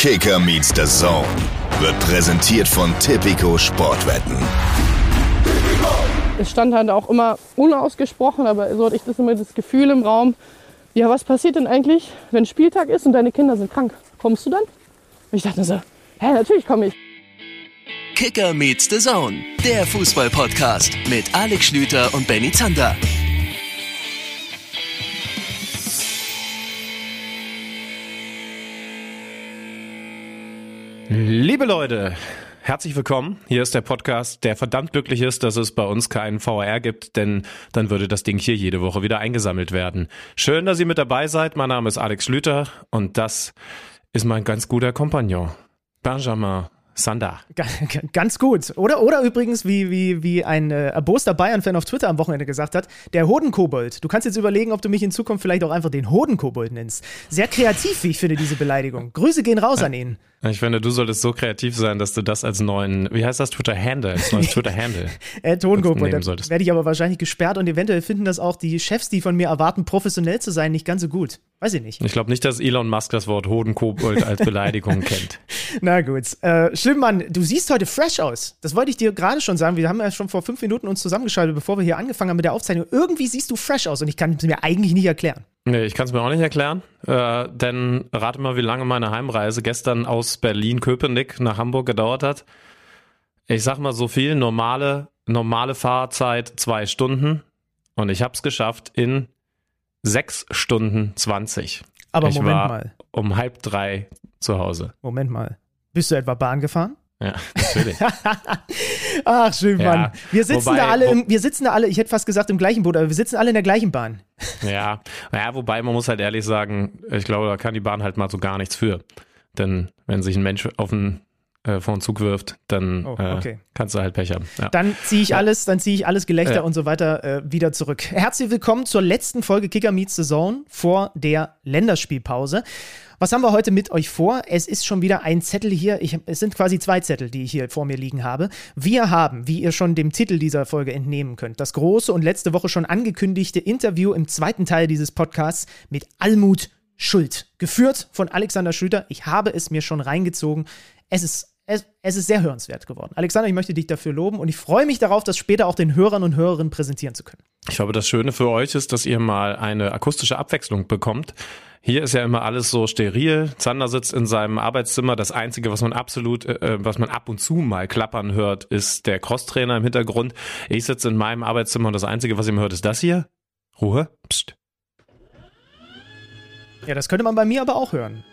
Kicker meets the Zone wird präsentiert von Tipico Sportwetten. Es stand halt auch immer unausgesprochen, aber so hatte ich das immer das Gefühl im Raum, ja, was passiert denn eigentlich, wenn Spieltag ist und deine Kinder sind krank? Kommst du dann? Und ich dachte so, hä, natürlich komme ich. Kicker meets the Zone, der Fußball-Podcast mit Alex Schlüter und Benny Zander. Liebe Leute, herzlich willkommen. Hier ist der Podcast, der verdammt glücklich ist, dass es bei uns keinen VR gibt, denn dann würde das Ding hier jede Woche wieder eingesammelt werden. Schön, dass ihr mit dabei seid. Mein Name ist Alex Schlüter und das ist mein ganz guter Kompagnon, Benjamin Sander. Ganz gut. Oder, oder übrigens, wie, wie, wie ein äh, erboster Bayern-Fan auf Twitter am Wochenende gesagt hat, der Hodenkobold. Du kannst jetzt überlegen, ob du mich in Zukunft vielleicht auch einfach den Hodenkobold nennst. Sehr kreativ, wie ich finde, diese Beleidigung. Grüße gehen raus an ihn. Ich finde, du solltest so kreativ sein, dass du das als neuen, wie heißt das, Twitter-Handle, als neues Twitter-Handle äh, Tonkobold. Da werde ich aber wahrscheinlich gesperrt und eventuell finden das auch die Chefs, die von mir erwarten, professionell zu sein, nicht ganz so gut. Weiß ich nicht. Ich glaube nicht, dass Elon Musk das Wort Hodenkobold als Beleidigung kennt. Na gut. Äh, Schlimmmann, du siehst heute fresh aus. Das wollte ich dir gerade schon sagen. Wir haben ja schon vor fünf Minuten uns zusammengeschaltet, bevor wir hier angefangen haben mit der Aufzeichnung. Irgendwie siehst du fresh aus und ich kann es mir eigentlich nicht erklären. Nee, ich kann es mir auch nicht erklären, äh, denn rate mal, wie lange meine Heimreise gestern aus Berlin-Köpenick nach Hamburg gedauert hat. Ich sag mal so viel, normale, normale Fahrzeit zwei Stunden und ich habe es geschafft in sechs Stunden zwanzig. Aber ich Moment war mal. um halb drei zu Hause. Moment mal. Bist du etwa Bahn gefahren? Ja, natürlich. Ach, schön, Ja, Mann. Wir sitzen wobei- da alle, im, wir sitzen da alle, ich hätte fast gesagt im gleichen Boot, aber wir sitzen alle in der gleichen Bahn. Ja, naja, wobei man muss halt ehrlich sagen, ich glaube, da kann die Bahn halt mal so gar nichts für. Denn wenn sich ein Mensch auf den, äh, vor den Zug wirft, dann Oh, äh, okay. kannst du halt Pech haben. Ja. Dann ziehe ich alles, dann ziehe ich alles Gelächter Ja. und so weiter äh, wieder zurück. Herzlich willkommen zur letzten Folge Kicker Meets the Zone vor der Länderspielpause. Was haben wir heute mit euch vor? Es ist schon wieder ein Zettel hier. Ich, es sind quasi zwei Zettel, die ich hier vor mir liegen habe. Wir haben, wie ihr schon dem Titel dieser Folge entnehmen könnt, das große und letzte Woche schon angekündigte Interview im zweiten Teil dieses Podcasts mit Almut Schuld. Geführt von Alexander Schlüter. Ich habe es mir schon reingezogen. Es ist es, es ist sehr hörenswert geworden. Alexander, ich möchte dich dafür loben und ich freue mich darauf, das später auch den Hörern und Hörerinnen präsentieren zu können. Ich glaube, das Schöne für euch ist, dass ihr mal eine akustische Abwechslung bekommt. Hier ist ja immer alles so steril. Zander sitzt in seinem Arbeitszimmer. Das Einzige, was man absolut, äh, was man ab und zu mal klappern hört, ist der Crosstrainer im Hintergrund. Ich sitze in meinem Arbeitszimmer und das Einzige, was ihr hört, ist das hier. Ruhe. Psst. Ja, das könnte man bei mir aber auch hören.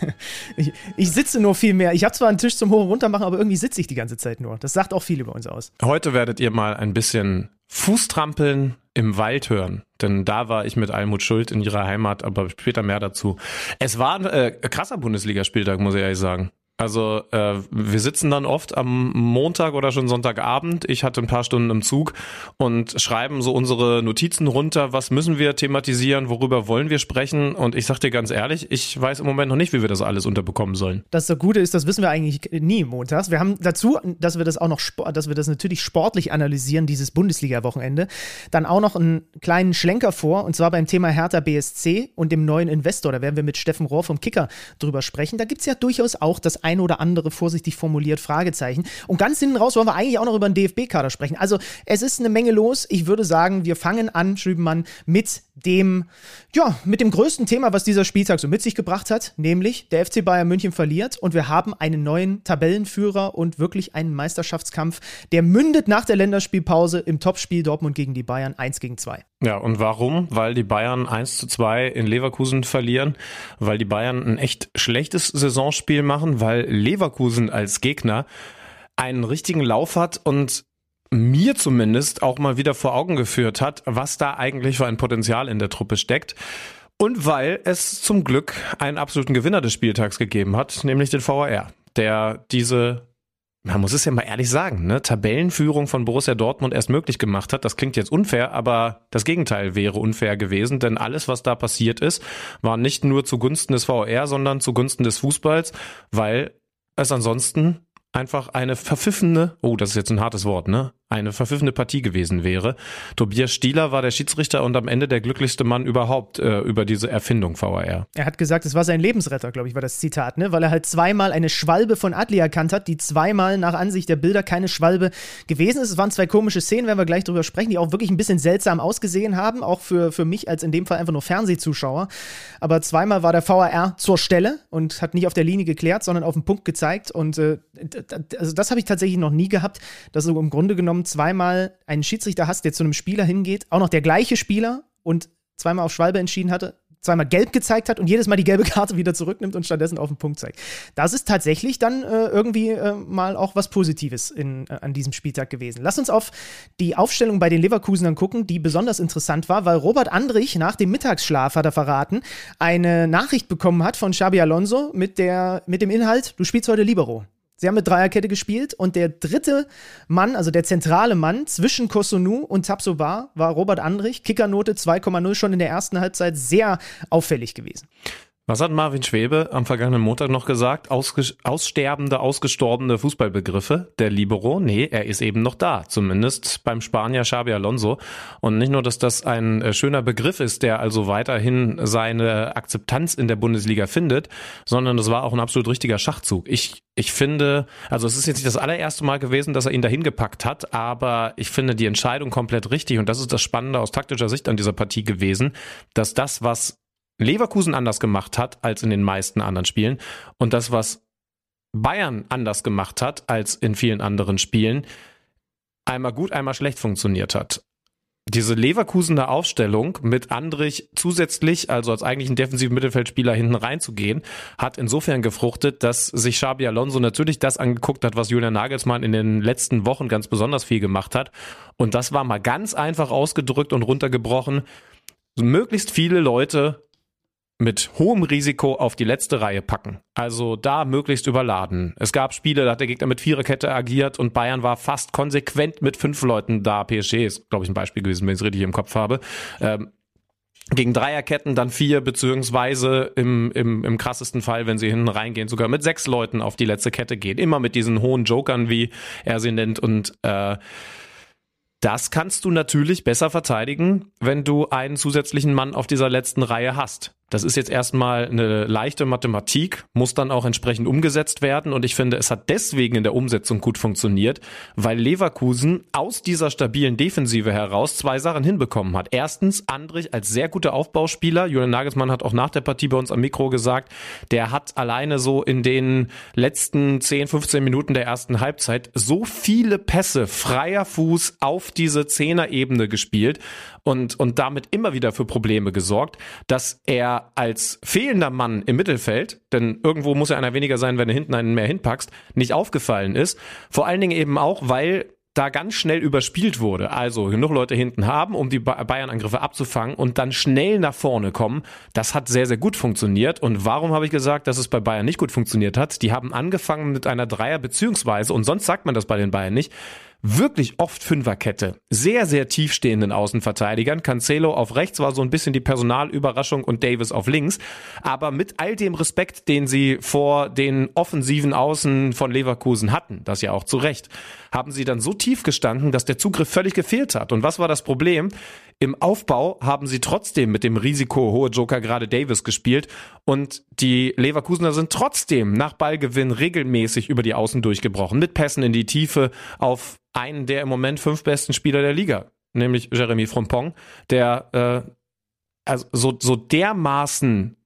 ich, ich sitze nur viel mehr. Ich habe zwar einen Tisch zum Hoch- und Runtermachen, aber irgendwie sitze ich die ganze Zeit nur. Das sagt auch viel über uns aus. Heute werdet ihr mal ein bisschen Fußtrampeln im Wald hören. Denn da war ich mit Almut Schuld in ihrer Heimat, aber später mehr dazu. Es war ein äh, krasser Bundesligaspieltag, muss ich ehrlich sagen. Also äh, wir sitzen dann oft am Montag oder schon Sonntagabend. Ich hatte ein paar Stunden im Zug und schreiben so unsere Notizen runter. Was müssen wir thematisieren? Worüber wollen wir sprechen? Und ich sag dir ganz ehrlich, ich weiß im Moment noch nicht, wie wir das alles unterbekommen sollen. Das Gute ist, das wissen wir eigentlich nie montags. Wir haben dazu, dass wir das auch noch, dass wir das natürlich sportlich analysieren, dieses Bundesliga-Wochenende, dann auch noch einen kleinen Schlenker vor, und zwar beim Thema Hertha BSC und dem neuen Investor. Da werden wir mit Steffen Rohr vom Kicker drüber sprechen. Da gibt es ja durchaus auch das ein oder andere, vorsichtig formuliert, Fragezeichen. Und ganz hinten raus wollen wir eigentlich auch noch über den DFB-Kader sprechen. Also es ist eine Menge los. Ich würde sagen, wir fangen an, Schübenmann, mit dem, ja, mit dem größten Thema, was dieser Spieltag so mit sich gebracht hat, nämlich der FC Bayern München verliert und wir haben einen neuen Tabellenführer und wirklich einen Meisterschaftskampf, der mündet nach der Länderspielpause im Topspiel Dortmund gegen die Bayern 1 gegen 2. Ja, und warum? Weil die Bayern 1 zu 2 in Leverkusen verlieren, weil die Bayern ein echt schlechtes Saisonspiel machen, weil Leverkusen als Gegner einen richtigen Lauf hat und mir zumindest auch mal wieder vor Augen geführt hat, was da eigentlich für ein Potenzial in der Truppe steckt. Und weil es zum Glück einen absoluten Gewinner des Spieltags gegeben hat, nämlich den VAR, der diese man muss es ja mal ehrlich sagen, ne? Tabellenführung von Borussia Dortmund erst möglich gemacht hat. Das klingt jetzt unfair, aber das Gegenteil wäre unfair gewesen, denn alles, was da passiert ist, war nicht nur zugunsten des VR, sondern zugunsten des Fußballs, weil es ansonsten einfach eine verpfiffene, oh, das ist jetzt ein hartes Wort, ne? Eine verpfiffene Partie gewesen wäre. Tobias Stieler war der Schiedsrichter und am Ende der glücklichste Mann überhaupt äh, über diese Erfindung VAR. Er hat gesagt, es war sein Lebensretter, glaube ich, war das Zitat, ne? weil er halt zweimal eine Schwalbe von Adli erkannt hat, die zweimal nach Ansicht der Bilder keine Schwalbe gewesen ist. Es waren zwei komische Szenen, werden wir gleich drüber sprechen, die auch wirklich ein bisschen seltsam ausgesehen haben, auch für, für mich als in dem Fall einfach nur Fernsehzuschauer. Aber zweimal war der VAR zur Stelle und hat nicht auf der Linie geklärt, sondern auf den Punkt gezeigt. Und äh, also das habe ich tatsächlich noch nie gehabt, dass du im Grunde genommen zweimal einen Schiedsrichter hast, der zu einem Spieler hingeht, auch noch der gleiche Spieler und zweimal auf Schwalbe entschieden hatte, zweimal gelb gezeigt hat und jedes Mal die gelbe Karte wieder zurücknimmt und stattdessen auf den Punkt zeigt. Das ist tatsächlich dann äh, irgendwie äh, mal auch was Positives in, äh, an diesem Spieltag gewesen. Lass uns auf die Aufstellung bei den Leverkusenern gucken, die besonders interessant war, weil Robert Andrich nach dem Mittagsschlaf, hat er verraten, eine Nachricht bekommen hat von Xabi Alonso mit, der, mit dem Inhalt, du spielst heute Libero. Sie haben mit Dreierkette gespielt und der dritte Mann, also der zentrale Mann zwischen Kosunu und Tapsoba war Robert Andrich. Kickernote 2,0 schon in der ersten Halbzeit sehr auffällig gewesen. Was hat Marvin Schwebe am vergangenen Montag noch gesagt? Ausges aussterbende, ausgestorbene Fußballbegriffe. Der Libero? Nee, er ist eben noch da. Zumindest beim Spanier Xabi Alonso. Und nicht nur, dass das ein äh, schöner Begriff ist, der also weiterhin seine Akzeptanz in der Bundesliga findet, sondern es war auch ein absolut richtiger Schachzug. Ich, ich finde, also es ist jetzt nicht das allererste Mal gewesen, dass er ihn dahin gepackt hat, aber ich finde die Entscheidung komplett richtig. Und das ist das Spannende aus taktischer Sicht an dieser Partie gewesen, dass das, was Leverkusen anders gemacht hat als in den meisten anderen Spielen und das, was Bayern anders gemacht hat als in vielen anderen Spielen, einmal gut, einmal schlecht funktioniert hat. Diese Leverkusener Aufstellung mit Andrich zusätzlich, also als eigentlichen defensiven Mittelfeldspieler hinten reinzugehen, hat insofern gefruchtet, dass sich Xabi Alonso natürlich das angeguckt hat, was Julian Nagelsmann in den letzten Wochen ganz besonders viel gemacht hat. Und das war mal ganz einfach ausgedrückt und runtergebrochen. Möglichst viele Leute mit hohem Risiko auf die letzte Reihe packen. Also da möglichst überladen. Es gab Spiele, da hat der Gegner mit Viererkette agiert und Bayern war fast konsequent mit fünf Leuten da. PSG ist, glaube ich, ein Beispiel gewesen, wenn ich es richtig im Kopf habe. Ähm, gegen Dreierketten dann vier, beziehungsweise im, im, im krassesten Fall, wenn sie hinten reingehen, sogar mit sechs Leuten auf die letzte Kette gehen. Immer mit diesen hohen Jokern, wie er sie nennt. Und äh, das kannst du natürlich besser verteidigen, wenn du einen zusätzlichen Mann auf dieser letzten Reihe hast. Das ist jetzt erstmal eine leichte Mathematik, muss dann auch entsprechend umgesetzt werden. Und ich finde, es hat deswegen in der Umsetzung gut funktioniert, weil Leverkusen aus dieser stabilen Defensive heraus zwei Sachen hinbekommen hat. Erstens, Andrich als sehr guter Aufbauspieler. Julian Nagelsmann hat auch nach der Partie bei uns am Mikro gesagt, der hat alleine so in den letzten 10, 15 Minuten der ersten Halbzeit so viele Pässe freier Fuß auf diese Zehner-Ebene gespielt und, und damit immer wieder für Probleme gesorgt, dass er als fehlender Mann im Mittelfeld, denn irgendwo muss ja einer weniger sein, wenn du hinten einen mehr hinpackst, nicht aufgefallen ist. Vor allen Dingen eben auch, weil da ganz schnell überspielt wurde. Also genug Leute hinten haben, um die Bayern-Angriffe abzufangen und dann schnell nach vorne kommen. Das hat sehr, sehr gut funktioniert. Und warum habe ich gesagt, dass es bei Bayern nicht gut funktioniert hat? Die haben angefangen mit einer Dreier- beziehungsweise, und sonst sagt man das bei den Bayern nicht, wirklich oft Fünferkette. Sehr, sehr tiefstehenden Außenverteidigern. Cancelo auf rechts war so ein bisschen die Personalüberraschung und Davis auf links. Aber mit all dem Respekt, den sie vor den offensiven Außen von Leverkusen hatten, das ja auch zu Recht, haben sie dann so tief gestanden, dass der Zugriff völlig gefehlt hat. Und was war das Problem? Im Aufbau haben sie trotzdem mit dem Risiko hohe Joker gerade Davis gespielt. Und die Leverkusener sind trotzdem nach Ballgewinn regelmäßig über die Außen durchgebrochen, mit Pässen in die Tiefe auf einen der im Moment fünf besten Spieler der Liga, nämlich Jeremy Frompong, der äh, also so, so dermaßen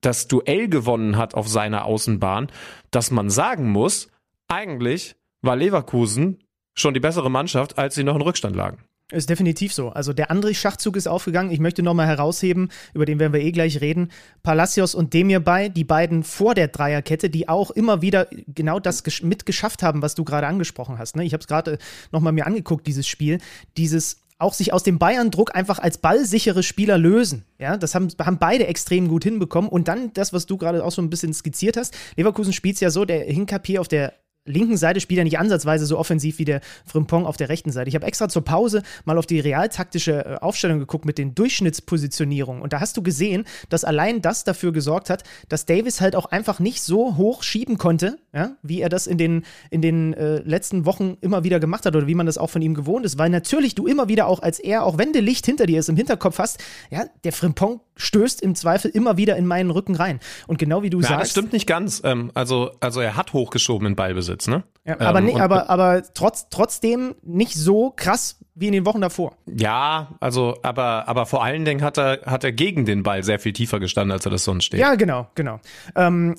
das Duell gewonnen hat auf seiner Außenbahn, dass man sagen muss, eigentlich war Leverkusen schon die bessere Mannschaft, als sie noch in Rückstand lagen. Ist definitiv so. Also der andere Schachzug ist aufgegangen. Ich möchte nochmal herausheben, über den werden wir eh gleich reden. Palacios und Demir bei, die beiden vor der Dreierkette, die auch immer wieder genau das mitgeschafft haben, was du gerade angesprochen hast. Ne? Ich habe es gerade nochmal mir angeguckt, dieses Spiel. Dieses auch sich aus dem Bayern-Druck einfach als ballsichere Spieler lösen. Ja, das haben, haben beide extrem gut hinbekommen. Und dann das, was du gerade auch so ein bisschen skizziert hast. Leverkusen spielt es ja so, der Hinkapier auf der linken Seite spielt er nicht ansatzweise so offensiv wie der Frimpong auf der rechten Seite. Ich habe extra zur Pause mal auf die realtaktische äh, Aufstellung geguckt mit den Durchschnittspositionierungen. Und da hast du gesehen, dass allein das dafür gesorgt hat, dass Davis halt auch einfach nicht so hoch schieben konnte, ja, wie er das in den, in den äh, letzten Wochen immer wieder gemacht hat oder wie man das auch von ihm gewohnt ist. Weil natürlich du immer wieder auch als er, auch wenn du Licht hinter dir ist, im Hinterkopf hast, ja, der Frimpong stößt im Zweifel immer wieder in meinen Rücken rein. Und genau wie du ja, sagst. Das stimmt nicht ganz. Ähm, also, also er hat hochgeschoben in Ballbesitz, ne? Ja, aber, ähm, nee, aber, aber trotz, trotzdem nicht so krass wie in den Wochen davor. Ja, also, aber, aber vor allen Dingen hat er, hat er gegen den Ball sehr viel tiefer gestanden, als er das sonst steht. Ja, genau, genau. Ähm,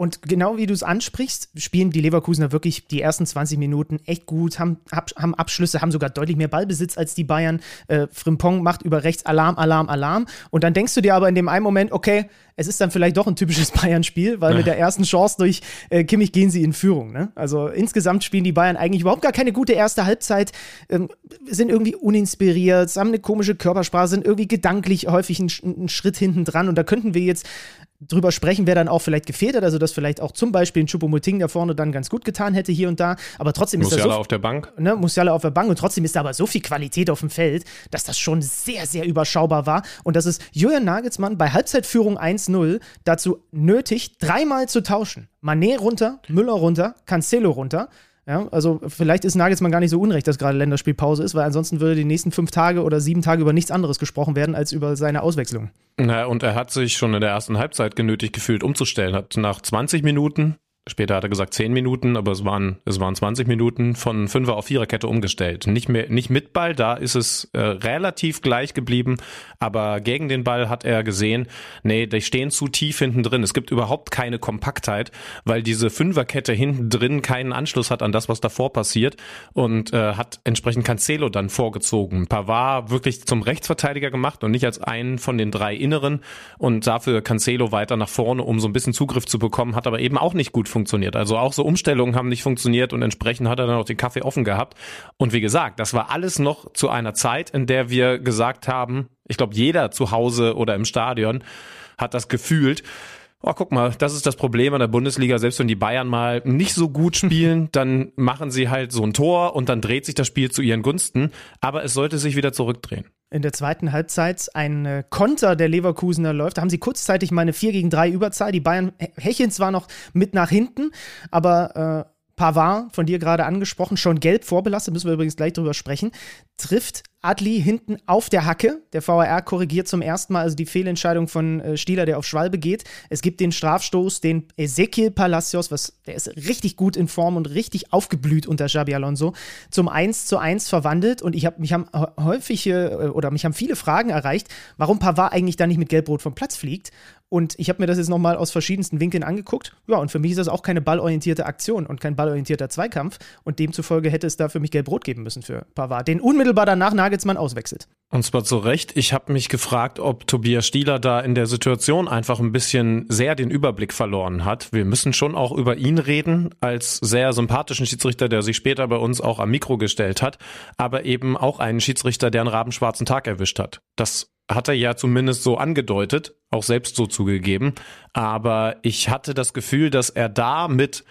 und genau wie du es ansprichst, spielen die Leverkusener wirklich die ersten 20 Minuten echt gut, haben, haben Abschlüsse, haben sogar deutlich mehr Ballbesitz als die Bayern. Äh, Frimpong macht über rechts Alarm, Alarm, Alarm. Und dann denkst du dir aber in dem einen Moment, okay, es ist dann vielleicht doch ein typisches Bayern-Spiel, weil mit der ersten Chance durch äh, Kimmich gehen sie in Führung. Ne? Also insgesamt spielen die Bayern eigentlich überhaupt gar keine gute erste Halbzeit, ähm, sind irgendwie uninspiriert, haben eine komische Körpersprache, sind irgendwie gedanklich häufig einen, einen Schritt hinten dran. Und da könnten wir jetzt drüber sprechen, wer dann auch vielleicht gefehlt hat, also dass vielleicht auch zum Beispiel ein Choupo-Moting da vorne dann ganz gut getan hätte hier und da, aber trotzdem Musiala ist da so, auf der Bank. Ne, Musiala auf der Bank und trotzdem ist da aber so viel Qualität auf dem Feld, dass das schon sehr, sehr überschaubar war und dass es Julian Nagelsmann bei Halbzeitführung 1-0 dazu nötig, dreimal zu tauschen. Mané runter, Müller runter, Cancelo runter. Ja, also vielleicht ist Nagelsmann gar nicht so unrecht, dass gerade Länderspielpause ist, weil ansonsten würde die nächsten fünf Tage oder sieben Tage über nichts anderes gesprochen werden als über seine Auswechslung. Na, und er hat sich schon in der ersten Halbzeit genötigt gefühlt umzustellen. Hat nach 20 Minuten Später hat er gesagt 10 Minuten, aber es waren, es waren 20 Minuten von Fünfer auf Viererkette umgestellt. Nicht mehr, nicht mit Ball, da ist es äh, relativ gleich geblieben, aber gegen den Ball hat er gesehen, nee, die stehen zu tief hinten drin. Es gibt überhaupt keine Kompaktheit, weil diese Fünferkette hinten drin keinen Anschluss hat an das, was davor passiert und äh, hat entsprechend Cancelo dann vorgezogen. Pavard wirklich zum Rechtsverteidiger gemacht und nicht als einen von den drei Inneren und dafür Cancelo weiter nach vorne, um so ein bisschen Zugriff zu bekommen, hat aber eben auch nicht gut funktioniert. Also auch so Umstellungen haben nicht funktioniert und entsprechend hat er dann auch den Kaffee offen gehabt. Und wie gesagt, das war alles noch zu einer Zeit, in der wir gesagt haben, ich glaube, jeder zu Hause oder im Stadion hat das gefühlt. Oh, guck mal, das ist das Problem an der Bundesliga. Selbst wenn die Bayern mal nicht so gut spielen, dann machen sie halt so ein Tor und dann dreht sich das Spiel zu ihren Gunsten. Aber es sollte sich wieder zurückdrehen. In der zweiten Halbzeit ein äh, Konter der Leverkusener läuft. Da haben sie kurzzeitig mal eine 4 gegen 3 Überzahl. Die Bayern hecheln zwar noch mit nach hinten, aber äh, Pavard, von dir gerade angesprochen, schon gelb vorbelastet, müssen wir übrigens gleich drüber sprechen, trifft Adli hinten auf der Hacke. Der VAR korrigiert zum ersten Mal also die Fehlentscheidung von äh, Stieler, der auf Schwalbe geht. Es gibt den Strafstoß, den Ezequiel Palacios, was, der ist richtig gut in Form und richtig aufgeblüht unter Xabi Alonso, zum 1 zu 1 verwandelt. Und ich habe mich haben häufig äh, oder mich haben viele Fragen erreicht, warum Pavard eigentlich da nicht mit Gelbrot vom Platz fliegt. Und ich habe mir das jetzt nochmal aus verschiedensten Winkeln angeguckt. Ja, und für mich ist das auch keine ballorientierte Aktion und kein ballorientierter Zweikampf. Und demzufolge hätte es da für mich Gelb-Rot geben müssen für Pavard, den unmittelbar danach Nagelsmann auswechselt. Und zwar zu Recht. Ich habe mich gefragt, ob Tobias Stieler da in der Situation einfach ein bisschen sehr den Überblick verloren hat. Wir müssen schon auch über ihn reden, als sehr sympathischen Schiedsrichter, der sich später bei uns auch am Mikro gestellt hat, aber eben auch einen Schiedsrichter, der einen rabenschwarzen Tag erwischt hat. Das hat er ja zumindest so angedeutet, auch selbst so zugegeben. Aber ich hatte das Gefühl, dass er da mit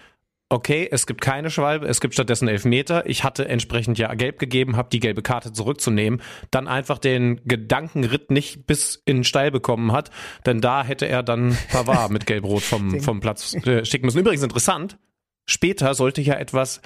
okay, es gibt keine Schwalbe, es gibt stattdessen Elfmeter. Ich hatte entsprechend ja gelb gegeben, habe die gelbe Karte zurückzunehmen, dann einfach den Gedankenritt nicht bis in den Stall bekommen hat, denn da hätte er dann Pavard mit gelb-rot vom, vom Platz äh, schicken müssen. Übrigens interessant, später sollte ja etwas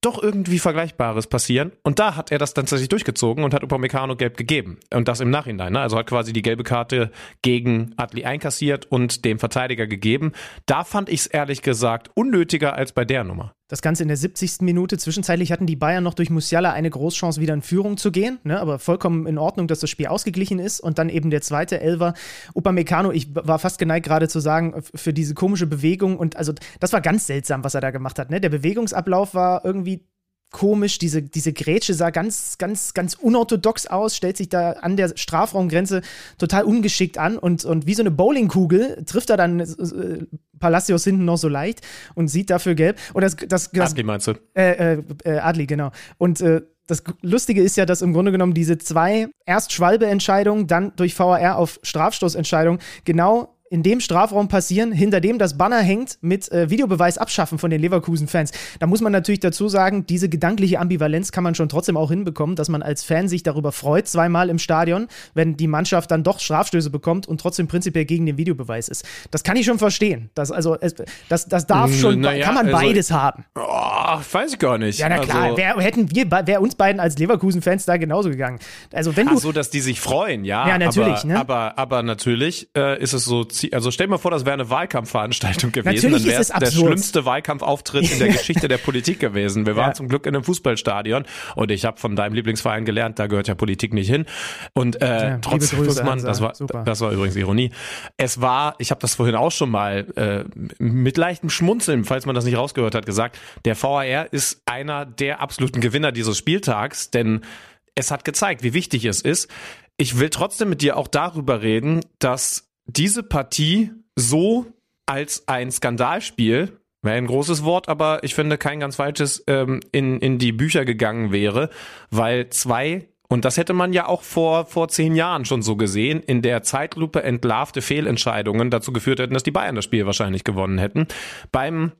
doch irgendwie Vergleichbares passieren. Und da hat er das dann tatsächlich durchgezogen und hat Upamecano gelb gegeben. Und das im Nachhinein. Ne? Also hat quasi die gelbe Karte gegen Adli einkassiert und dem Verteidiger gegeben. Da fand ich es ehrlich gesagt unnötiger als bei der Nummer. Das Ganze in der 70. Minute. Zwischenzeitlich hatten die Bayern noch durch Musiala eine Großchance, wieder in Führung zu gehen. Ne? Aber vollkommen in Ordnung, dass das Spiel ausgeglichen ist. Und dann eben der zweite Elfer. Upamecano, ich war fast geneigt gerade zu sagen, für diese komische Bewegung. Und also das war ganz seltsam, was er da gemacht hat. Ne? Der Bewegungsablauf war irgendwie komisch. Diese, diese Grätsche sah ganz, ganz, ganz unorthodox aus, stellt sich da an der Strafraumgrenze total ungeschickt an und, und wie so eine Bowlingkugel trifft er dann äh, Palacios hinten noch so leicht und sieht dafür gelb. Und das, das, das Adli meinst du? Äh, äh, äh, Adli, genau. Und äh, das Lustige ist ja, dass im Grunde genommen diese zwei erst Schwalbe-Entscheidungen, dann durch VAR auf Strafstoßentscheidung genau in dem Strafraum passieren, hinter dem das Banner hängt mit äh, Videobeweis abschaffen von den Leverkusen-Fans. Da muss man natürlich dazu sagen, diese gedankliche Ambivalenz kann man schon trotzdem auch hinbekommen, dass man als Fan sich darüber freut, zweimal im Stadion, wenn die Mannschaft dann doch Strafstöße bekommt und trotzdem prinzipiell gegen den Videobeweis ist. Das kann ich schon verstehen. Das, also, es, das, das darf schon, Naja, kann man also- beides haben. Oh, weiß ich gar nicht. Ja, na klar, Also, wär, hätten wir, be- wär uns beiden als Leverkusen-Fans da genauso gegangen. Also, wenn du. Ach so, dass die sich freuen, ja. Ja, natürlich, aber, ne? aber, aber natürlich äh, ist es so, zie- also stell dir mal vor, das wäre eine Wahlkampfveranstaltung gewesen. Natürlich dann wäre es der schlimmste Wahlkampfauftritt in der Geschichte der Politik gewesen. Wir waren Ja. zum Glück in einem Fußballstadion und ich habe von deinem Lieblingsverein gelernt, da gehört ja Politik nicht hin. Und äh, muss man, Hansa. das war, Super. das war übrigens Ironie. Es war, ich habe das vorhin auch schon mal äh, mit leichtem Schmunzeln, falls man das nicht rausgehört hat, gesagt, der VAR ist einer der absoluten Gewinner dieses Spieltags, denn es hat gezeigt, wie wichtig es ist. Ich will trotzdem mit dir auch darüber reden, dass diese Partie so als ein Skandalspiel, wäre ein großes Wort, aber ich finde kein ganz falsches, ähm, in, in die Bücher gegangen wäre, weil zwei und das hätte man ja auch vor, vor zehn Jahren schon so gesehen, in der Zeitlupe entlarvte Fehlentscheidungen dazu geführt hätten, dass die Bayern das Spiel wahrscheinlich gewonnen hätten. Beim,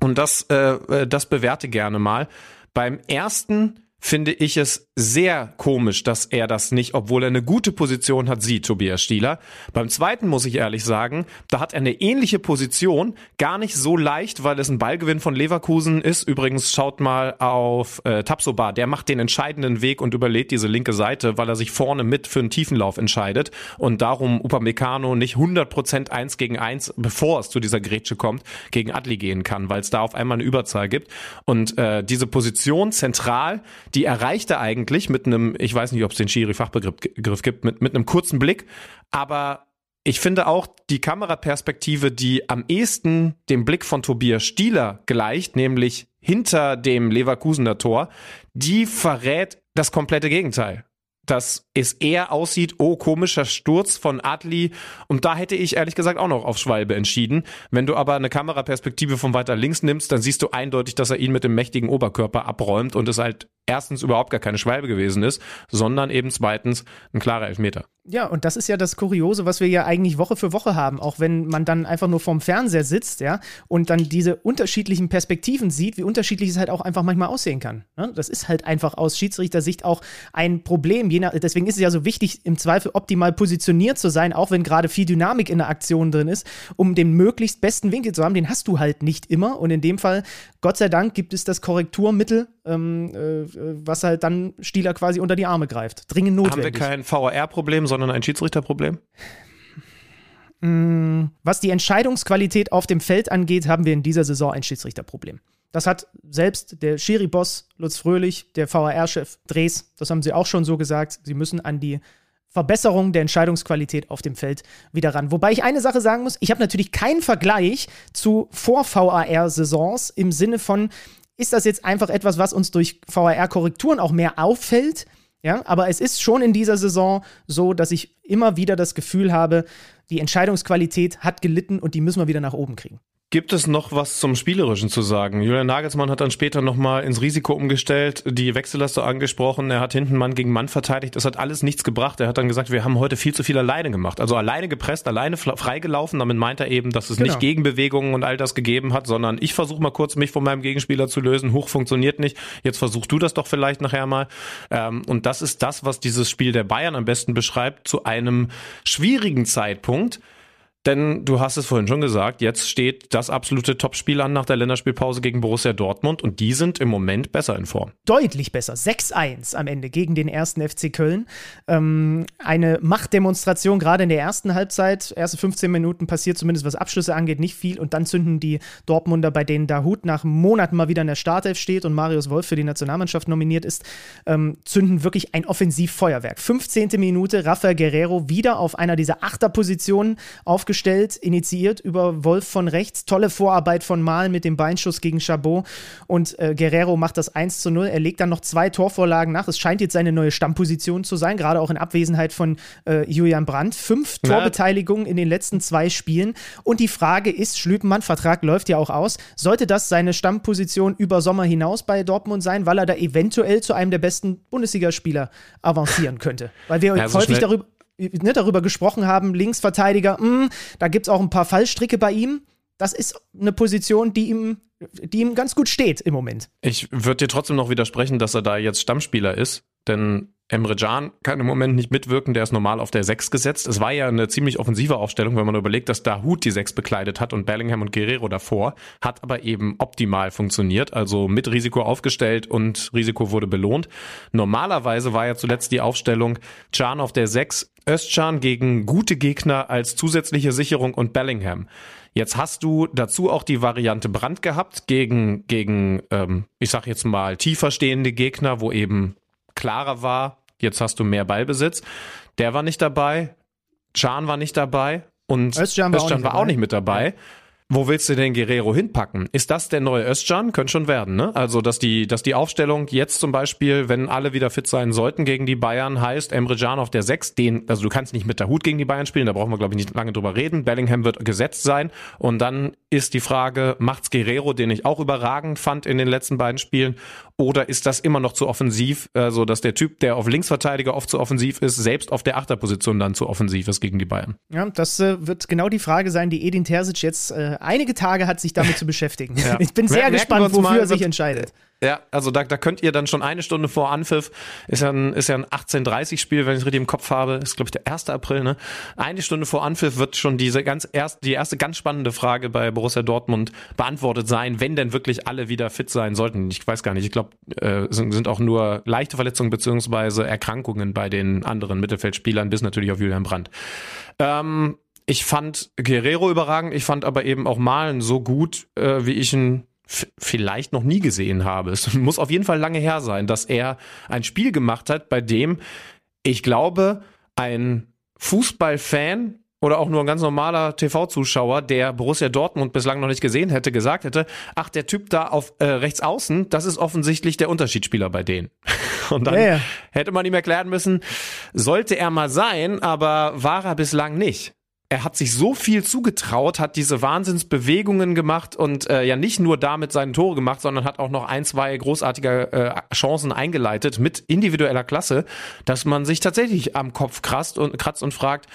und das, äh, das bewerte gerne mal, beim ersten finde ich es sehr komisch, dass er das nicht, obwohl er eine gute Position hat, sieht, Tobias Stieler. Beim zweiten muss ich ehrlich sagen, da hat er eine ähnliche Position, gar nicht so leicht, weil es ein Ballgewinn von Leverkusen ist. Übrigens schaut mal auf äh, Tapsoba, der macht den entscheidenden Weg und überlädt diese linke Seite, weil er sich vorne mit für einen Tiefenlauf entscheidet und darum Upamecano nicht 100% eins gegen eins, bevor es zu dieser Grätsche kommt, gegen Adli gehen kann, weil es da auf einmal eine Überzahl gibt. Und äh, diese Position zentral, die erreicht er eigentlich mit einem, ich weiß nicht, ob es den Schiri-Fachbegriff Begriff gibt, mit, mit einem kurzen Blick, aber ich finde auch die Kameraperspektive, die am ehesten dem Blick von Tobias Stieler gleicht, nämlich hinter dem Leverkusener Tor, die verrät das komplette Gegenteil. Dass es eher aussieht, oh, komischer Sturz von Adli. Und da hätte ich ehrlich gesagt auch noch auf Schwalbe entschieden. Wenn du aber eine Kameraperspektive von weiter links nimmst, dann siehst du eindeutig, dass er ihn mit dem mächtigen Oberkörper abräumt und es halt erstens überhaupt gar keine Schwalbe gewesen ist, sondern eben zweitens ein klarer Elfmeter. Ja, und das ist ja das Kuriose, was wir ja eigentlich Woche für Woche haben, auch wenn man dann einfach nur vorm Fernseher sitzt, ja, und dann diese unterschiedlichen Perspektiven sieht, wie unterschiedlich es halt auch einfach manchmal aussehen kann. Ne? Das ist halt einfach aus Schiedsrichtersicht auch ein Problem. Je nach, deswegen ist es ja so wichtig, im Zweifel optimal positioniert zu sein, auch wenn gerade viel Dynamik in der Aktion drin ist, um den möglichst besten Winkel zu haben. Den hast du halt nicht immer. Und in dem Fall, Gott sei Dank, gibt es das Korrekturmittel, ähm, äh, was halt dann Stieler quasi unter die Arme greift. Dringend Haben wir notwendig. kein VAR-Problem, sondern ein Schiedsrichterproblem? Was die Entscheidungsqualität auf dem Feld angeht, haben wir in dieser Saison ein Schiedsrichterproblem. Das hat selbst der Schiri-Boss Lutz Fröhlich, der VAR-Chef Drees, das haben sie auch schon so gesagt. Sie müssen an die Verbesserung der Entscheidungsqualität auf dem Feld wieder ran. Wobei ich eine Sache sagen muss, ich habe natürlich keinen Vergleich zu Vor-VAR-Saisons im Sinne von, ist das jetzt einfach etwas, was uns durch VAR-Korrekturen auch mehr auffällt? Ja, aber es ist schon in dieser Saison so, dass ich immer wieder das Gefühl habe, die Entscheidungsqualität hat gelitten und die müssen wir wieder nach oben kriegen. Gibt es noch was zum Spielerischen zu sagen? Julian Nagelsmann hat dann später nochmal ins Risiko umgestellt, die Wechsellaste angesprochen, er hat hinten Mann gegen Mann verteidigt, es hat alles nichts gebracht. Er hat dann gesagt, wir haben heute viel zu viel alleine gemacht. Also alleine gepresst, alleine freigelaufen, damit meint er eben, dass es Genau. nicht Gegenbewegungen und all das gegeben hat, sondern ich versuche mal kurz mich von meinem Gegenspieler zu lösen, hoch funktioniert nicht, jetzt versuchst du das doch vielleicht nachher mal. Ähm, und das ist das, was dieses Spiel der Bayern am besten beschreibt, zu einem schwierigen Zeitpunkt. Denn du hast es vorhin schon gesagt, jetzt steht das absolute Topspiel an nach der Länderspielpause gegen Borussia Dortmund und die sind im Moment besser in Form. Deutlich besser. 6-1 am Ende gegen den ersten FC Köln. Ähm, eine Machtdemonstration gerade in der ersten Halbzeit. Erste 15 Minuten passiert zumindest, was Abschlüsse angeht, nicht viel. Und dann zünden die Dortmunder, bei denen Dahut nach Monaten mal wieder in der Startelf steht und Marius Wolf für die Nationalmannschaft nominiert ist, ähm, zünden wirklich ein Offensivfeuerwerk. 15. Minute, Rafael Guerrero wieder auf einer dieser Achterpositionen aufgestellt, initiiert über Wolf von rechts. Tolle Vorarbeit von Mal mit dem Beinschuss gegen Chabot. Und äh, Guerrero macht das 1 zu 0. Er legt dann noch zwei Torvorlagen nach. Es scheint jetzt seine neue Stammposition zu sein, gerade auch in Abwesenheit von äh, Julian Brandt. Fünf Ja. Torbeteiligungen in den letzten zwei Spielen. Und die Frage ist, Schlüpenmann, Vertrag läuft ja auch aus, sollte das seine Stammposition über Sommer hinaus bei Dortmund sein, weil er da eventuell zu einem der besten Bundesligaspieler avancieren könnte? Weil wir Ja, so häufig darüber ne, darüber gesprochen haben, Linksverteidiger, mh, hm, da gibt es auch ein paar Fallstricke bei ihm. Das ist eine Position, die ihm, die ihm ganz gut steht im Moment. Ich würde dir trotzdem noch widersprechen, dass er da jetzt Stammspieler ist, denn Emre Can kann im Moment nicht mitwirken, der ist normal auf der 6 gesetzt. Es war ja eine ziemlich offensive Aufstellung, wenn man überlegt, dass Dahut die 6 bekleidet hat und Bellingham und Guerrero davor, hat aber eben optimal funktioniert, also mit Risiko aufgestellt und Risiko wurde belohnt. Normalerweise war ja zuletzt die Aufstellung Can auf der 6, Özcan gegen gute Gegner als zusätzliche Sicherung und Bellingham. Jetzt hast du dazu auch die Variante Brand gehabt gegen, gegen ähm, ich sag jetzt mal, tiefer stehende Gegner, wo eben klarer war, jetzt hast du mehr Ballbesitz. Der war nicht dabei, Chan war nicht dabei und Özcan war, Özcan auch, nicht war auch nicht mit dabei. Ja. Wo willst du denn Guerrero hinpacken? Ist das der neue Özcan? Könnte schon werden, ne? Also, dass die, dass die Aufstellung jetzt zum Beispiel, wenn alle wieder fit sein sollten gegen die Bayern, heißt Emre Can auf der 6, den, also du kannst nicht mit der Hut gegen die Bayern spielen, da brauchen wir, glaube ich, nicht lange drüber reden. Bellingham wird gesetzt sein. Und dann ist die Frage, macht's Guerrero, den ich auch überragend fand in den letzten beiden Spielen, oder ist das immer noch zu offensiv, also dass der Typ, der auf Linksverteidiger oft zu offensiv ist, selbst auf der Achterposition dann zu offensiv ist gegen die Bayern? Ja, das äh, wird genau die Frage sein, die Edin Terzic jetzt äh, einige Tage hat, sich damit zu beschäftigen. Ja. Ich bin sehr Mer gespannt, wofür mal, er sich entscheidet. Ja, also da, da könnt ihr dann schon eine Stunde vor Anpfiff, ist ja ein, ist ja ein 18.30-Spiel, wenn ich es richtig im Kopf habe, ist glaube ich der 1. April, ne? Eine Stunde vor Anpfiff wird schon diese ganz erst, die erste ganz spannende Frage bei Borussia Dortmund beantwortet sein, wenn denn wirklich alle wieder fit sein sollten. Ich weiß gar nicht, ich glaube, äh, sind, sind auch nur leichte Verletzungen beziehungsweise Erkrankungen bei den anderen Mittelfeldspielern, bis natürlich auf Julian Brandt. Ähm, ich fand Guerrero überragend, ich fand aber eben auch Malen so gut, äh, wie ich ihn vielleicht noch nie gesehen habe. Es muss auf jeden Fall lange her sein, dass er ein Spiel gemacht hat, bei dem ich glaube, ein Fußballfan oder auch nur ein ganz normaler TV-Zuschauer, der Borussia Dortmund bislang noch nicht gesehen hätte, gesagt hätte, ach, der Typ da auf äh, rechts außen, das ist offensichtlich der Unterschiedsspieler bei denen. Und dann ja. hätte man ihm erklären müssen, sollte er mal sein, aber war er bislang nicht er hat sich so viel zugetraut, hat diese Wahnsinnsbewegungen gemacht und äh, ja nicht nur damit seine Tore gemacht, sondern hat auch noch ein, zwei großartige äh, Chancen eingeleitet mit individueller Klasse, dass man sich tatsächlich am Kopf kratzt und kratzt und fragt,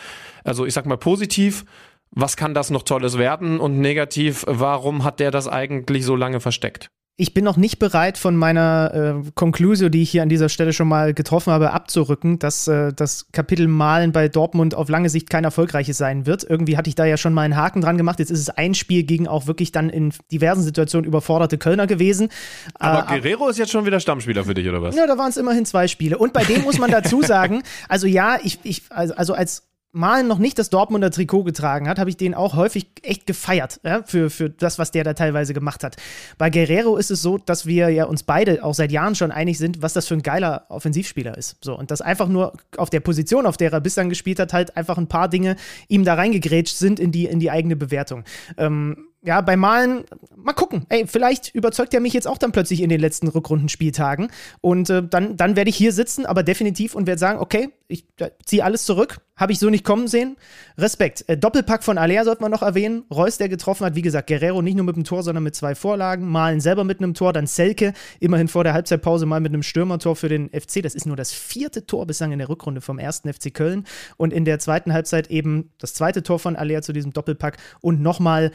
also ich sag mal positiv, was kann das noch Tolles werden und negativ, warum hat der das eigentlich so lange versteckt? Ich bin noch nicht bereit, von meiner äh, Conclusio, die ich hier an dieser Stelle schon mal getroffen habe, abzurücken, dass äh, das Kapitel Malen bei Dortmund auf lange Sicht kein erfolgreiches sein wird. Irgendwie hatte ich da ja schon mal einen Haken dran gemacht. Jetzt ist es ein Spiel gegen auch wirklich dann in diversen Situationen überforderte Kölner gewesen. Aber äh, Guerrero ist jetzt schon wieder Stammspieler für dich, oder was? Ja, da waren es immerhin zwei Spiele. Und bei dem muss man dazu sagen, also ja, ich, ich also, also als Malen noch nicht das Dortmunder Trikot getragen hat, habe ich den auch häufig echt gefeiert, ja, für, für das, was der da teilweise gemacht hat. Bei Guerrero ist es so, dass wir ja uns beide auch seit Jahren schon einig sind, was das für ein geiler Offensivspieler ist. So, und dass einfach nur auf der Position, auf der er bislang gespielt hat, halt einfach ein paar Dinge ihm da reingegrätscht sind in die, in die eigene Bewertung. Ähm, ja, bei Malen, mal gucken. Ey, vielleicht überzeugt er mich jetzt auch dann plötzlich in den letzten Rückrundenspieltagen. Und äh, dann, dann werde ich hier sitzen, aber definitiv und werde sagen, okay, ich äh, ziehe alles zurück. Habe ich so nicht kommen sehen. Respekt. Äh, Doppelpack von Alea sollte man noch erwähnen. Reus, der getroffen hat, wie gesagt, Guerrero nicht nur mit einem Tor, sondern mit zwei Vorlagen. Malen selber mit einem Tor, dann Selke, immerhin vor der Halbzeitpause mal mit einem Stürmertor für den FC. Das ist nur das vierte Tor bislang in der Rückrunde vom ersten FC Köln. Und in der zweiten Halbzeit eben das zweite Tor von Alea zu diesem Doppelpack und nochmal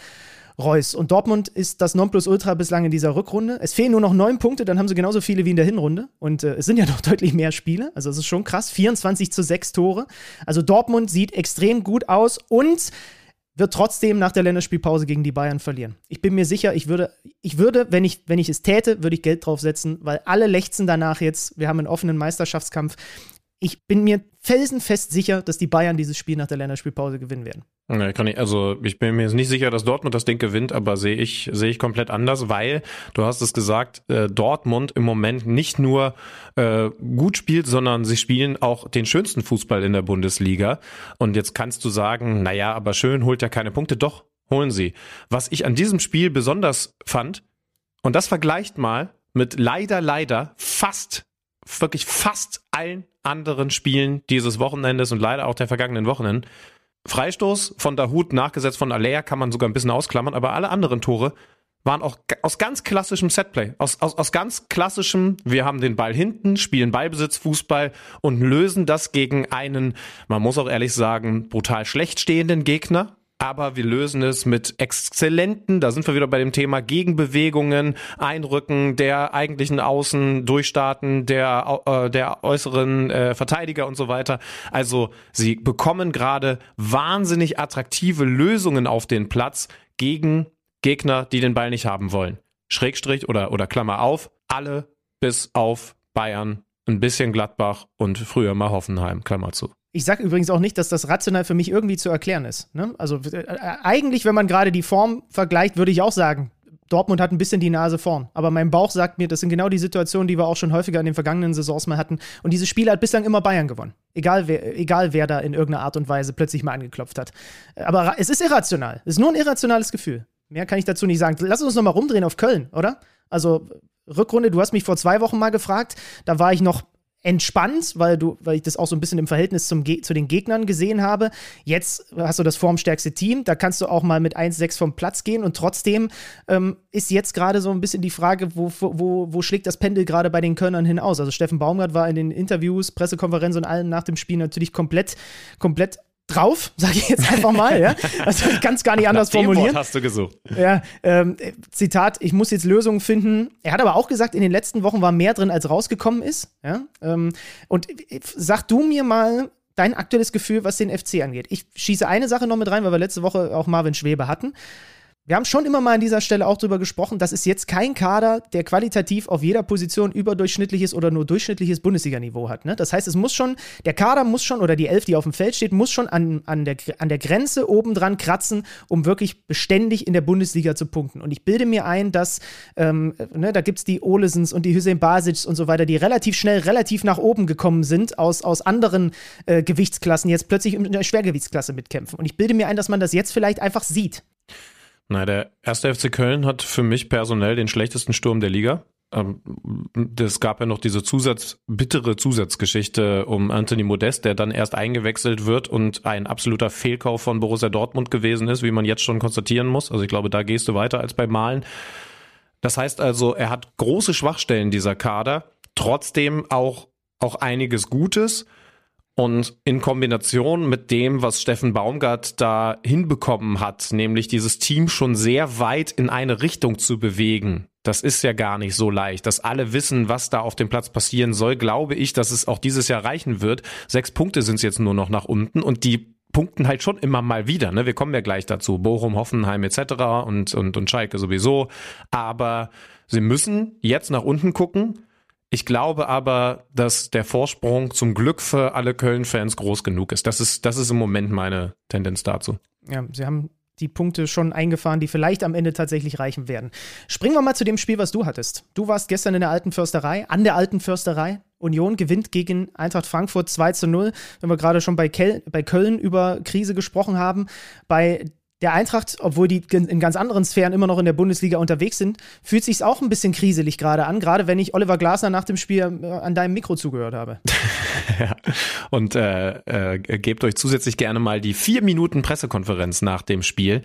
Reus. Und Dortmund ist das Nonplusultra bislang in dieser Rückrunde. Es fehlen nur noch neun Punkte, dann haben sie genauso viele wie in der Hinrunde. Und äh, es sind ja noch deutlich mehr Spiele. Also es ist schon krass. 24 zu 6 Tore. Also Dortmund sieht extrem gut aus und wird trotzdem nach der Länderspielpause gegen die Bayern verlieren. Ich bin mir sicher, ich würde, ich würde, wenn ich, wenn ich es täte, würde ich Geld draufsetzen, weil alle lechzen danach jetzt. Wir haben einen offenen Meisterschaftskampf ich bin mir felsenfest sicher, dass die Bayern dieses Spiel nach der Länderspielpause gewinnen werden. Nee, kann ich, also ich bin mir jetzt nicht sicher, dass Dortmund das Ding gewinnt, aber sehe ich, sehe ich komplett anders, weil, du hast es gesagt, äh, Dortmund im Moment nicht nur äh, gut spielt, sondern sie spielen auch den schönsten Fußball in der Bundesliga. Und jetzt kannst du sagen, naja, aber schön holt ja keine Punkte. Doch, holen sie. Was ich an diesem Spiel besonders fand, und das vergleicht mal mit leider, leider fast wirklich fast allen anderen Spielen dieses Wochenendes und leider auch der vergangenen Wochenenden. Freistoß von Dahut, nachgesetzt von Alea, kann man sogar ein bisschen ausklammern, aber alle anderen Tore waren auch aus ganz klassischem Setplay, aus, aus, aus ganz klassischem, wir haben den Ball hinten, spielen Ballbesitz, Fußball und lösen das gegen einen, man muss auch ehrlich sagen, brutal schlecht stehenden Gegner. Aber wir lösen es mit exzellenten, da sind wir wieder bei dem Thema Gegenbewegungen, Einrücken der eigentlichen Außen, Durchstarten der, äh, der äußeren äh, Verteidiger und so weiter. Also sie bekommen gerade wahnsinnig attraktive Lösungen auf den Platz gegen Gegner, die den Ball nicht haben wollen. Schrägstrich oder, oder Klammer auf, alle bis auf Bayern, ein bisschen Gladbach und früher mal Hoffenheim, Klammer zu. Ich sage übrigens auch nicht, dass das rational für mich irgendwie zu erklären ist. Ne? Also äh, eigentlich, wenn man gerade die Form vergleicht, würde ich auch sagen, Dortmund hat ein bisschen die Nase vorn. Aber mein Bauch sagt mir, das sind genau die Situationen, die wir auch schon häufiger in den vergangenen Saisons mal hatten. Und dieses Spiel hat bislang immer Bayern gewonnen. Egal wer, egal wer da in irgendeiner Art und Weise plötzlich mal angeklopft hat. Aber es ist irrational. Es ist nur ein irrationales Gefühl. Mehr kann ich dazu nicht sagen. Lass uns noch mal rumdrehen auf Köln, oder? Also Rückrunde, du hast mich vor zwei Wochen mal gefragt. Da war ich noch entspannt, weil du, weil ich das auch so ein bisschen im Verhältnis zum zu den Gegnern gesehen habe. Jetzt hast du das formstärkste Team, da kannst du auch mal mit 1-6 vom Platz gehen und trotzdem ähm, ist jetzt gerade so ein bisschen die Frage, wo, wo, wo schlägt das Pendel gerade bei den Kölnern hin aus? Also Steffen Baumgart war in den Interviews, Pressekonferenzen und allem nach dem Spiel natürlich komplett, komplett drauf, sage ich jetzt einfach mal, ja. Also ich kann es gar nicht anders Nach formulieren. Wort hast du gesucht. Ja, ähm, Zitat, ich muss jetzt Lösungen finden. Er hat aber auch gesagt, in den letzten Wochen war mehr drin, als rausgekommen ist. Ja? Ähm, und sag du mir mal dein aktuelles Gefühl, was den FC angeht. Ich schieße eine Sache noch mit rein, weil wir letzte Woche auch Marvin Schwebe hatten. Wir haben schon immer mal an dieser Stelle auch drüber gesprochen, das ist jetzt kein Kader, der qualitativ auf jeder Position überdurchschnittliches oder nur durchschnittliches Bundesliga-Niveau hat. Ne? Das heißt, es muss schon, der Kader muss schon, oder die Elf, die auf dem Feld steht, muss schon an, an, der, an der Grenze obendran kratzen, um wirklich beständig in der Bundesliga zu punkten. Und ich bilde mir ein, dass, ähm, ne, da gibt es die Olesens und die Hüseyin Basic und so weiter, die relativ schnell, relativ nach oben gekommen sind, aus, aus anderen äh, Gewichtsklassen, jetzt plötzlich in der Schwergewichtsklasse mitkämpfen. Und ich bilde mir ein, dass man das jetzt vielleicht einfach sieht. Nein, der erste FC Köln hat für mich personell den schlechtesten Sturm der Liga. Ähm, es gab ja noch diese Zusatz, bittere Zusatzgeschichte um Anthony Modest, der dann erst eingewechselt wird und ein absoluter Fehlkauf von Borussia Dortmund gewesen ist, wie man jetzt schon konstatieren muss. Also ich glaube, da gehst du weiter als bei Malen. Das heißt also, er hat große Schwachstellen, dieser Kader, trotzdem auch, auch einiges Gutes. Und in Kombination mit dem, was Steffen Baumgart da hinbekommen hat, nämlich dieses Team schon sehr weit in eine Richtung zu bewegen, das ist ja gar nicht so leicht. Dass alle wissen, was da auf dem Platz passieren soll, glaube ich, dass es auch dieses Jahr reichen wird. Sechs Punkte sind es jetzt nur noch nach unten und die punkten halt schon immer mal wieder. Ne? Wir kommen ja gleich dazu. Bochum, Hoffenheim etc. und, und, und Schalke sowieso. Aber sie müssen jetzt nach unten gucken ich glaube aber, dass der Vorsprung zum Glück für alle Köln-Fans groß genug ist. Das ist, das ist im Moment meine Tendenz dazu. Ja, sie haben die Punkte schon eingefahren, die vielleicht am Ende tatsächlich reichen werden. Springen wir mal zu dem Spiel, was du hattest. Du warst gestern in der alten Försterei, an der alten Försterei. Union gewinnt gegen Eintracht Frankfurt 2 zu 0. Wenn wir gerade schon bei, Kel bei Köln über Krise gesprochen haben, bei der Eintracht, obwohl die in ganz anderen Sphären immer noch in der Bundesliga unterwegs sind, fühlt sich auch ein bisschen kriselig gerade an, gerade wenn ich Oliver Glasner nach dem Spiel äh, an deinem Mikro zugehört habe. ja. Und äh, äh, gebt euch zusätzlich gerne mal die vier Minuten Pressekonferenz nach dem Spiel.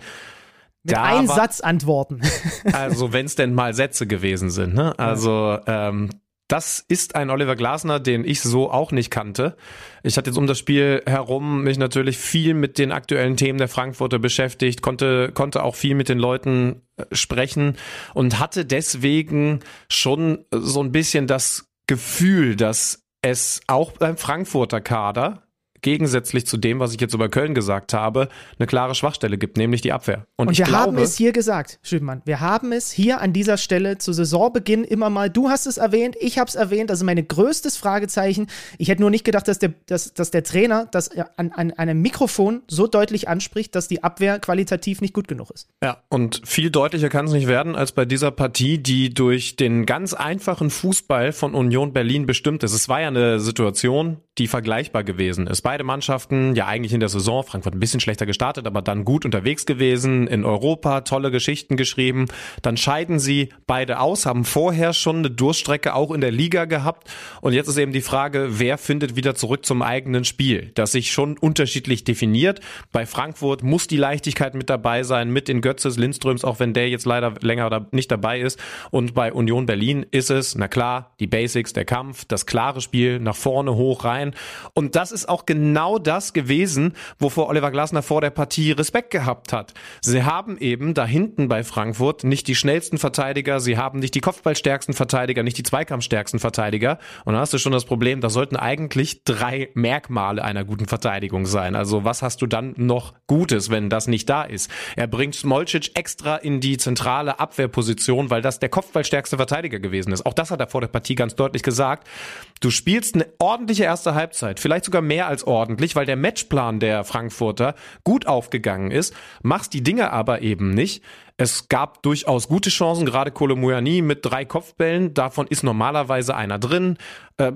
Mit da einem Satz antworten. also wenn es denn mal Sätze gewesen sind. Ne? Also ähm, das ist ein Oliver Glasner, den ich so auch nicht kannte. Ich hatte jetzt um das Spiel herum mich natürlich viel mit den aktuellen Themen der Frankfurter beschäftigt, konnte, konnte auch viel mit den Leuten äh, sprechen und hatte deswegen schon so ein bisschen das Gefühl, dass es auch beim Frankfurter Kader gegensätzlich zu dem, was ich jetzt über Köln gesagt habe, eine klare Schwachstelle gibt, nämlich die Abwehr. Und, Und wir glaube, haben es hier gesagt, Schüttmann. Wir haben es hier an dieser Stelle zu Saisonbeginn immer mal, du hast es erwähnt, ich habe es erwähnt, das ist mein größtes Fragezeichen. Ich hätte nur nicht gedacht, dass der, dass, dass der Trainer das an, an einem Mikrofon so deutlich anspricht, dass die Abwehr qualitativ nicht gut genug ist. Ja, und viel deutlicher kann es nicht werden als bei dieser Partie, die durch den ganz einfachen Fußball von Union Berlin bestimmt ist. Es war ja eine Situation, die vergleichbar gewesen ist beide Mannschaften ja eigentlich in der Saison, Frankfurt ein bisschen schlechter gestartet, aber dann gut unterwegs gewesen, in Europa tolle Geschichten geschrieben. Dann scheiden sie beide aus, haben vorher schon eine Durststrecke auch in der Liga gehabt. Und jetzt ist eben die Frage, wer findet wieder zurück zum eigenen Spiel, das sich schon unterschiedlich definiert. Bei Frankfurt muss die Leichtigkeit mit dabei sein, mit den Götzes, Lindströms, auch wenn der jetzt leider länger nicht dabei ist. Und bei Union Berlin ist es, na klar, die Basics, der Kampf, das klare Spiel, nach vorne, hoch, rein. Und das ist auch genau das gewesen, wovor Oliver Glasner vor der Partie Respekt gehabt hat. Sie haben eben da hinten bei Frankfurt nicht die schnellsten Verteidiger, sie haben nicht die Kopfballstärksten Verteidiger, nicht die Zweikampfstärksten Verteidiger. Und da hast du schon das Problem, da sollten eigentlich drei Merkmale einer guten Verteidigung sein. Also was hast du dann noch Gutes, wenn das nicht da ist? Er bringt Smolcic extra in die zentrale Abwehrposition, weil das der Kopfballstärkste Verteidiger gewesen ist. Auch das hat er vor der Partie ganz deutlich gesagt. Du spielst eine ordentliche erste Halbzeit, vielleicht sogar mehr als ordentlich, weil der Matchplan der Frankfurter gut aufgegangen ist, machst die Dinge aber eben nicht. Es gab durchaus gute Chancen, gerade Kolomouani mit drei Kopfbällen. Davon ist normalerweise einer drin. Äh,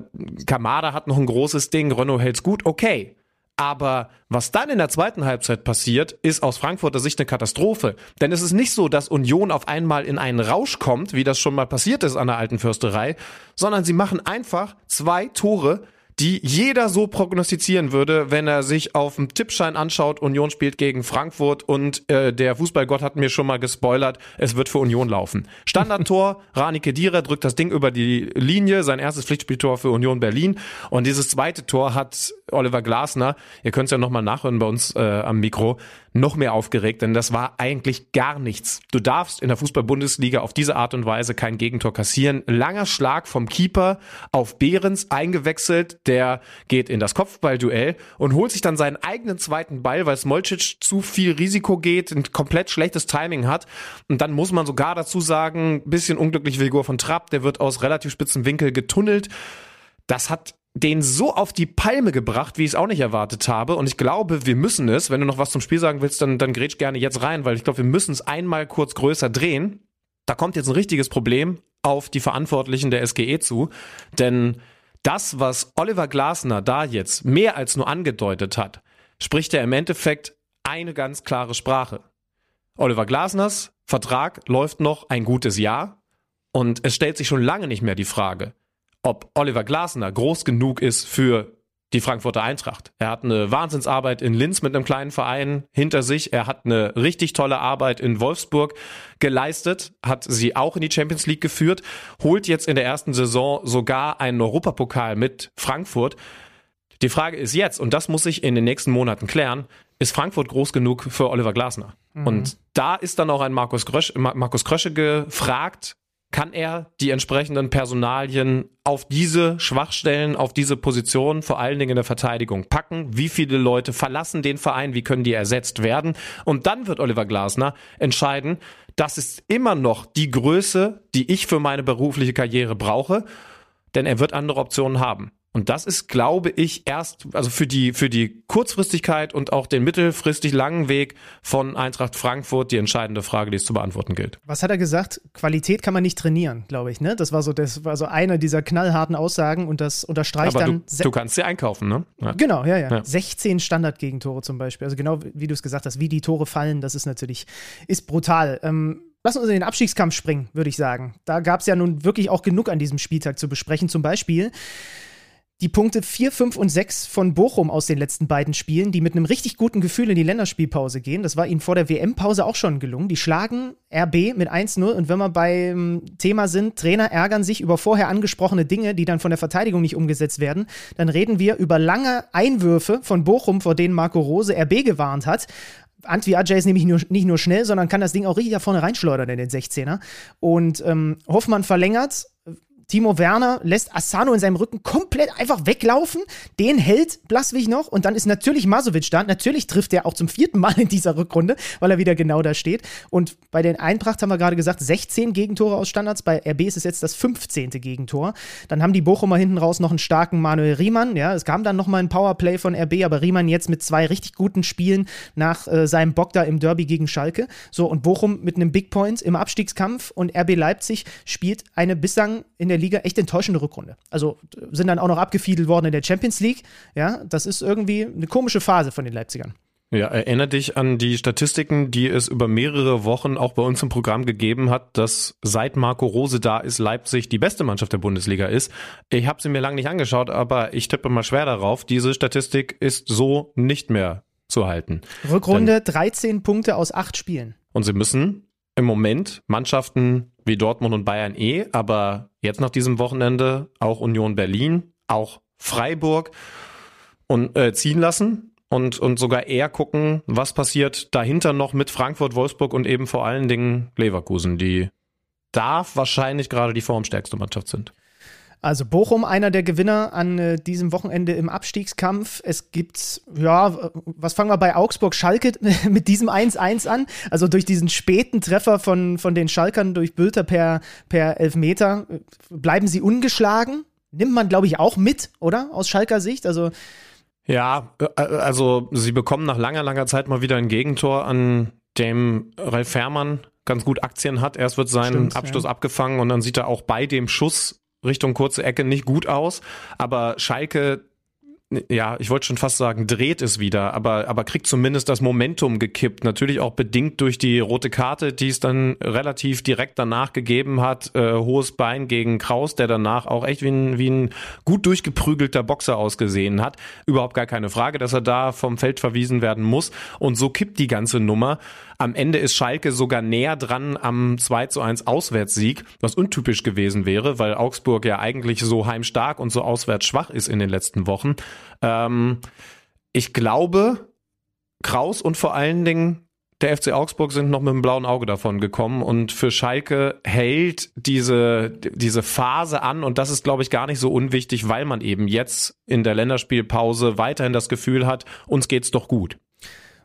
Kamada hat noch ein großes Ding. Renault hält's gut. Okay. Aber was dann in der zweiten Halbzeit passiert, ist aus Frankfurter Sicht eine Katastrophe. Denn es ist nicht so, dass Union auf einmal in einen Rausch kommt, wie das schon mal passiert ist an der alten Fürsterei, sondern sie machen einfach zwei Tore die jeder so prognostizieren würde, wenn er sich auf dem Tippschein anschaut, Union spielt gegen Frankfurt und äh, der Fußballgott hat mir schon mal gespoilert, es wird für Union laufen. Standardtor, Rani Kedira drückt das Ding über die Linie, sein erstes Pflichtspieltor für Union Berlin und dieses zweite Tor hat Oliver Glasner, ihr könnt es ja nochmal nachhören bei uns äh, am Mikro, noch mehr aufgeregt, denn das war eigentlich gar nichts. Du darfst in der Fußball-Bundesliga auf diese Art und Weise kein Gegentor kassieren. Langer Schlag vom Keeper auf Behrens eingewechselt, der geht in das Kopfballduell und holt sich dann seinen eigenen zweiten Ball, weil Smolcic zu viel Risiko geht, ein komplett schlechtes Timing hat. Und dann muss man sogar dazu sagen, bisschen unglücklich Figur von Trapp, der wird aus relativ spitzen Winkel getunnelt. Das hat den so auf die Palme gebracht, wie ich es auch nicht erwartet habe. Und ich glaube, wir müssen es, wenn du noch was zum Spiel sagen willst, dann, dann grätsch gerne jetzt rein, weil ich glaube, wir müssen es einmal kurz größer drehen. Da kommt jetzt ein richtiges Problem auf die Verantwortlichen der SGE zu. Denn das, was Oliver Glasner da jetzt mehr als nur angedeutet hat, spricht er im Endeffekt eine ganz klare Sprache. Oliver Glasners Vertrag läuft noch ein gutes Jahr und es stellt sich schon lange nicht mehr die Frage, ob Oliver Glasner groß genug ist für die Frankfurter Eintracht. Er hat eine Wahnsinnsarbeit in Linz mit einem kleinen Verein hinter sich. Er hat eine richtig tolle Arbeit in Wolfsburg geleistet, hat sie auch in die Champions League geführt, holt jetzt in der ersten Saison sogar einen Europapokal mit Frankfurt. Die Frage ist jetzt, und das muss sich in den nächsten Monaten klären, ist Frankfurt groß genug für Oliver Glasner? Mhm. Und da ist dann auch ein Markus, Grösch, Markus Krösche gefragt, kann er die entsprechenden Personalien auf diese Schwachstellen, auf diese Position, vor allen Dingen in der Verteidigung packen? Wie viele Leute verlassen den Verein? Wie können die ersetzt werden? Und dann wird Oliver Glasner entscheiden, das ist immer noch die Größe, die ich für meine berufliche Karriere brauche, denn er wird andere Optionen haben. Und das ist, glaube ich, erst, also für die, für die Kurzfristigkeit und auch den mittelfristig langen Weg von Eintracht Frankfurt die entscheidende Frage, die es zu beantworten gilt. Was hat er gesagt? Qualität kann man nicht trainieren, glaube ich, ne? Das war so, das war so eine dieser knallharten Aussagen und das unterstreicht Aber dann. Du, du kannst sie einkaufen, ne? Ja. Genau, ja, ja, ja. 16 Standardgegentore zum Beispiel. Also genau wie du es gesagt hast, wie die Tore fallen, das ist natürlich, ist brutal. Ähm, Lass uns in den Abstiegskampf springen, würde ich sagen. Da gab es ja nun wirklich auch genug an diesem Spieltag zu besprechen. Zum Beispiel die Punkte 4, 5 und 6 von Bochum aus den letzten beiden Spielen, die mit einem richtig guten Gefühl in die Länderspielpause gehen. Das war ihnen vor der WM-Pause auch schon gelungen. Die schlagen RB mit 1-0 und wenn wir beim Thema sind, Trainer ärgern sich über vorher angesprochene Dinge, die dann von der Verteidigung nicht umgesetzt werden, dann reden wir über lange Einwürfe von Bochum, vor denen Marco Rose RB gewarnt hat. Antwi Ajay ist nämlich nur, nicht nur schnell, sondern kann das Ding auch richtig da vorne reinschleudern in den 16er. Und ähm, Hoffmann verlängert, Timo Werner lässt Asano in seinem Rücken komplett einfach weglaufen. Den hält Blaswig noch und dann ist natürlich Masovic da. Natürlich trifft er auch zum vierten Mal in dieser Rückrunde, weil er wieder genau da steht. Und bei den Eintracht haben wir gerade gesagt, 16 Gegentore aus Standards. Bei RB ist es jetzt das 15. Gegentor. Dann haben die Bochumer hinten raus noch einen starken Manuel Riemann. Ja, es kam dann nochmal ein Powerplay von RB, aber Riemann jetzt mit zwei richtig guten Spielen nach äh, seinem Bock da im Derby gegen Schalke. So, und Bochum mit einem Big Point im Abstiegskampf und RB Leipzig spielt eine bislang in der der Liga echt enttäuschende Rückrunde. Also sind dann auch noch abgefiedelt worden in der Champions League. Ja, das ist irgendwie eine komische Phase von den Leipzigern. Ja, erinnere dich an die Statistiken, die es über mehrere Wochen auch bei uns im Programm gegeben hat, dass seit Marco Rose da ist, Leipzig die beste Mannschaft der Bundesliga ist. Ich habe sie mir lange nicht angeschaut, aber ich tippe mal schwer darauf, diese Statistik ist so nicht mehr zu halten. Rückrunde Denn, 13 Punkte aus 8 Spielen. Und sie müssen im Moment Mannschaften wie Dortmund und Bayern eh, aber jetzt nach diesem Wochenende auch Union Berlin, auch Freiburg und äh, ziehen lassen und, und sogar eher gucken, was passiert dahinter noch mit Frankfurt, Wolfsburg und eben vor allen Dingen Leverkusen, die da wahrscheinlich gerade die formstärkste Mannschaft sind. Also Bochum, einer der Gewinner an äh, diesem Wochenende im Abstiegskampf. Es gibt, ja, was fangen wir bei Augsburg Schalke mit diesem 1-1 an? Also durch diesen späten Treffer von, von den Schalkern durch Bülter per, per Elfmeter bleiben sie ungeschlagen. Nimmt man, glaube ich, auch mit, oder? Aus Schalker Sicht. Also ja, äh, äh, also sie bekommen nach langer, langer Zeit mal wieder ein Gegentor, an dem Ralf Fährmann ganz gut Aktien hat. Erst wird sein Abschluss ja. abgefangen und dann sieht er auch bei dem Schuss Richtung kurze Ecke nicht gut aus. Aber Schalke ja, ich wollte schon fast sagen, dreht es wieder, aber, aber kriegt zumindest das Momentum gekippt. Natürlich auch bedingt durch die rote Karte, die es dann relativ direkt danach gegeben hat. Äh, hohes Bein gegen Kraus, der danach auch echt wie ein, wie ein gut durchgeprügelter Boxer ausgesehen hat. Überhaupt gar keine Frage, dass er da vom Feld verwiesen werden muss. Und so kippt die ganze Nummer. Am Ende ist Schalke sogar näher dran am 2 zu 1 Auswärtssieg, was untypisch gewesen wäre, weil Augsburg ja eigentlich so heimstark und so auswärts schwach ist in den letzten Wochen. Ähm, ich glaube, Kraus und vor allen Dingen der FC Augsburg sind noch mit einem blauen Auge davon gekommen und für Schalke hält diese, diese Phase an und das ist, glaube ich, gar nicht so unwichtig, weil man eben jetzt in der Länderspielpause weiterhin das Gefühl hat, uns geht's doch gut.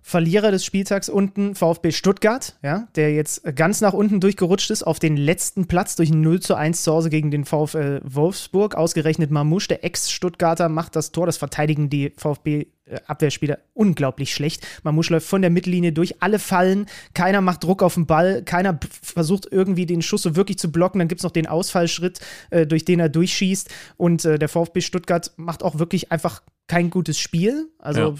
Verlierer des Spieltags unten VfB Stuttgart, ja, der jetzt ganz nach unten durchgerutscht ist auf den letzten Platz durch ein 0 zu 1 zu Hause gegen den VfL Wolfsburg. Ausgerechnet Mamouche, der Ex-Stuttgarter, macht das Tor. Das verteidigen die VfB Abwehrspieler unglaublich schlecht. Mamouche läuft von der Mittellinie durch alle Fallen, keiner macht Druck auf den Ball, keiner versucht irgendwie den Schuss so wirklich zu blocken. Dann gibt es noch den Ausfallschritt, äh, durch den er durchschießt. Und äh, der VfB Stuttgart macht auch wirklich einfach kein gutes Spiel. Also ja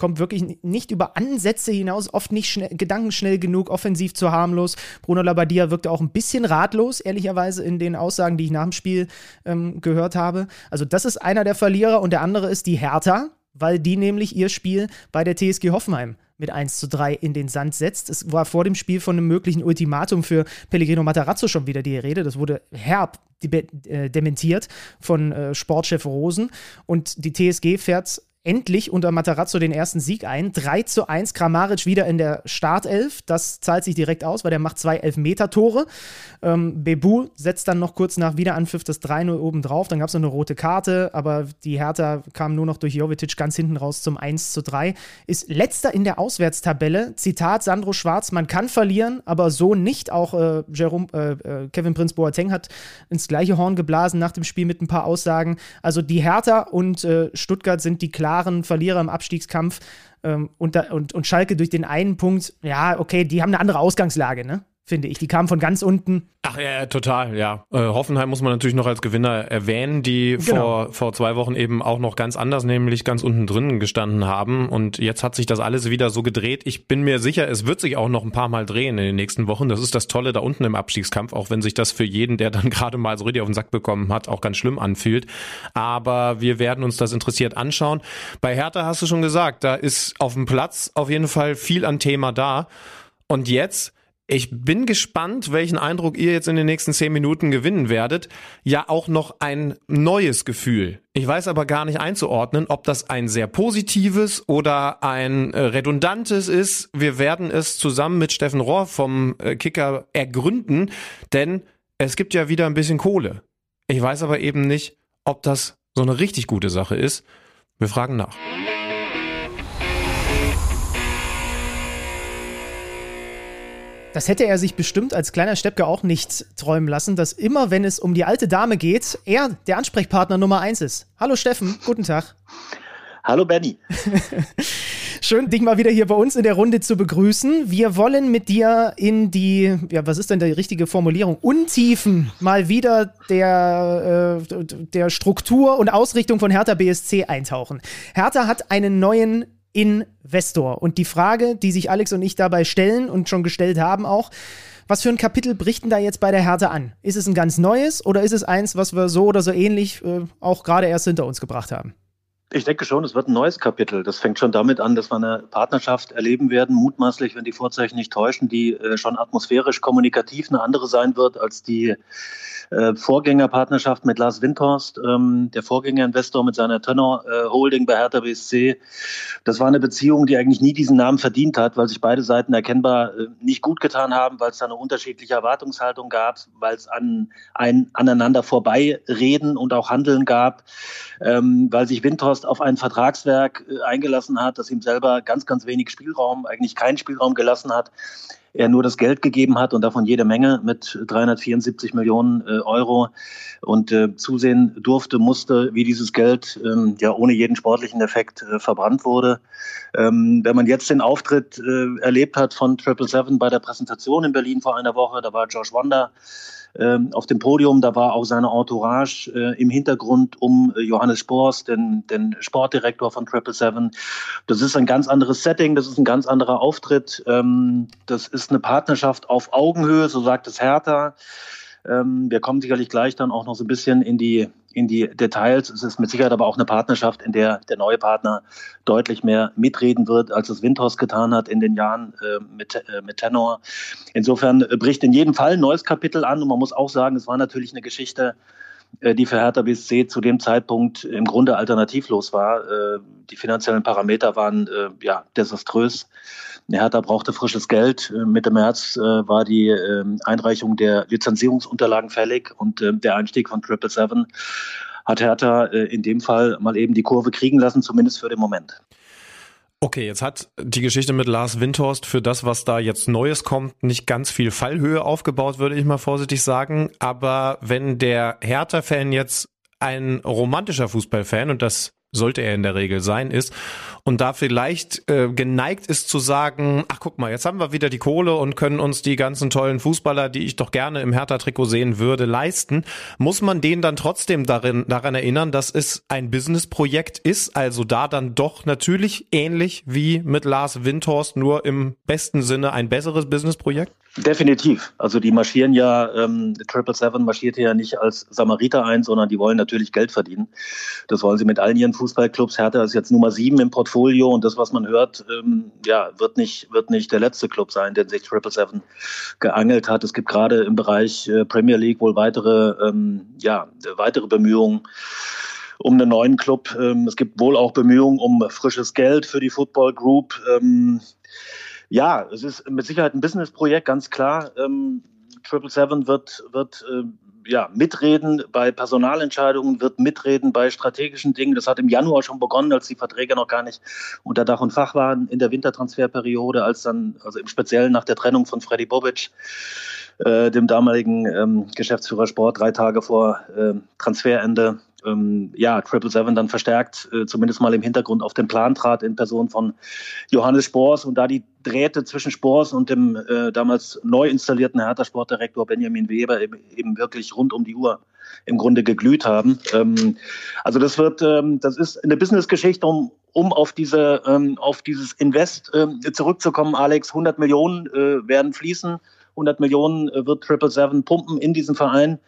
kommt wirklich nicht über Ansätze hinaus, oft nicht schnell, gedankenschnell genug, offensiv zu harmlos. Bruno Labbadia wirkte auch ein bisschen ratlos, ehrlicherweise, in den Aussagen, die ich nach dem Spiel ähm, gehört habe. Also, das ist einer der Verlierer und der andere ist die Hertha, weil die nämlich ihr Spiel bei der TSG Hoffenheim mit 1 zu 3 in den Sand setzt. Es war vor dem Spiel von einem möglichen Ultimatum für Pellegrino Matarazzo schon wieder die Rede. Das wurde herb äh, dementiert von äh, Sportchef Rosen. Und die TSG fährt endlich unter Matarazzo den ersten Sieg ein. 3 zu 1, Kramaric wieder in der Startelf. Das zahlt sich direkt aus, weil der macht zwei Elfmeter-Tore. Ähm, Bebu setzt dann noch kurz nach Wiederanpfiff das 3-0 oben drauf. Dann gab es noch eine rote Karte, aber die Hertha kam nur noch durch Jovetic ganz hinten raus zum 1 zu 3. Ist letzter in der Auswärtstabelle. Zitat Sandro Schwarz, man kann verlieren, aber so nicht. Auch äh, Jerome, äh, äh, Kevin Prinz Boateng hat ins gleiche Horn geblasen nach dem Spiel mit ein paar Aussagen. Also die Hertha und äh, Stuttgart sind die klaren klaren Verlierer im Abstiegskampf. Ähm, und, da, und, und Schalke durch den einen Punkt, ja, okay, die haben eine andere Ausgangslage, ne? Finde ich. Die kamen von ganz unten. Ach ja, total, ja. Äh, Hoffenheim muss man natürlich noch als Gewinner erwähnen, die genau. vor, vor zwei Wochen eben auch noch ganz anders, nämlich ganz unten drin gestanden haben. Und jetzt hat sich das alles wieder so gedreht. Ich bin mir sicher, es wird sich auch noch ein paar Mal drehen in den nächsten Wochen. Das ist das Tolle da unten im Abstiegskampf, auch wenn sich das für jeden, der dann gerade mal so richtig auf den Sack bekommen hat, auch ganz schlimm anfühlt. Aber wir werden uns das interessiert anschauen. Bei Hertha hast du schon gesagt, da ist auf dem Platz auf jeden Fall viel an Thema da. Und jetzt ich bin gespannt, welchen Eindruck ihr jetzt in den nächsten zehn Minuten gewinnen werdet. Ja, auch noch ein neues Gefühl. Ich weiß aber gar nicht einzuordnen, ob das ein sehr positives oder ein äh, redundantes ist. Wir werden es zusammen mit Steffen Rohr vom äh, Kicker ergründen, denn es gibt ja wieder ein bisschen Kohle. Ich weiß aber eben nicht, ob das so eine richtig gute Sache ist. Wir fragen nach. Das hätte er sich bestimmt als kleiner Steppke auch nicht träumen lassen, dass immer, wenn es um die alte Dame geht, er der Ansprechpartner Nummer eins ist. Hallo Steffen, guten Tag. Hallo Benny. Schön, dich mal wieder hier bei uns in der Runde zu begrüßen. Wir wollen mit dir in die, ja, was ist denn die richtige Formulierung? Untiefen mal wieder der, äh, der Struktur und Ausrichtung von Hertha BSC eintauchen. Hertha hat einen neuen Investor. Und die Frage, die sich Alex und ich dabei stellen und schon gestellt haben auch, was für ein Kapitel bricht denn da jetzt bei der Hertha an? Ist es ein ganz neues oder ist es eins, was wir so oder so ähnlich äh, auch gerade erst hinter uns gebracht haben? Ich denke schon, es wird ein neues Kapitel. Das fängt schon damit an, dass wir eine Partnerschaft erleben werden, mutmaßlich, wenn die Vorzeichen nicht täuschen, die äh, schon atmosphärisch kommunikativ eine andere sein wird als die äh, Vorgängerpartnerschaft mit Lars Windhorst, ähm, der Vorgängerinvestor mit seiner Tenor äh, Holding bei Hertha BSC. Das war eine Beziehung, die eigentlich nie diesen Namen verdient hat, weil sich beide Seiten erkennbar äh, nicht gut getan haben, weil es da eine unterschiedliche Erwartungshaltung gab, weil es an ein aneinander vorbeireden und auch Handeln gab, ähm, weil sich Windhorst auf ein Vertragswerk äh, eingelassen hat, das ihm selber ganz, ganz wenig Spielraum, eigentlich keinen Spielraum gelassen hat er nur das Geld gegeben hat und davon jede Menge mit 374 Millionen äh, Euro und äh, zusehen durfte, musste, wie dieses Geld ähm, ja ohne jeden sportlichen Effekt äh, verbrannt wurde. Ähm, wenn man jetzt den Auftritt erlebt hat von Triple Seven bei der Präsentation in Berlin vor einer Woche, da war Josh Wonder ähm, auf dem Podium. Da war auch seine Entourage äh, im Hintergrund um äh, Johannes Spors, den, den Sportdirektor von Triple Seven. Das ist ein ganz anderes Setting, das ist ein ganz anderer Auftritt. Ähm, das ist eine Partnerschaft auf Augenhöhe, so sagt es Hertha. Ähm, wir kommen sicherlich gleich dann auch noch so ein bisschen in die, in die Details. Es ist mit Sicherheit aber auch eine Partnerschaft, in der der neue Partner deutlich mehr mitreden wird, als es Windhorst getan hat in den Jahren äh, mit, äh, mit Tenor. Insofern äh, bricht in jedem Fall ein neues Kapitel an und man muss auch sagen, es war natürlich eine Geschichte, die für Hertha BSC zu dem Zeitpunkt im Grunde alternativlos war. Äh, die finanziellen Parameter waren äh, ja desaströs. Hertha brauchte frisches Geld. Äh, Mitte März äh, war die äh, Einreichung der Lizenzierungsunterlagen fällig und äh, der Einstieg von Triple Seven hat Hertha äh, in dem Fall mal eben die Kurve kriegen lassen, zumindest für den Moment. Okay, jetzt hat die Geschichte mit Lars Windhorst für das, was da jetzt Neues kommt, nicht ganz viel Fallhöhe aufgebaut, würde ich mal vorsichtig sagen. Aber wenn der Hertha-Fan jetzt ein romantischer Fußballfan, und das sollte er in der Regel sein, ist und da vielleicht äh, geneigt ist zu sagen, ach guck mal, jetzt haben wir wieder die Kohle und können uns die ganzen tollen Fußballer, die ich doch gerne im Hertha-Trikot sehen würde, leisten, muss man den dann trotzdem darin, daran erinnern, dass es ein Businessprojekt ist, also da dann doch natürlich ähnlich wie mit Lars Windhorst, nur im besten Sinne ein besseres Businessprojekt? Definitiv. Also die marschieren ja, ähm, Triple Seven marschiert ja nicht als Samariter ein, sondern die wollen natürlich Geld verdienen. Das wollen sie mit allen ihren Fußballclubs. Hertha ist jetzt Nummer sieben im Portfolio und das, was man hört, ähm, ja, wird nicht, wird nicht der letzte Club sein, den sich Triple Seven geangelt hat. Es gibt gerade im Bereich äh, Premier League wohl weitere, ähm, ja, weitere Bemühungen um einen neuen Club. Ähm, es gibt wohl auch Bemühungen um frisches Geld für die Football Group. Ähm, ja, es ist mit Sicherheit ein Businessprojekt, ganz klar. Ähm, Triple Seven wird, wird äh, ja, mitreden bei Personalentscheidungen, wird mitreden bei strategischen Dingen. Das hat im Januar schon begonnen, als die Verträge noch gar nicht unter Dach und Fach waren in der Wintertransferperiode, als dann, also im Speziellen nach der Trennung von Freddy Bobic, äh, dem damaligen ähm, Geschäftsführer Sport, drei Tage vor äh, Transferende, ähm, ja, Triple Seven dann verstärkt, äh, zumindest mal im Hintergrund auf den Plan trat in Person von Johannes Spors und da die Drähte zwischen Spors und dem äh, damals neu installierten Hertha-Sportdirektor Benjamin Weber eben, eben, wirklich rund um die Uhr im Grunde geglüht haben. Ähm, also das wird, ähm, das ist eine Businessgeschichte, um, um auf diese, ähm, auf dieses Invest ähm, zurückzukommen, Alex. 100 Millionen äh, werden fließen 100 Millionen äh, wird Triple Seven pumpen in diesen Verein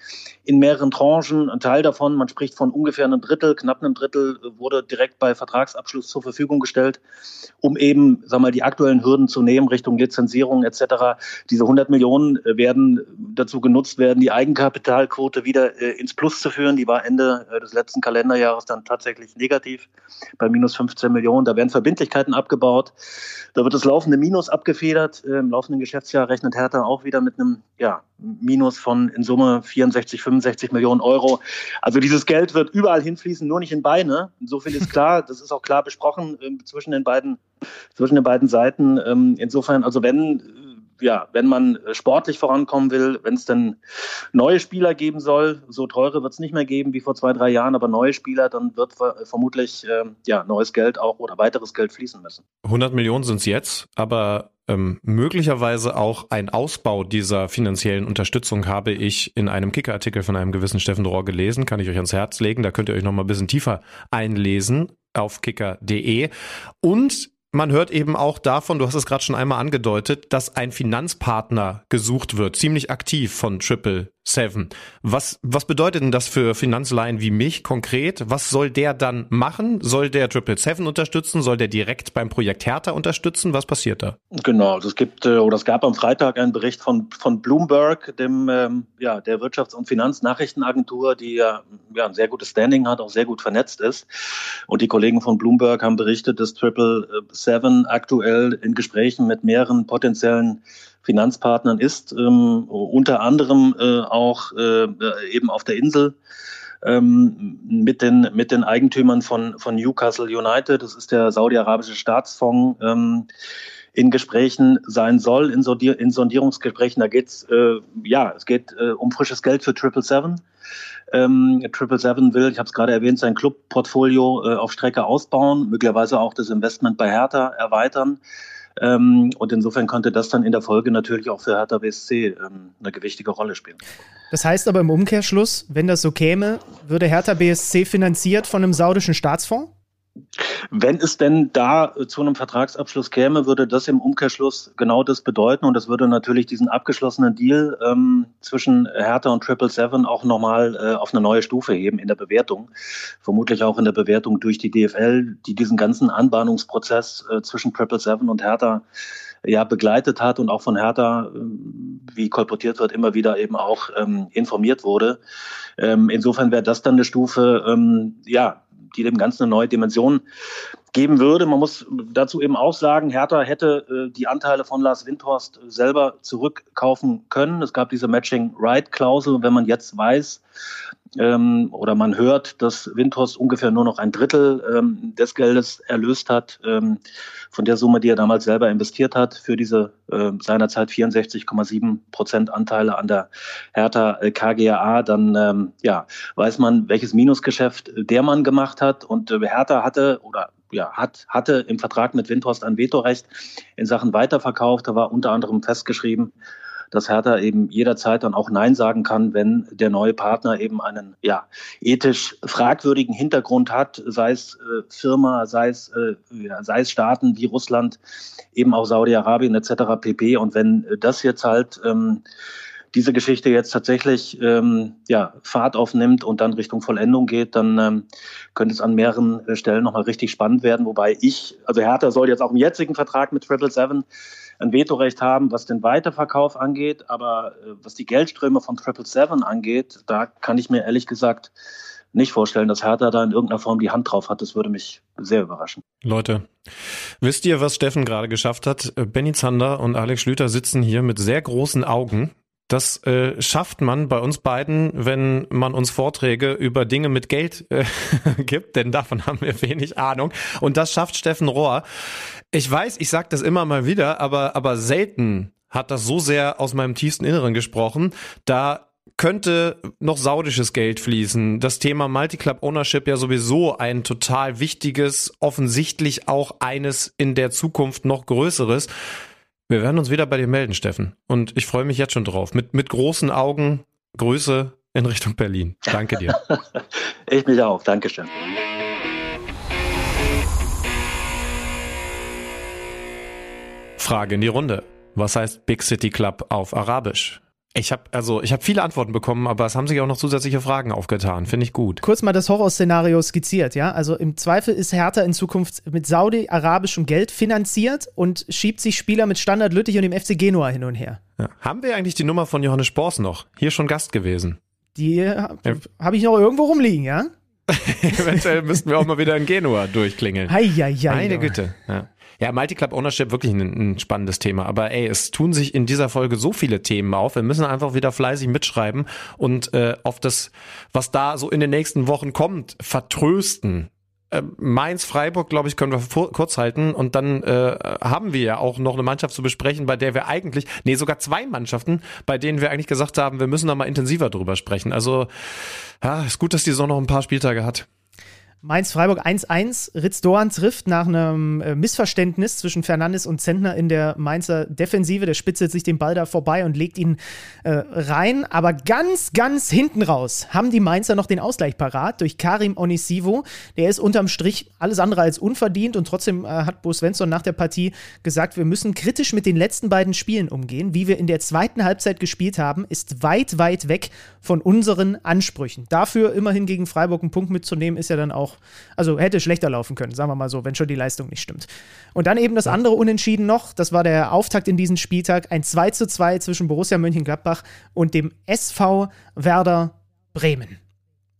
in mehreren Tranchen. Ein Teil davon, man spricht von ungefähr einem Drittel, knapp einem Drittel, äh, wurde direkt bei Vertragsabschluss zur Verfügung gestellt, um eben, sag mal, die aktuellen Hürden zu nehmen Richtung Lizenzierung etc. Diese 100 Millionen äh, werden dazu genutzt werden, die Eigenkapitalquote wieder ins Plus zu führen. Die war Ende des letzten Kalenderjahres dann tatsächlich negativ bei minus 15 Millionen. Da werden Verbindlichkeiten abgebaut. Da wird das laufende Minus abgefedert. Im laufenden Geschäftsjahr rechnet Hertha auch wieder mit einem ja, Minus von in Summe 64, 65 Millionen Euro. Also dieses Geld wird überall hinfließen, nur nicht in Beine. So viel ist klar. Das ist auch klar besprochen äh, zwischen den beiden, zwischen den beiden Seiten. Ähm, insofern, also wenn ja, wenn man sportlich vorankommen will, wenn es denn neue Spieler geben soll, so teure wird es nicht mehr geben wie vor zwei, drei Jahren, aber neue Spieler, dann wird vermutlich äh, ja, neues Geld auch oder weiteres Geld fließen müssen. 100 Millionen sind es jetzt, aber ähm, möglicherweise auch ein Ausbau dieser finanziellen Unterstützung habe ich in einem Kicker-Artikel von einem gewissen Steffen Rohr gelesen, kann ich euch ans Herz legen, da könnt ihr euch noch mal ein bisschen tiefer einlesen auf kicker.de und man hört eben auch davon, du hast es gerade schon einmal angedeutet, dass ein Finanzpartner gesucht wird, ziemlich aktiv von Triple Seven. Was, was bedeutet denn das für Finanzleihen wie mich konkret? Was soll der dann machen? Soll der Triple Seven unterstützen? Soll der direkt beim Projekt Hertha unterstützen? Was passiert da? Genau, also es gibt äh, oder es gab am Freitag einen Bericht von, von Bloomberg, dem ähm, ja der Wirtschafts- und Finanznachrichtenagentur, die ja, ja ein sehr gutes Standing hat, auch sehr gut vernetzt ist. Und die Kollegen von Bloomberg haben berichtet, dass Triple äh, Seven aktuell in Gesprächen mit mehreren potenziellen Finanzpartnern ist, ähm, unter anderem äh, auch äh, eben auf der Insel ähm, mit, den, mit den Eigentümern von, von Newcastle United, das ist der saudi-arabische Staatsfonds, ähm, in Gesprächen sein soll, in, Sondier in Sondierungsgesprächen. Da geht's äh, ja, es geht äh, um frisches Geld für Triple Seven. Ähm, Triple Seven will, ich habe es gerade erwähnt, sein Clubportfolio äh, auf Strecke ausbauen, möglicherweise auch das Investment bei Hertha erweitern. Ähm, und insofern könnte das dann in der Folge natürlich auch für Hertha BSC ähm, eine gewichtige Rolle spielen. Das heißt aber im Umkehrschluss, wenn das so käme, würde Hertha BSC finanziert von einem saudischen Staatsfonds? Wenn es denn da zu einem Vertragsabschluss käme, würde das im Umkehrschluss genau das bedeuten und das würde natürlich diesen abgeschlossenen Deal ähm, zwischen Hertha und Triple Seven auch nochmal äh, auf eine neue Stufe heben in der Bewertung. Vermutlich auch in der Bewertung durch die DFL, die diesen ganzen Anbahnungsprozess äh, zwischen Triple Seven und Hertha ja begleitet hat und auch von Hertha, äh, wie kolportiert wird, immer wieder eben auch ähm, informiert wurde. Ähm, insofern wäre das dann eine Stufe, ähm, ja, die dem Ganzen eine neue Dimension geben würde. Man muss dazu eben auch sagen, Hertha hätte äh, die Anteile von Lars Windhorst selber zurückkaufen können. Es gab diese Matching-Right-Klausel. Wenn man jetzt weiß ähm, oder man hört, dass Windhorst ungefähr nur noch ein Drittel ähm, des Geldes erlöst hat, ähm, von der Summe, die er damals selber investiert hat, für diese äh, seinerzeit 64,7 Prozent Anteile an der Hertha äh, KGAA, dann ähm, ja, weiß man, welches Minusgeschäft der Mann gemacht hat. Und äh, Hertha hatte oder ja, hat, hatte im Vertrag mit Windhorst ein Vetorecht in Sachen Weiterverkauf. Da war unter anderem festgeschrieben, dass Hertha eben jederzeit dann auch Nein sagen kann, wenn der neue Partner eben einen ja, ethisch fragwürdigen Hintergrund hat, sei es äh, Firma, sei es, äh, ja, sei es Staaten wie Russland, eben auch Saudi-Arabien etc. pp. Und wenn das jetzt halt ähm, diese Geschichte jetzt tatsächlich ähm, ja, Fahrt aufnimmt und dann Richtung Vollendung geht, dann ähm, könnte es an mehreren äh, Stellen nochmal richtig spannend werden. Wobei ich, also Hertha soll jetzt auch im jetzigen Vertrag mit Triple Seven ein Vetorecht haben, was den Weiterverkauf angeht, aber äh, was die Geldströme von Triple Seven angeht, da kann ich mir ehrlich gesagt nicht vorstellen, dass Hertha da in irgendeiner Form die Hand drauf hat. Das würde mich sehr überraschen. Leute, wisst ihr, was Steffen gerade geschafft hat? Benny Zander und Alex Schlüter sitzen hier mit sehr großen Augen. Das äh, schafft man bei uns beiden, wenn man uns Vorträge über Dinge mit Geld äh, gibt, denn davon haben wir wenig Ahnung. Und das schafft Steffen Rohr. Ich weiß, ich sage das immer mal wieder, aber, aber selten hat das so sehr aus meinem tiefsten Inneren gesprochen. Da könnte noch saudisches Geld fließen. Das Thema Multiclub Ownership ja sowieso ein total wichtiges, offensichtlich auch eines in der Zukunft noch größeres. Wir werden uns wieder bei dir melden, Steffen. Und ich freue mich jetzt schon drauf. Mit, mit großen Augen, Grüße in Richtung Berlin. Danke dir. ich mich auch. Dankeschön. Frage in die Runde. Was heißt Big City Club auf Arabisch? Ich habe also ich habe viele Antworten bekommen, aber es haben sich auch noch zusätzliche Fragen aufgetan. Finde ich gut. Kurz mal das Horrorszenario skizziert, ja? Also im Zweifel ist Hertha in Zukunft mit saudi-arabischem Geld finanziert und schiebt sich Spieler mit Standard Lüttich und dem FC Genua hin und her. Ja. Haben wir eigentlich die Nummer von Johannes Spors noch? Hier schon Gast gewesen. Die ja. habe ich noch irgendwo rumliegen, ja? Eventuell müssten wir auch mal wieder in Genua durchklingeln. Hei, hei, hei, Meine Güte. Ja. Ja, Multi-Club Ownership wirklich ein, ein, spannendes Thema. Aber ey, es tun sich in dieser Folge so viele Themen auf. Wir müssen einfach wieder fleißig mitschreiben und äh, auf das, was da so in den nächsten Wochen kommt, vertrösten. äh, Mainz, Freiburg, glaube ich, können wir vor, kurz halten. Und dann äh, haben wir ja auch noch eine Mannschaft zu besprechen, bei der wir eigentlich, nee, sogar zwei Mannschaften, bei denen wir eigentlich gesagt haben, wir müssen da mal intensiver drüber sprechen. Also, ja, ist gut, dass die Saison noch ein paar Spieltage hat. Mainz-Freiburg 1-1. Ritz Doan trifft nach einem äh, Missverständnis zwischen Fernandes und Zentner in der Mainzer Defensive. Der spitzelt sich den Ball da vorbei und legt ihn äh, rein. Aber ganz, ganz hinten raus haben die Mainzer noch den Ausgleich parat durch Karim Onisivo. Der ist unterm Strich alles andere als unverdient und trotzdem äh, hat Bo Svensson nach der Partie gesagt, wir müssen kritisch mit den letzten beiden Spielen umgehen. Wie wir in der zweiten Halbzeit gespielt haben, ist weit, weit weg von unseren Ansprüchen. Dafür immerhin gegen Freiburg einen Punkt mitzunehmen, ist ja dann auch auch, also hätte schlechter laufen können, sagen wir mal so, wenn schon die Leistung nicht stimmt. Und dann eben das andere Unentschieden noch, das war der Auftakt in diesen Spieltag, ein 2 zu 2 zwischen Borussia Mönchengladbach und dem SV Werder Bremen.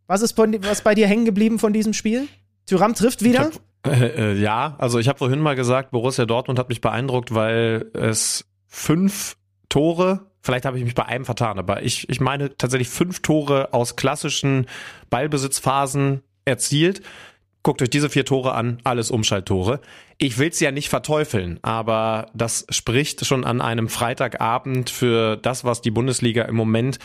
Was ist von, was bei dir hängen geblieben von diesem Spiel? Tyram trifft wieder? Hab, äh, äh, ja, also ich habe vorhin mal gesagt, Borussia Dortmund hat mich beeindruckt, weil es fünf Tore Vielleicht habe ich mich bei einem vertan, aber ich, ich meine tatsächlich fünf Tore aus klassischen Ballbesitzphasen erzielt. Guckt euch diese vier Tore an, alles Umschalttore. Ich will's ja nicht verteufeln, aber das spricht schon an einem Freitagabend für das, was die Bundesliga im Moment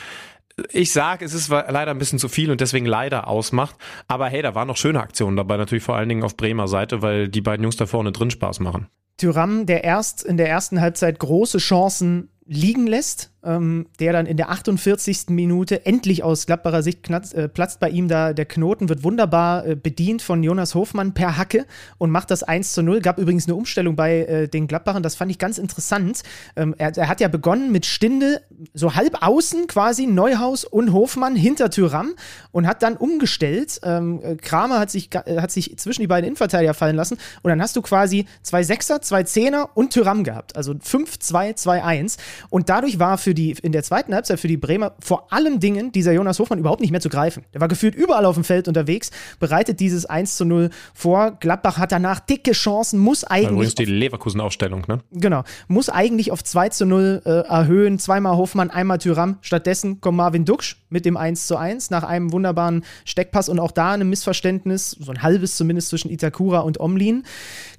ich sag, es ist leider ein bisschen zu viel und deswegen leider ausmacht. Aber hey, da waren noch schöne Aktionen dabei, natürlich vor allen Dingen auf Bremer Seite, weil die beiden Jungs da vorne drin Spaß machen. Tyram, der erst in der ersten Halbzeit große Chancen liegen lässt, ähm, der dann in der 48. Minute endlich aus Gladbacher Sicht knatzt, äh, platzt bei ihm da der Knoten, wird wunderbar äh, bedient von Jonas Hofmann per Hacke und macht das 1 zu 0. Gab übrigens eine Umstellung bei äh, den Gladbachern, das fand ich ganz interessant. Ähm, er, er, hat ja begonnen mit Stinde, so halb außen quasi, Neuhaus und Hofmann hinter Tyram und hat dann umgestellt. Ähm, äh, Kramer hat sich, äh, hat sich zwischen die beiden Innenverteidiger fallen lassen und dann hast du quasi zwei Sechser, zwei Zehner und Tyram gehabt. Also 5-2-2-1 und dadurch war für die, in der zweiten Halbzeit für die Bremer vor allen Dingen dieser Jonas Hofmann überhaupt nicht mehr zu greifen. Der war gefühlt überall auf dem Feld unterwegs, bereitet dieses 1 zu 0 vor. Gladbach hat danach dicke Chancen, muss eigentlich. Übrigens die Leverkusen-Aufstellung, ne? Genau. Muss eigentlich auf 2 zu 0 äh, erhöhen. Zweimal Hofmann, einmal Tyram. Stattdessen kommt Marvin Duksch mit dem 1 zu 1 nach einem wunderbaren Steckpass und auch da ein Missverständnis, so ein halbes zumindest zwischen Itakura und Omlin.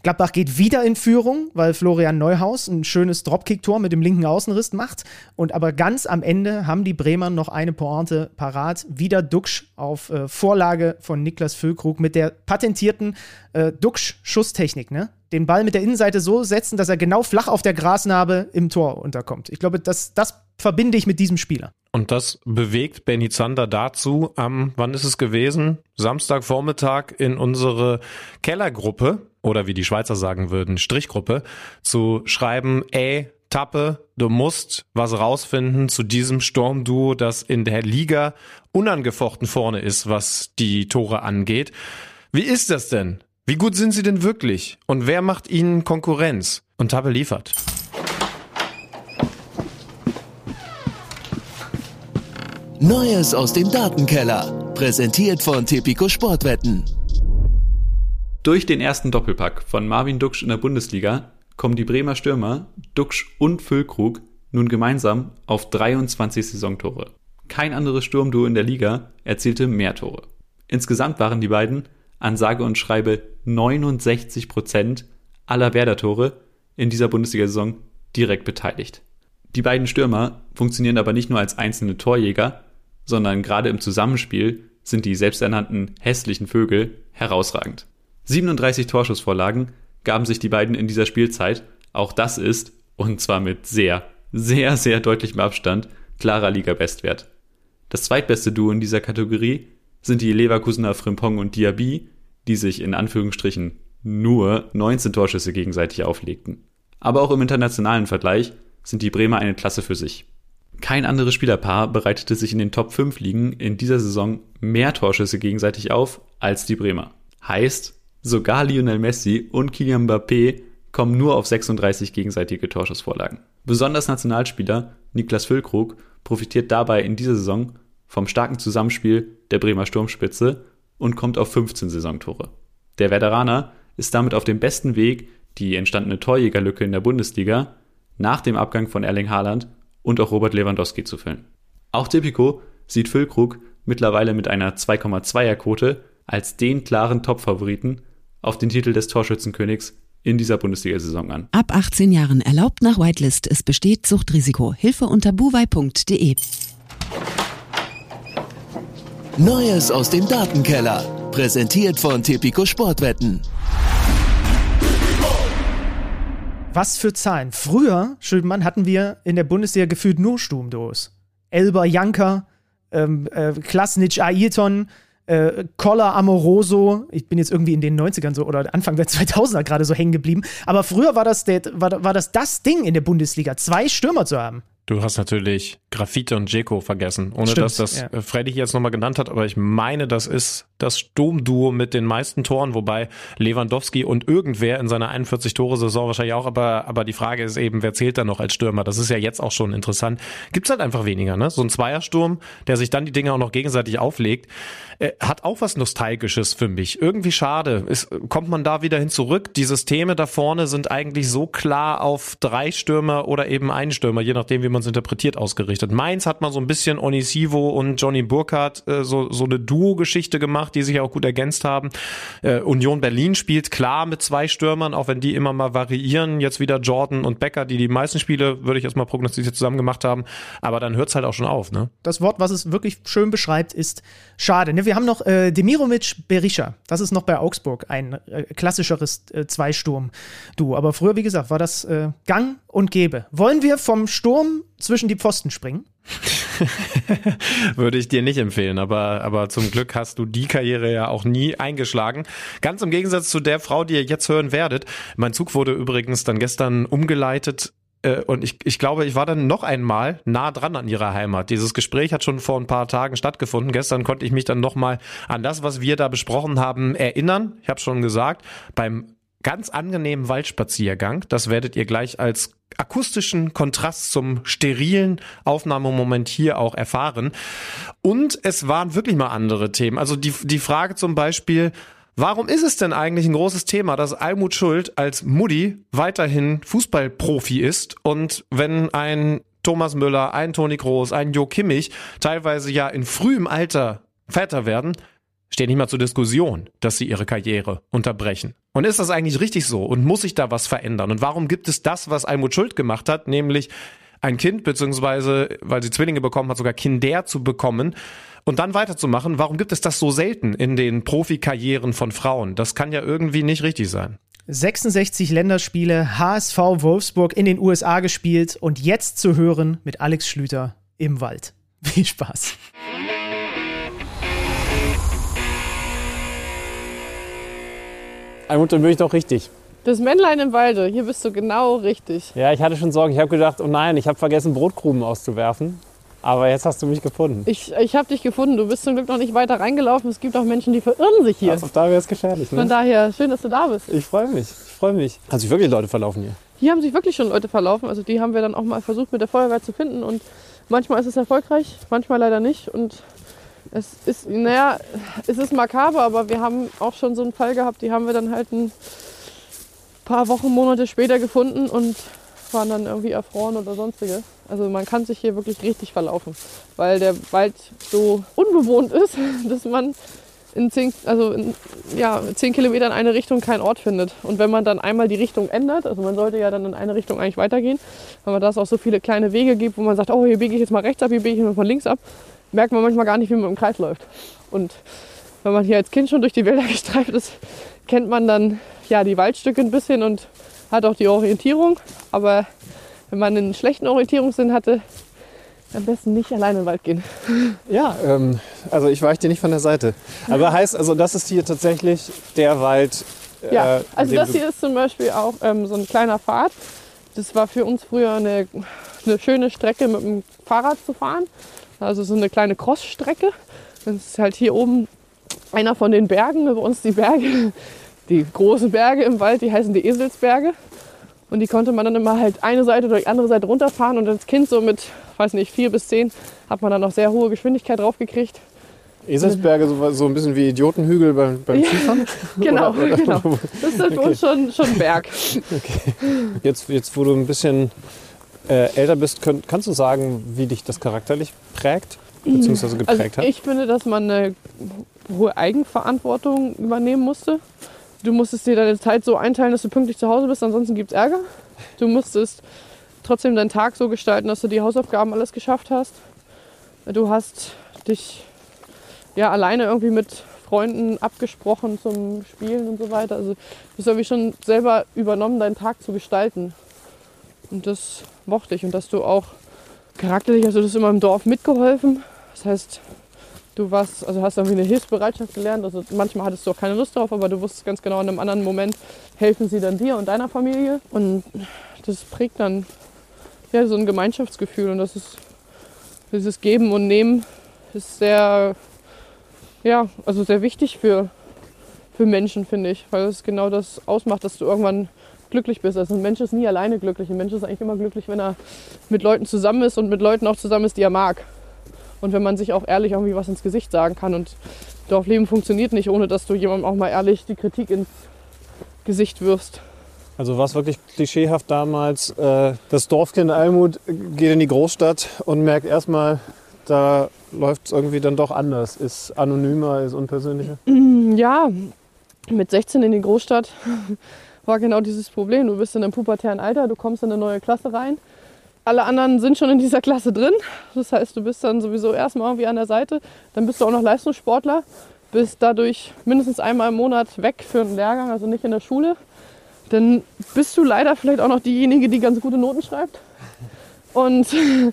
Gladbach geht wieder in Führung, weil Florian Neuhaus ein schönes Dropkick-Tor mit dem linken Außenriss macht. Und aber ganz am Ende haben die Bremer noch eine Pointe parat. Wieder Duxch auf äh, Vorlage von Niklas Füllkrug mit der patentierten äh, Duxch-Schusstechnik, ne? Den Ball mit der Innenseite so setzen, dass er genau flach auf der Grasnarbe im Tor unterkommt. Ich glaube, das, das verbinde ich mit diesem Spieler. Und das bewegt Benny Zander dazu, am, wann ist es gewesen? Samstagvormittag in unsere Kellergruppe oder wie die Schweizer sagen würden, Strichgruppe, zu schreiben, ey, Tappe, du musst was rausfinden zu diesem Sturmduo, das in der Liga unangefochten vorne ist, was die Tore angeht. Wie ist das denn? Wie gut sind sie denn wirklich? Und wer macht ihnen Konkurrenz? Und Tappe liefert. Neues aus dem Datenkeller. Präsentiert von Tipico Sportwetten. Durch den ersten Doppelpack von Marvin Duksch in der Bundesliga kommen die Bremer Stürmer Duksch und Füllkrug nun gemeinsam auf 23 Saisontore. Kein anderes Sturmduo in der Liga erzielte mehr Tore. Insgesamt waren die beiden an sage und schreibe 69 Prozent aller Werder-Tore in dieser Bundesliga-Saison direkt beteiligt. Die beiden Stürmer funktionieren aber nicht nur als einzelne Torjäger, sondern gerade im Zusammenspiel sind die selbsternannten hässlichen Vögel herausragend. 37 Torschussvorlagen gaben sich die beiden in dieser Spielzeit. Auch das ist, und zwar mit sehr, sehr, sehr deutlichem Abstand, klarer Liga-Bestwert. Das zweitbeste Duo in dieser Kategorie sind die Leverkusener Frimpong und Diaby, die sich in Anführungsstrichen nur 19 Torschüsse gegenseitig auflegten. Aber auch im internationalen Vergleich sind die Bremer eine Klasse für sich. Kein anderes Spielerpaar bereitete sich in den Top 5 Ligen in dieser Saison mehr Torschüsse gegenseitig auf als die Bremer. Heißt, sogar Lionel Messi und Kylian Mbappé kommen nur auf 36 gegenseitige Torschussvorlagen. Besonders Nationalspieler Niklas Füllkrug profitiert dabei in dieser Saison vom starken Zusammenspiel der Bremer Sturmspitze und kommt auf 15 Saisontore. Der Veteraner ist damit auf dem besten Weg, die entstandene Torjägerlücke in der Bundesliga nach dem Abgang von Erling Haaland und auch Robert Lewandowski zu füllen. Auch Tipico sieht Füllkrug mittlerweile mit einer 2,2er Quote als den klaren Topfavoriten auf den Titel des Torschützenkönigs in dieser Bundesliga-Saison an. Ab 18 Jahren erlaubt nach Whitelist. Es besteht Suchtrisiko. Hilfe unter buwei.de. Neues aus dem Datenkeller. Präsentiert von Tipico Sportwetten. Was für Zahlen. Früher, Schildmann, hatten wir in der Bundesliga gefühlt nur Sturmdos. Elber Janker, ähm, äh, Klasnic Ayrton, äh, Koller Amoroso. Ich bin jetzt irgendwie in den 90ern so oder Anfang der 2000er gerade so hängen geblieben. Aber früher war das, der, war, war das das Ding in der Bundesliga, zwei Stürmer zu haben. Du hast natürlich Graffite und Jeko vergessen, ohne Stimmt, dass das ja. äh, Freddy jetzt nochmal genannt hat, aber ich meine, das ist das Sturmduo mit den meisten Toren, wobei Lewandowski und irgendwer in seiner 41-Tore-Saison wahrscheinlich auch, aber, aber die Frage ist eben, wer zählt da noch als Stürmer? Das ist ja jetzt auch schon interessant. Gibt's halt einfach weniger, ne? So ein Zweiersturm, der sich dann die Dinge auch noch gegenseitig auflegt, äh, hat auch was Nostalgisches für mich. Irgendwie schade. Ist, kommt man da wieder hin zurück? Die Systeme da vorne sind eigentlich so klar auf drei Stürmer oder eben einen Stürmer, je nachdem, wie man es interpretiert, ausgerichtet. Mainz hat mal so ein bisschen Onisivo und Johnny Burkhardt äh, so, so eine Duo-Geschichte gemacht, die sich auch gut ergänzt haben. Äh, Union Berlin spielt klar mit zwei Stürmern, auch wenn die immer mal variieren. Jetzt wieder Jordan und Becker, die die meisten Spiele, würde ich erstmal prognostiziert, zusammen gemacht haben. Aber dann hört's halt auch schon auf, ne? Das Wort, was es wirklich schön beschreibt, ist schade. Ne? Wir haben noch äh, Demirovic Berisha. Das ist noch bei Augsburg ein äh, klassischeres äh, Zweisturm-Duo. Aber früher, wie gesagt, war das äh, Gang und Gäbe. Wollen wir vom Sturm zwischen die Pfosten springen? Würde ich dir nicht empfehlen, aber, aber zum Glück hast du die Karriere ja auch nie eingeschlagen. Ganz im Gegensatz zu der Frau, die ihr jetzt hören werdet. Mein Zug wurde übrigens dann gestern umgeleitet äh, und ich, ich glaube, ich war dann noch einmal nah dran an ihrer Heimat. Dieses Gespräch hat schon vor ein paar Tagen stattgefunden. Gestern konnte ich mich dann noch mal an das, was wir da besprochen haben, erinnern. Ich habe schon gesagt, beim ganz angenehmen Waldspaziergang, das werdet ihr gleich als akustischen Kontrast zum sterilen Aufnahmemoment hier auch erfahren. Und es waren wirklich mal andere Themen. Also die, die Frage zum Beispiel, Warum ist es denn eigentlich ein großes Thema, dass Almut Schuld als Mutti weiterhin Fußballprofi ist und wenn ein Thomas Müller, ein Toni Kroos, ein Jo Kimmich teilweise ja in frühem Alter Väter werden, steht nicht mal zur Diskussion, dass sie ihre Karriere unterbrechen. Und ist das eigentlich richtig so und muss sich da was verändern? Und warum gibt es das, was Almut Schuld gemacht hat, nämlich ein Kind, beziehungsweise, weil sie Zwillinge bekommen hat, sogar Kinder zu bekommen und dann weiterzumachen? Warum gibt es das so selten in den Profikarrieren von Frauen? Das kann ja irgendwie nicht richtig sein. 66 Länderspiele, HSV Wolfsburg in den USA gespielt und jetzt zu hören mit Alex Schlüter im Wald. Viel Spaß. Almut, dann bin ich doch richtig. Das Männlein im Walde, hier bist du genau richtig. Ja, ich hatte schon Sorgen. Ich habe gedacht, oh nein, ich habe vergessen, Brotkrumen auszuwerfen. Aber jetzt hast du mich gefunden. Ich, ich habe dich gefunden, du bist zum Glück noch nicht weiter reingelaufen. Es gibt auch Menschen, die verirren sich hier. Also, da wäre es gefährlich. Von Ne? daher, schön, dass du da bist. Ich freue mich. Ich freue mich. Hat sich wirklich Leute verlaufen hier. Hier haben sich wirklich schon Leute verlaufen. Also die haben wir dann auch mal versucht mit der Feuerwehr zu finden. Und manchmal ist es erfolgreich, manchmal leider nicht. Und es ist, naja, es ist makaber, aber wir haben auch schon so einen Fall gehabt, die haben wir dann halt ein paar Wochen, Monate später gefunden und waren dann irgendwie erfroren oder sonstige. Also man kann sich hier wirklich richtig verlaufen, weil der Wald so unbewohnt ist, dass man in zehn, also in, ja, zehn Kilometern eine Richtung keinen Ort findet. Und wenn man dann einmal die Richtung ändert, also man sollte ja dann in eine Richtung eigentlich weitergehen, aber da es auch so viele kleine Wege gibt, wo man sagt, oh, hier biege ich jetzt mal rechts ab, hier biege ich mal von links ab, merkt man manchmal gar nicht, wie man im Kreis läuft. Und wenn man hier als Kind schon durch die Wälder gestreift ist, kennt man dann ja die Waldstücke ein bisschen und hat auch die Orientierung. Aber wenn man einen schlechten Orientierungssinn hatte, am besten nicht alleine in den Wald gehen. Ja, ähm, also ich weiche dir nicht von der Seite. Aber heißt, also das ist hier tatsächlich der Wald. äh, Ja, also das hier ist zum Beispiel auch ähm, so ein kleiner Pfad. Das war für uns früher eine, eine schöne Strecke mit dem Fahrrad zu fahren. Also so eine kleine Crossstrecke. Das ist halt hier oben einer von den Bergen. Bei uns die Berge, die großen Berge im Wald, die heißen die Eselsberge. Und die konnte man dann immer halt eine Seite oder die andere Seite runterfahren. Und als Kind so mit, weiß nicht, vier bis zehn hat man dann noch sehr hohe Geschwindigkeit drauf gekriegt. Eselsberge, so, so ein bisschen wie Idiotenhügel beim, beim Ja. Skifahren. Genau, Oder- oder- genau. Das ist für uns schon, schon ein Berg. Jetzt, jetzt, wo du ein bisschen äh, älter bist, könnt, kannst du sagen, wie dich das charakterlich prägt? bzw. geprägt also hat? Ich finde, dass man eine hohe Eigenverantwortung übernehmen musste. Du musstest dir deine Zeit so einteilen, dass du pünktlich zu Hause bist, ansonsten gibt es Ärger. Du musstest trotzdem deinen Tag so gestalten, dass du die Hausaufgaben alles geschafft hast. Du hast dich ja alleine irgendwie mit Freunden abgesprochen zum Spielen und so weiter. Also du hast irgendwie schon selber übernommen, deinen Tag zu gestalten. Und das mochte ich. Und dass du auch charakterlich, also du hast immer im Dorf mitgeholfen. Das heißt, du warst, also hast irgendwie eine Hilfsbereitschaft gelernt. Also manchmal hattest du auch keine Lust drauf, aber du wusstest ganz genau, in einem anderen Moment helfen sie dann dir und deiner Familie. Und das prägt dann ja, so ein Gemeinschaftsgefühl. Und das ist dieses Geben und Nehmen ist sehr, ja, also sehr wichtig für, für Menschen, finde ich. Weil es genau das ausmacht, dass du irgendwann glücklich bist. Also ein Mensch ist nie alleine glücklich. Ein Mensch ist eigentlich immer glücklich, wenn er mit Leuten zusammen ist und mit Leuten auch zusammen ist, die er mag. Und wenn man sich auch ehrlich irgendwie was ins Gesicht sagen kann. Und Dorfleben funktioniert nicht, ohne dass du jemandem auch mal ehrlich die Kritik ins Gesicht wirfst. Also war es wirklich klischeehaft damals, äh, das Dorfkind Almut geht in die Großstadt und merkt erstmal, da läuft es irgendwie dann doch anders, ist anonymer, ist unpersönlicher. Ja, mit 16 in die Großstadt war genau dieses Problem. Du bist in einem pubertären Alter, du kommst in eine neue Klasse rein. Alle anderen sind schon in dieser Klasse drin. Das heißt, du bist dann sowieso erstmal irgendwie an der Seite. Dann bist du auch noch Leistungssportler, bist dadurch mindestens einmal im Monat weg für einen Lehrgang, also nicht in der Schule. Dann bist du leider vielleicht auch noch diejenige, die ganz gute Noten schreibt. Und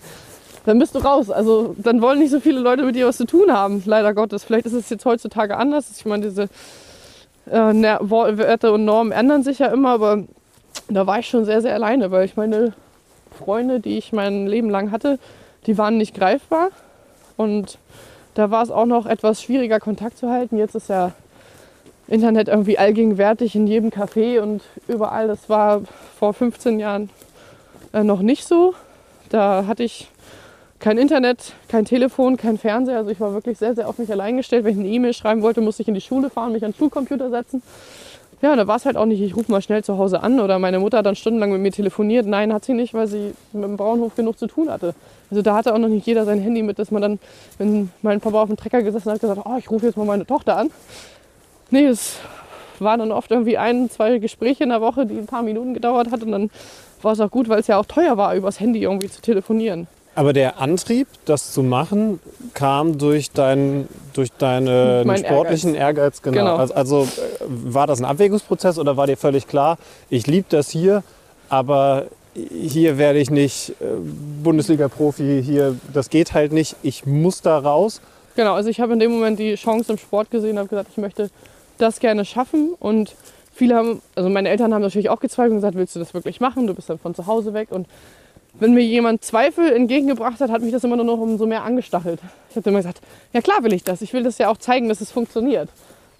dann bist du raus. Also dann wollen nicht so viele Leute mit dir was zu tun haben, leider Gottes. Vielleicht ist es jetzt heutzutage anders. Ich meine, diese äh, ne- Werte und Normen ändern sich ja immer, aber da war ich schon sehr, sehr alleine, weil ich meine Freunde, die ich mein Leben lang hatte, die waren nicht greifbar. Und da war es auch noch etwas schwieriger, Kontakt zu halten. Jetzt ist ja Internet irgendwie allgegenwärtig in jedem Café und überall. Das war vor 15 Jahren äh, noch nicht so. Da hatte ich kein Internet, kein Telefon, kein Fernseher. Also ich war wirklich sehr, sehr auf mich allein gestellt. Wenn ich eine E-Mail schreiben wollte, musste ich in die Schule fahren, mich an den Schulcomputer setzen. Ja, da war es halt auch nicht, ich rufe mal schnell zu Hause an oder meine Mutter hat dann stundenlang mit mir telefoniert. Nein, hat sie nicht, weil sie mit dem Bauernhof genug zu tun hatte. Also da hatte auch noch nicht jeder sein Handy mit, dass man dann, wenn mein Papa auf dem Trecker gesessen hat, gesagt, oh, ich rufe jetzt mal meine Tochter an. Nee, es waren dann oft irgendwie ein, zwei Gespräche in der Woche, die ein paar Minuten gedauert hat und dann war es auch gut, weil es ja auch teuer war, übers Handy irgendwie zu telefonieren. Aber der Antrieb, das zu machen, kam durch, dein, durch deinen Mein sportlichen Ehrgeiz. genau. Genau. Also, also war das ein Abwägungsprozess oder war dir völlig klar, ich liebe das hier, aber hier werde ich nicht äh, Bundesliga-Profi, hier, das geht halt nicht, ich muss da raus. Genau, also ich habe in dem Moment die Chance im Sport gesehen und habe gesagt, ich möchte das gerne schaffen. Und viele haben, also meine Eltern haben natürlich auch gezweifelt und gesagt, willst du das wirklich machen? Du bist dann von zu Hause weg. Und wenn mir jemand Zweifel entgegengebracht hat, hat mich das immer nur noch umso mehr angestachelt. Ich habe immer gesagt, ja klar will ich das. Ich will das ja auch zeigen, dass es funktioniert.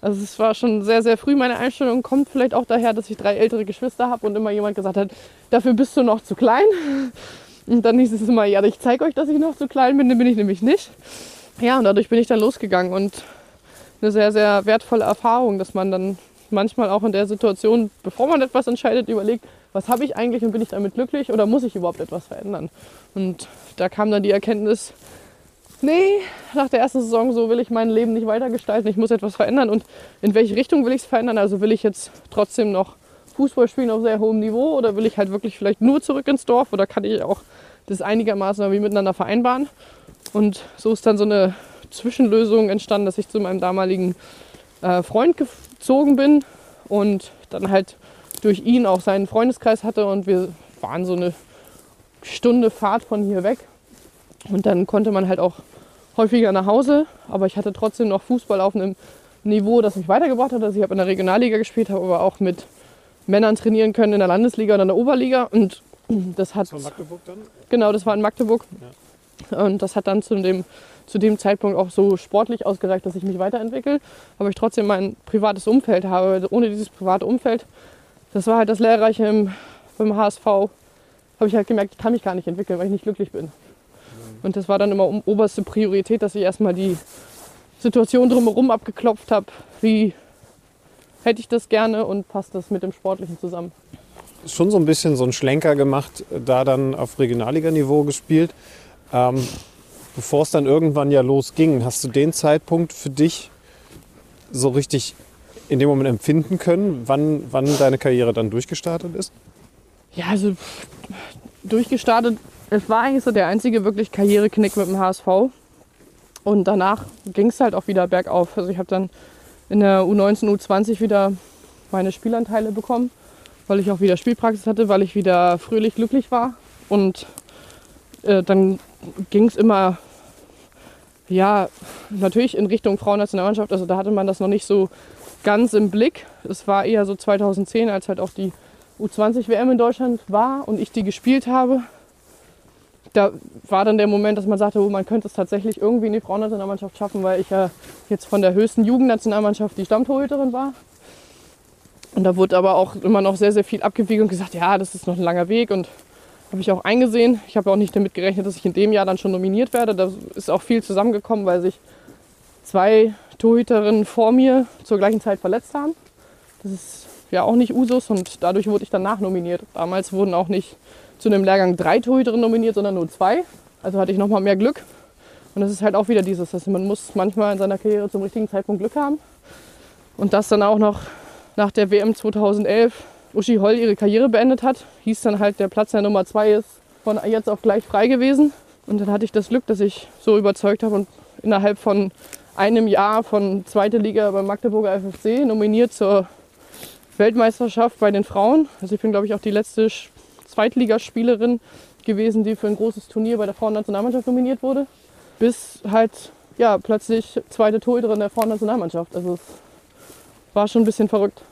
Also es war schon sehr, sehr früh meine Einstellung. Kommt vielleicht auch daher, dass ich drei ältere Geschwister habe und immer jemand gesagt hat, dafür bist du noch zu klein. Und dann hieß es immer, ja, ich zeige euch, dass ich noch zu klein bin, dann bin ich nämlich nicht. Ja, und dadurch bin ich dann losgegangen und eine sehr, sehr wertvolle Erfahrung, dass man dann manchmal auch in der Situation, bevor man etwas entscheidet, überlegt, was habe ich eigentlich und bin ich damit glücklich oder muss ich überhaupt etwas verändern? Und da kam dann die Erkenntnis, nee, nach der ersten Saison so will ich mein Leben nicht weitergestalten, ich muss etwas verändern und in welche Richtung will ich es verändern? Also will ich jetzt trotzdem noch Fußball spielen auf sehr hohem Niveau oder will ich halt wirklich vielleicht nur zurück ins Dorf oder kann ich auch das einigermaßen irgendwie miteinander vereinbaren? Und so ist dann so eine Zwischenlösung entstanden, dass ich zu meinem damaligen äh, Freund gezogen bin und dann halt durch ihn auch seinen Freundeskreis hatte und wir waren so eine Stunde Fahrt von hier weg. Und dann konnte man halt auch häufiger nach Hause, aber ich hatte trotzdem noch Fußball auf einem Niveau, das mich weitergebracht hat. Also ich habe in der Regionalliga gespielt, habe aber auch mit Männern trainieren können in der Landesliga und in der Oberliga und das hat Von Magdeburg dann? Genau, das war in Magdeburg. Und das hat dann zu dem, zu dem Zeitpunkt auch so sportlich ausgereicht, dass ich mich weiterentwickle. Aber ich trotzdem mein privates Umfeld habe. Ohne dieses private Umfeld, das war halt das Lehrreiche im, beim HSV, habe ich halt gemerkt, ich kann mich gar nicht entwickeln, weil ich nicht glücklich bin. Und das war dann immer um, oberste Priorität, dass ich erstmal die Situation drumherum abgeklopft habe. Wie hätte ich das gerne und passt das mit dem Sportlichen zusammen? schon so ein bisschen so einen Schlenker gemacht, da dann auf Regionalliganiveau gespielt. Ähm, bevor es dann irgendwann ja losging, hast du den Zeitpunkt für dich so richtig in dem Moment empfinden können, wann, wann deine Karriere dann durchgestartet ist? Ja, also durchgestartet, es war eigentlich so der einzige wirklich Karriereknick mit dem HSV. Und danach ging es halt auch wieder bergauf. Also ich habe dann in der U19, U20 wieder meine Spielanteile bekommen, weil ich auch wieder Spielpraxis hatte, weil ich wieder fröhlich glücklich war. Und äh, dann ging es immer, ja, natürlich in Richtung Frauennationalmannschaft. Also da hatte man das noch nicht so ganz im Blick. Es war eher so 2010, als halt auch die U20 WM in Deutschland war und ich die gespielt habe. Da war dann der Moment, dass man sagte, oh, man könnte es tatsächlich irgendwie in die Frauennationalmannschaft schaffen, weil ich ja jetzt von der höchsten Jugendnationalmannschaft die Stammtorhüterin war. Und da wurde aber auch immer noch sehr, sehr viel abgewiegen und gesagt, ja, das ist noch ein langer Weg und habe ich auch eingesehen. Ich habe auch nicht damit gerechnet, dass ich in dem Jahr dann schon nominiert werde. Da ist auch viel zusammengekommen, weil sich zwei Torhüterinnen vor mir zur gleichen Zeit verletzt haben. Das ist ja auch nicht Usus und dadurch wurde ich dann nachnominiert. Damals wurden auch nicht zu einem Lehrgang drei Torhüterinnen nominiert, sondern nur zwei. Also hatte ich nochmal mehr Glück. Und das ist halt auch wieder dieses, dass man muss manchmal in seiner Karriere zum richtigen Zeitpunkt Glück haben. Und das dann auch noch nach der WM 2011 Uschi Holl ihre Karriere beendet hat, hieß dann halt, der Platz der Nummer zwei ist von jetzt auf gleich frei gewesen. Und dann hatte ich das Glück, dass ich so überzeugt habe und innerhalb von einem Jahr von zweite Liga beim Magdeburger FFC nominiert zur Weltmeisterschaft bei den Frauen. Also ich bin, glaube ich, auch die letzte Zweitligaspielerin gewesen, die für ein großes Turnier bei der Frauennationalmannschaft nominiert wurde. Bis halt ja, plötzlich zweite Torhüterin der Frauennationalmannschaft. Also es war schon ein bisschen verrückt.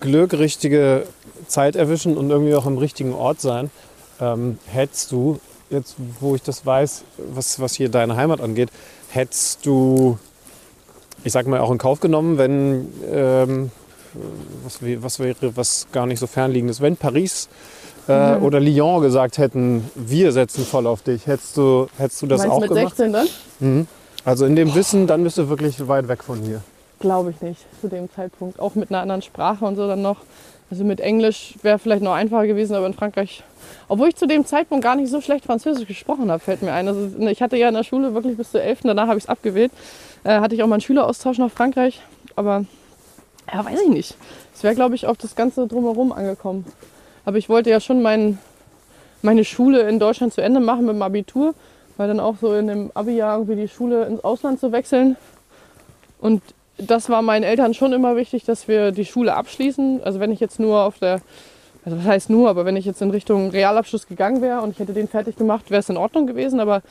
Glück, richtige Zeit erwischen und irgendwie auch am richtigen Ort sein. Ähm, hättest du, jetzt wo ich das weiß, was, was hier deine Heimat angeht, hättest du, ich sag mal, auch in Kauf genommen, wenn, ähm, was, was wäre was gar nicht so fernliegendes, wenn Paris äh, Mhm. oder Lyon gesagt hätten, wir setzen voll auf dich, hättest du, hättest du das Meinst auch mit gemacht? 16 dann? Mhm. Also in dem Wissen, dann bist du wirklich weit weg von hier. Glaube ich nicht zu dem Zeitpunkt. Auch mit einer anderen Sprache und so dann noch. Also mit Englisch wäre vielleicht noch einfacher gewesen, aber in Frankreich, obwohl ich zu dem Zeitpunkt gar nicht so schlecht Französisch gesprochen habe, fällt mir ein. Also ich hatte ja in der Schule wirklich bis zur 11. Danach habe ich es abgewählt. Äh, hatte ich auch mal einen Schüleraustausch nach Frankreich. Aber ja, weiß ich nicht. Es wäre, glaube ich, auf das Ganze drumherum angekommen. Aber ich wollte ja schon mein, meine Schule in Deutschland zu Ende machen mit dem Abitur, weil dann auch so in dem Abi-Jahr irgendwie die Schule ins Ausland zu wechseln. Und das war meinen Eltern schon immer wichtig, dass wir die Schule abschließen. Also wenn ich jetzt nur auf der, also was heißt nur, aber wenn ich jetzt in Richtung Realabschluss gegangen wäre und ich hätte den fertig gemacht, wäre es in Ordnung gewesen. Aber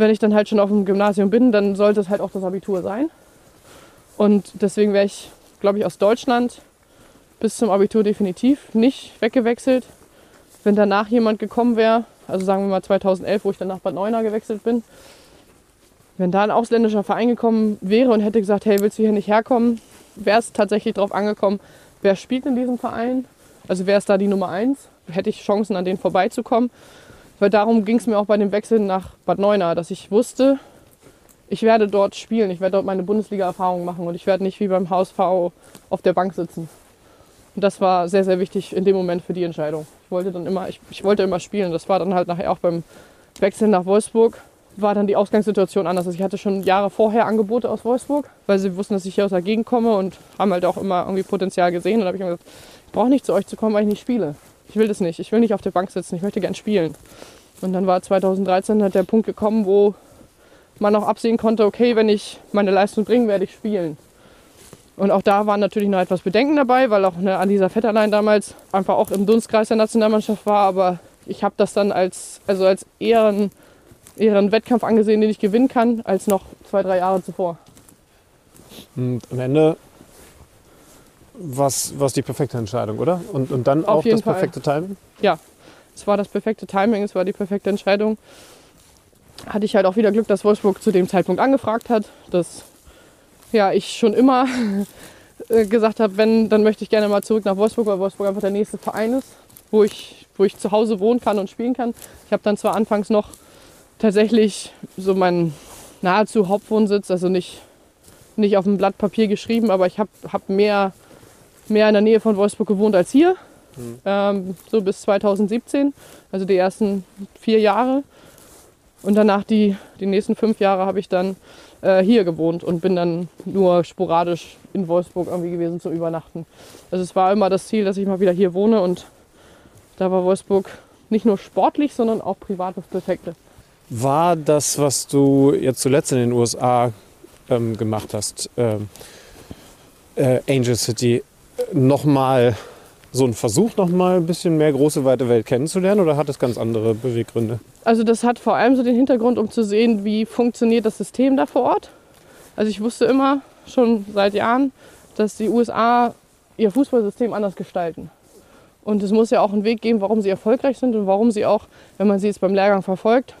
wenn ich dann halt schon auf dem Gymnasium bin, dann sollte es halt auch das Abitur sein. Und deswegen wäre ich, glaube ich, aus Deutschland bis zum Abitur definitiv nicht weggewechselt. Wenn danach jemand gekommen wäre, also sagen wir mal 2011, wo ich dann nach Bad Neuenahr gewechselt bin, wenn da ein ausländischer Verein gekommen wäre und hätte gesagt, hey, willst du hier nicht herkommen, wäre es tatsächlich darauf angekommen, wer spielt in diesem Verein, also wer ist da die Nummer eins, hätte ich Chancen, an denen vorbeizukommen. Weil darum ging es mir auch bei dem Wechsel nach Bad Neuenahr, dass ich wusste, ich werde dort spielen, ich werde dort meine Bundesliga-Erfahrung machen und ich werde nicht wie beim HSV auf der Bank sitzen. Und das war sehr, sehr wichtig in dem Moment für die Entscheidung. Ich wollte dann immer, ich, ich wollte immer spielen. Das war dann halt nachher auch beim Wechsel nach Wolfsburg, war dann die Ausgangssituation anders. Also ich hatte schon Jahre vorher Angebote aus Wolfsburg, weil sie wussten, dass ich hier aus der Gegend komme und haben halt auch immer irgendwie Potenzial gesehen. Und da habe ich immer gesagt, ich brauche nicht zu euch zu kommen, weil ich nicht spiele. Ich will das nicht. Ich will nicht auf der Bank sitzen. Ich möchte gern spielen. Und dann war 2013 halt der Punkt gekommen, wo man auch absehen konnte, okay, wenn ich meine Leistung bringe, werde ich spielen. Und auch da waren natürlich noch etwas Bedenken dabei, weil auch eine Alisa Vetterlein damals einfach auch im Dunstkreis der Nationalmannschaft war. Aber ich habe das dann als, also als eher einen, eher einen Wettkampf angesehen, den ich gewinnen kann, als noch zwei, drei Jahre zuvor. Und am Ende war es die perfekte Entscheidung, oder? Und, und dann Auf auch das Fall. perfekte Timing? Ja, es war das perfekte Timing, es war die perfekte Entscheidung. Hatte ich halt auch wieder Glück, dass Wolfsburg zu dem Zeitpunkt angefragt hat, dass ja, ich schon immer äh, gesagt habe, wenn, dann möchte ich gerne mal zurück nach Wolfsburg, weil Wolfsburg einfach der nächste Verein ist, wo ich, wo ich zu Hause wohnen kann und spielen kann. Ich habe dann zwar anfangs noch tatsächlich so meinen nahezu Hauptwohnsitz, also nicht, nicht auf dem Blatt Papier geschrieben, aber ich habe hab mehr, mehr in der Nähe von Wolfsburg gewohnt als hier. Ähm, so bis 2017, also die ersten vier Jahre. Und danach die, die nächsten fünf Jahre habe ich dann äh, hier gewohnt und bin dann nur sporadisch in Wolfsburg irgendwie gewesen zum Übernachten. Also es war immer das Ziel, dass ich mal wieder hier wohne und da war Wolfsburg nicht nur sportlich, sondern auch privat das Perfekte. War das, was du jetzt zuletzt in den USA ähm, gemacht hast, ähm, äh, Angel City, nochmal so ein Versuch, nochmal ein bisschen mehr große, weite Welt kennenzulernen oder hat es ganz andere Beweggründe? Also das hat vor allem so den Hintergrund, um zu sehen, wie funktioniert das System da vor Ort. Also ich wusste immer schon seit Jahren, dass die USA ihr Fußballsystem anders gestalten. Und es muss ja auch einen Weg geben, warum sie erfolgreich sind und warum sie auch, wenn man sie jetzt beim Lehrgang verfolgt,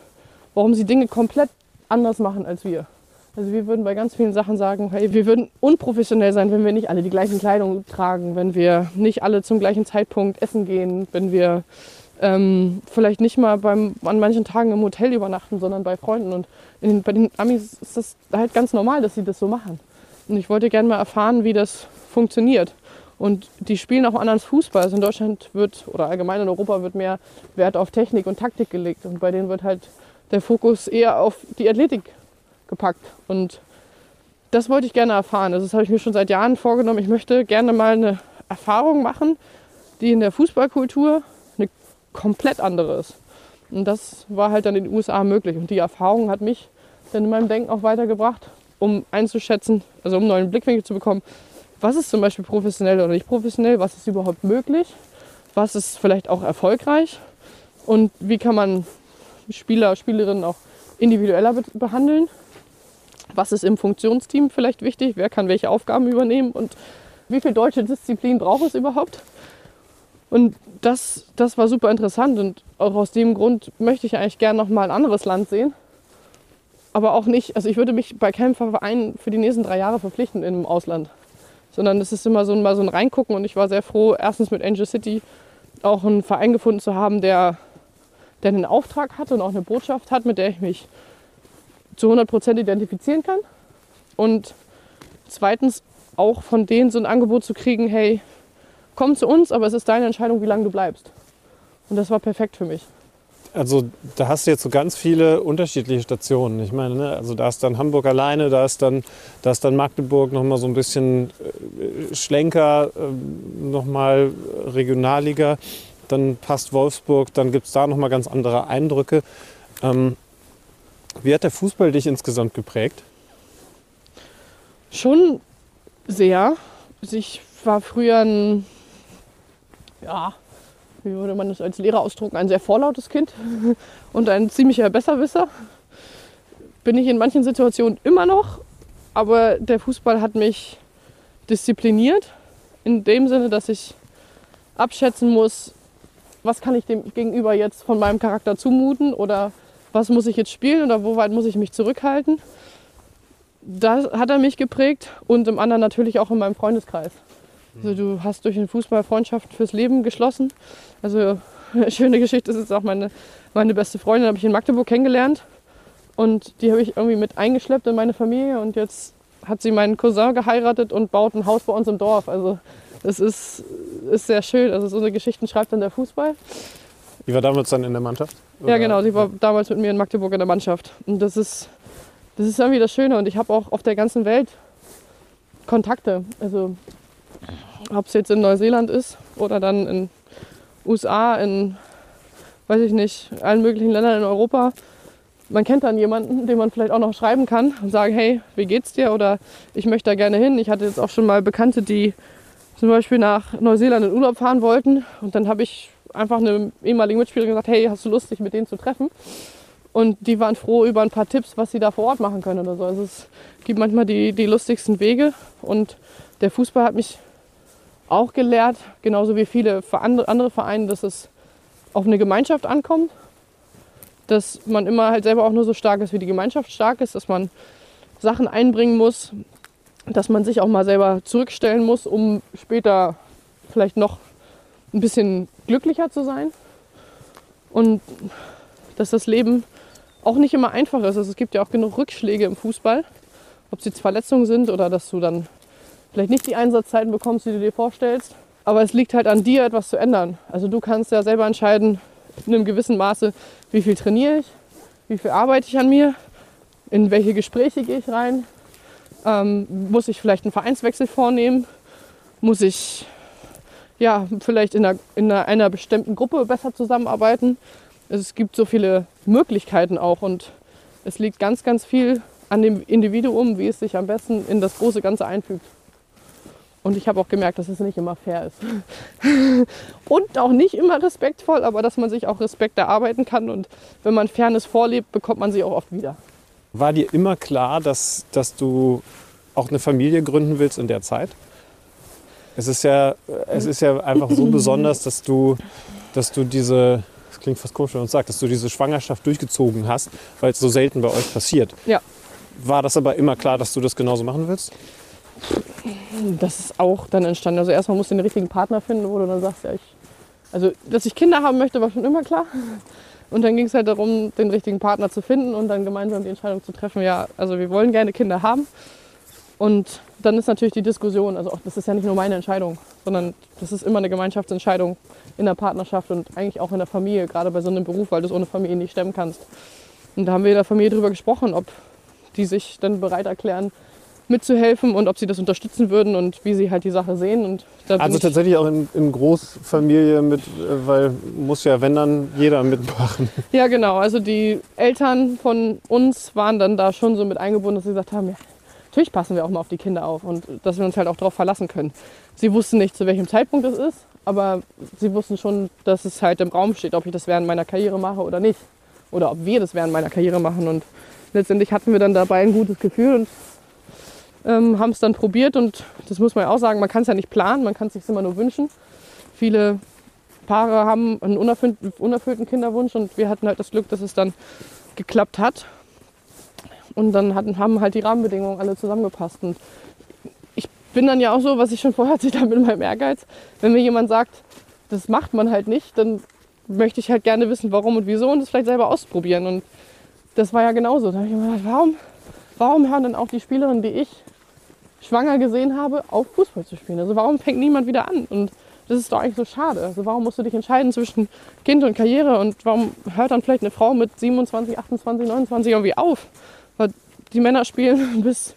warum sie Dinge komplett anders machen als wir. Also wir würden bei ganz vielen Sachen sagen, hey, wir würden unprofessionell sein, wenn wir nicht alle die gleichen Kleidung tragen, wenn wir nicht alle zum gleichen Zeitpunkt essen gehen, wenn wir ähm, vielleicht nicht mal beim, an manchen Tagen im Hotel übernachten, sondern bei Freunden. Und in, bei den Amis ist das halt ganz normal, dass sie das so machen. Und ich wollte gerne mal erfahren, wie das funktioniert. Und die spielen auch anders Fußball. Also in Deutschland wird, oder allgemein in Europa wird mehr Wert auf Technik und Taktik gelegt. Und bei denen wird halt der Fokus eher auf die Athletik gepackt. Und das wollte ich gerne erfahren. Also das habe ich mir schon seit Jahren vorgenommen. Ich möchte gerne mal eine Erfahrung machen, die in der Fußballkultur eine komplett andere ist. Und das war halt dann in den USA möglich. Und die Erfahrung hat mich dann in meinem Denken auch weitergebracht, um einzuschätzen, also um einen neuen Blickwinkel zu bekommen, was ist zum Beispiel professionell oder nicht professionell, was ist überhaupt möglich, was ist vielleicht auch erfolgreich und wie kann man Spieler, Spielerinnen auch individueller behandeln was ist im Funktionsteam vielleicht wichtig, wer kann welche Aufgaben übernehmen und wie viel deutsche Disziplin braucht es überhaupt. Und das, das war super interessant und auch aus dem Grund möchte ich eigentlich gerne noch mal ein anderes Land sehen. Aber auch nicht, also ich würde mich bei keinem Verein für die nächsten drei Jahre verpflichten im Ausland. Sondern es ist immer so, mal so ein Reingucken und ich war sehr froh, erstens mit Angel City auch einen Verein gefunden zu haben, der, der einen Auftrag hat und auch eine Botschaft hat, mit der ich mich zu 100% identifizieren kann. Und zweitens auch von denen so ein Angebot zu kriegen, hey, komm zu uns, aber es ist deine Entscheidung, wie lange du bleibst. Und das war perfekt für mich. Also da hast du jetzt so ganz viele unterschiedliche Stationen. Ich meine, ne, also da ist dann Hamburg alleine, da ist dann, da ist dann Magdeburg noch mal so ein bisschen äh, Schlenker, äh, noch mal Regionalliga. Dann passt Wolfsburg, dann gibt es da noch mal ganz andere Eindrücke. Ähm, wie hat der Fußball dich insgesamt geprägt? Schon sehr. Also ich war früher ein, ja, wie würde man das als Lehrer ausdrucken, ein sehr vorlautes Kind und ein ziemlicher Besserwisser. Bin ich in manchen Situationen immer noch, aber der Fußball hat mich diszipliniert, in dem Sinne, dass ich abschätzen muss, was kann ich dem Gegenüber jetzt von meinem Charakter zumuten oder was muss ich jetzt spielen oder wo weit muss ich mich zurückhalten. Das hat er mich geprägt und im anderen natürlich auch in meinem Freundeskreis. Also du hast durch den Fußball Freundschaft fürs Leben geschlossen. Also eine schöne Geschichte ist jetzt auch meine, meine beste Freundin, habe ich in Magdeburg kennengelernt. Und die habe ich irgendwie mit eingeschleppt in meine Familie und jetzt hat sie meinen Cousin geheiratet und baut ein Haus bei uns im Dorf. Also es ist, ist sehr schön. Also so eine Geschichten schreibt dann der Fußball. Die war damals dann in der Mannschaft? Oder? Ja, genau. Sie war damals mit mir in Magdeburg in der Mannschaft. Und das ist, das ist irgendwie das Schöne. Und ich habe auch auf der ganzen Welt Kontakte. Also, ob es jetzt in Neuseeland ist oder dann in USA, in, weiß ich nicht, allen möglichen Ländern in Europa. Man kennt dann jemanden, den man vielleicht auch noch schreiben kann und sagen, hey, wie geht's dir? Oder ich möchte da gerne hin. Ich hatte jetzt auch schon mal Bekannte, die zum Beispiel nach Neuseeland in Urlaub fahren wollten. Und dann habe ich einfach eine ehemalige Mitspielerin gesagt, hey, hast du Lust, dich mit denen zu treffen? Und die waren froh über ein paar Tipps, was sie da vor Ort machen können oder so. Also es gibt manchmal die, die lustigsten Wege. Und der Fußball hat mich auch gelehrt, genauso wie viele andere Vereine, dass es auf eine Gemeinschaft ankommt. Dass man immer halt selber auch nur so stark ist, wie die Gemeinschaft stark ist, dass man Sachen einbringen muss, dass man sich auch mal selber zurückstellen muss, um später vielleicht noch ein bisschen glücklicher zu sein und dass das Leben auch nicht immer einfach ist. Also es gibt ja auch genug Rückschläge im Fußball, ob es jetzt Verletzungen sind oder dass du dann vielleicht nicht die Einsatzzeiten bekommst, die du dir vorstellst. Aber es liegt halt an dir, etwas zu ändern. Also du kannst ja selber entscheiden, in einem gewissen Maße, wie viel trainiere ich, wie viel arbeite ich an mir, in welche Gespräche gehe ich rein, ähm, muss ich vielleicht einen Vereinswechsel vornehmen, muss ich ja, vielleicht in einer, in einer, bestimmten Gruppe besser zusammenarbeiten. Es gibt so viele Möglichkeiten auch und es liegt ganz, ganz viel an dem Individuum, wie es sich am besten in das große Ganze einfügt. Und ich habe auch gemerkt, dass es nicht immer fair ist. und auch nicht immer respektvoll, aber dass man sich auch Respekt erarbeiten kann. Und wenn man Fairness vorlebt, bekommt man sie auch oft wieder. War dir immer klar, dass, dass du auch eine Familie gründen willst in der Zeit? Es ist ja, es ist ja einfach so besonders, dass du, dass du diese, das klingt fast komisch, wenn man sagt, dass du diese Schwangerschaft durchgezogen hast, weil es so selten bei euch passiert. Ja. War das aber immer klar, dass du das genauso machen willst? Das ist auch dann entstanden. Also erstmal musst du den richtigen Partner finden, wo du dann sagst, ja, ich, also dass ich Kinder haben möchte, war schon immer klar. Und dann ging es halt darum, den richtigen Partner zu finden und dann gemeinsam die Entscheidung zu treffen, ja, also wir wollen gerne Kinder haben. Und dann ist natürlich die Diskussion, also auch, das ist ja nicht nur meine Entscheidung, sondern das ist immer eine Gemeinschaftsentscheidung in der Partnerschaft und eigentlich auch in der Familie, gerade bei so einem Beruf, weil du es ohne Familie nicht stemmen kannst. Und da haben wir in der Familie darüber gesprochen, ob die sich dann bereit erklären, mitzuhelfen und ob sie das unterstützen würden und wie sie halt die Sache sehen. Und also tatsächlich auch in, in, Großfamilie mit, weil muss ja, wenn dann, jeder mitmachen. Ja, genau. Also die Eltern von uns waren dann da schon so mit eingebunden, dass sie gesagt haben, ja, natürlich passen wir auch mal auf die Kinder auf und dass wir uns halt auch darauf verlassen können. Sie wussten nicht, zu welchem Zeitpunkt es ist, aber sie wussten schon, dass es halt im Raum steht, ob ich das während meiner Karriere mache oder nicht. Oder ob wir das während meiner Karriere machen. Und letztendlich hatten wir dann dabei ein gutes Gefühl und ähm, haben es dann probiert. Und das muss man ja auch sagen, man kann es ja nicht planen, man kann es sich immer nur wünschen. Viele Paare haben einen unerfüllten, unerfüllten Kinderwunsch und wir hatten halt das Glück, dass es dann geklappt hat. Und dann hatten, haben halt die Rahmenbedingungen alle zusammengepasst. Und ich bin dann ja auch so, was ich schon vorher erzählt habe mit meinem Ehrgeiz. Wenn mir jemand sagt, das macht man halt nicht, dann möchte ich halt gerne wissen, warum und wieso und das vielleicht selber ausprobieren. Und das war ja genauso. Da habe ich mir gedacht, warum, warum hören dann auch die Spielerinnen, die ich schwanger gesehen habe, auf Fußball zu spielen? Also warum fängt niemand wieder an? Und das ist doch eigentlich so schade. Also warum musst du dich entscheiden zwischen Kind und Karriere und warum hört dann vielleicht eine Frau mit 27, 28, 29 irgendwie auf? Die Männer spielen bis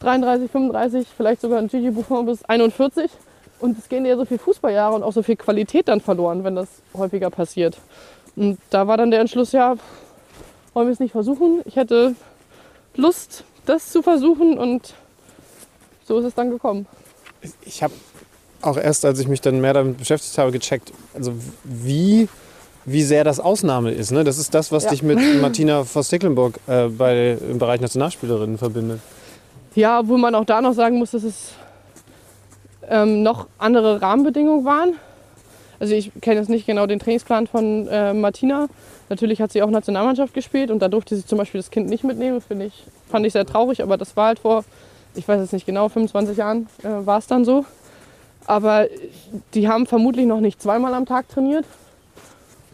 33, 35, vielleicht sogar ein Gigi Buffon bis 41 und es gehen ja so viele Fußballjahre und auch so viel Qualität dann verloren, wenn das häufiger passiert. Und da war dann der Entschluss, ja, wollen wir es nicht versuchen? Ich hätte Lust, das zu versuchen und so ist es dann gekommen. Ich habe auch erst, als ich mich dann mehr damit beschäftigt habe, gecheckt, also wie, wie sehr das Ausnahme ist. Ne? Das ist das, was ja. dich mit Martina Voss-Tecklenburg äh, im Bereich Nationalspielerinnen verbindet. Ja, obwohl man auch da noch sagen muss, dass es ähm, noch andere Rahmenbedingungen waren. Also ich kenne jetzt nicht genau den Trainingsplan von äh, Martina. Natürlich hat sie auch Nationalmannschaft gespielt und da durfte sie zum Beispiel das Kind nicht mitnehmen. Das ich, fand ich sehr traurig, aber das war halt vor, ich weiß jetzt nicht genau, 25 Jahren äh, war es dann so. Aber die haben vermutlich noch nicht zweimal am Tag trainiert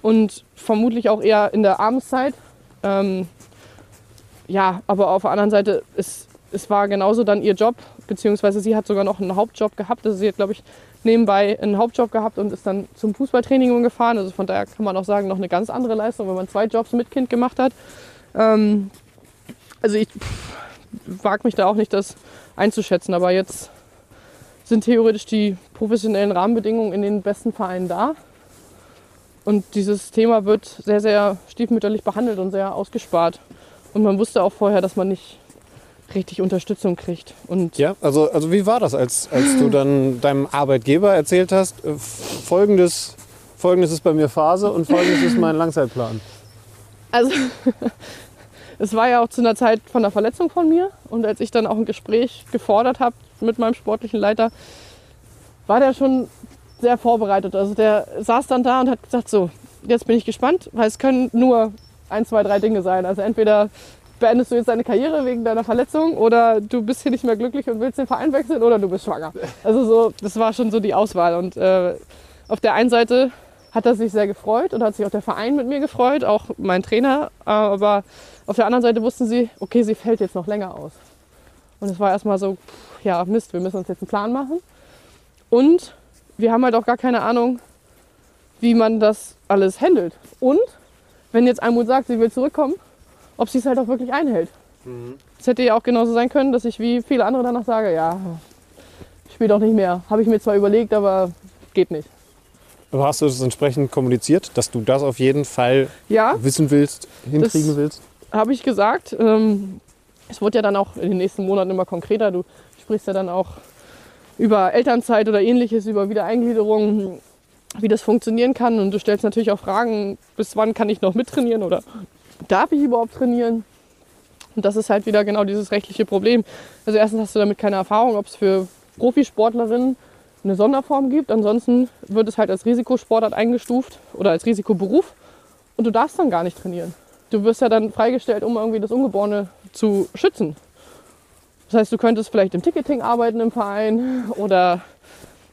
und vermutlich auch eher in der Abendszeit. Ähm, ja, aber auf der anderen Seite, es, es war genauso dann ihr Job, beziehungsweise sie hat sogar noch einen Hauptjob gehabt. Also sie hat, glaube ich, nebenbei einen Hauptjob gehabt und ist dann zum Fußballtraining gefahren. Also von daher kann man auch sagen, noch eine ganz andere Leistung, wenn man zwei Jobs mit Kind gemacht hat. Ähm, also ich wage mich da auch nicht, das einzuschätzen. Aber jetzt sind theoretisch die professionellen Rahmenbedingungen in den besten Vereinen da. Und dieses Thema wird sehr, sehr stiefmütterlich behandelt und sehr ausgespart. Und man wusste auch vorher, dass man nicht richtig Unterstützung kriegt. Und ja, also, also wie war das, als, als du dann deinem Arbeitgeber erzählt hast, äh, folgendes, folgendes ist bei mir Phase und folgendes ist mein Langzeitplan? Also es war ja auch zu einer Zeit von der Verletzung von mir und als ich dann auch ein Gespräch gefordert habe mit meinem sportlichen Leiter, war der schon sehr vorbereitet. Also der saß dann da und hat gesagt, so, jetzt bin ich gespannt, weil es können nur ein, zwei, drei Dinge sein. Also entweder beendest du jetzt deine Karriere wegen deiner Verletzung oder du bist hier nicht mehr glücklich und willst den Verein wechseln oder du bist schwanger. Also so, das war schon so die Auswahl. Und äh, auf der einen Seite hat er sich sehr gefreut und hat sich auch der Verein mit mir gefreut, auch mein Trainer. Aber auf der anderen Seite wussten sie, okay, sie fällt jetzt noch länger aus. Und es war erstmal so, ja, Mist, wir müssen uns jetzt einen Plan machen. Und wir haben halt auch gar keine Ahnung, wie man das alles handelt. Und wenn jetzt Almut sagt, sie will zurückkommen, ob sie es halt auch wirklich einhält. Es hätte ja auch genauso sein können, dass ich wie viele andere danach sage, ja, ich spiele doch nicht mehr. Habe ich mir zwar überlegt, aber geht nicht. Aber hast du das entsprechend kommuniziert, dass du das auf jeden Fall Ja, wissen willst, hinkriegen Das- willst? habe ich gesagt. Ähm, es wurde ja dann auch in den nächsten Monaten immer konkreter. Du sprichst ja dann auch über Elternzeit oder ähnliches, über Wiedereingliederung, wie das funktionieren kann. Und du stellst natürlich auch Fragen, bis wann kann ich noch mittrainieren oder darf ich überhaupt trainieren? Und das ist halt wieder genau dieses rechtliche Problem. Also erstens hast du damit keine Erfahrung, ob es für Profisportlerinnen eine Sonderform gibt. Ansonsten wird es halt als Risikosportart eingestuft oder als Risikoberuf. Und du darfst dann gar nicht trainieren. Du wirst ja dann freigestellt, um irgendwie das Ungeborene zu schützen. Das heißt, du könntest vielleicht im Ticketing arbeiten im Verein oder,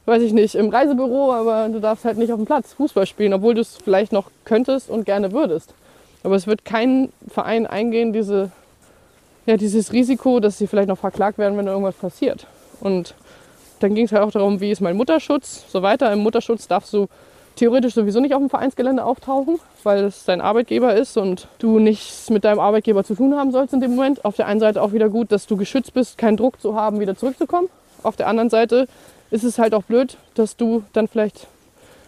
weiß ich nicht, im Reisebüro, aber du darfst halt nicht auf dem Platz Fußball spielen, obwohl du es vielleicht noch könntest und gerne würdest. Aber es wird kein Verein eingehen, diese, ja, dieses Risiko, dass sie vielleicht noch verklagt werden, wenn irgendwas passiert. Und dann ging es halt auch darum, wie ist mein Mutterschutz, so weiter. Im Mutterschutz darfst du theoretisch sowieso nicht auf dem Vereinsgelände auftauchen, weil es dein Arbeitgeber ist und du nichts mit deinem Arbeitgeber zu tun haben sollst in dem Moment. Auf der einen Seite auch wieder gut, dass du geschützt bist, keinen Druck zu haben, wieder zurückzukommen. Auf der anderen Seite ist es halt auch blöd, dass du dann vielleicht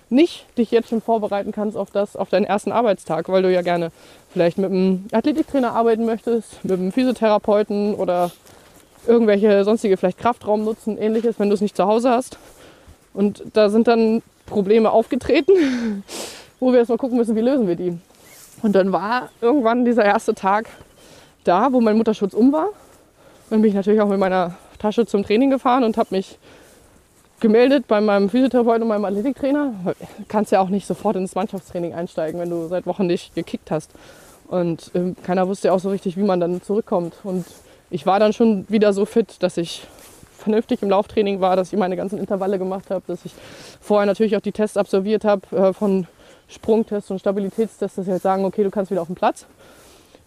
nicht dich jetzt schon vorbereiten kannst auf das, auf deinen ersten Arbeitstag, weil du ja gerne vielleicht mit einem Athletiktrainer arbeiten möchtest, mit einem Physiotherapeuten oder irgendwelche sonstige vielleicht Kraftraum nutzen, ähnliches, wenn du es nicht zu Hause hast. Und da sind dann Probleme aufgetreten, wo wir erstmal gucken müssen, wie lösen wir die. Und dann war irgendwann dieser erste Tag da, wo mein Mutterschutz um war. Dann bin ich natürlich auch mit meiner Tasche zum Training gefahren und habe mich gemeldet bei meinem Physiotherapeuten und meinem Athletiktrainer. Du kannst ja auch nicht sofort ins Mannschaftstraining einsteigen, wenn du seit Wochen nicht gekickt hast. Und ähm, keiner wusste ja auch so richtig, wie man dann zurückkommt. Und ich war dann schon wieder so fit, dass ich vernünftig im Lauftraining war, dass ich meine ganzen Intervalle gemacht habe, dass ich vorher natürlich auch die Tests absolviert habe äh, von Sprungtests und Stabilitätstests, dass sie halt sagen, okay, du kannst wieder auf den Platz.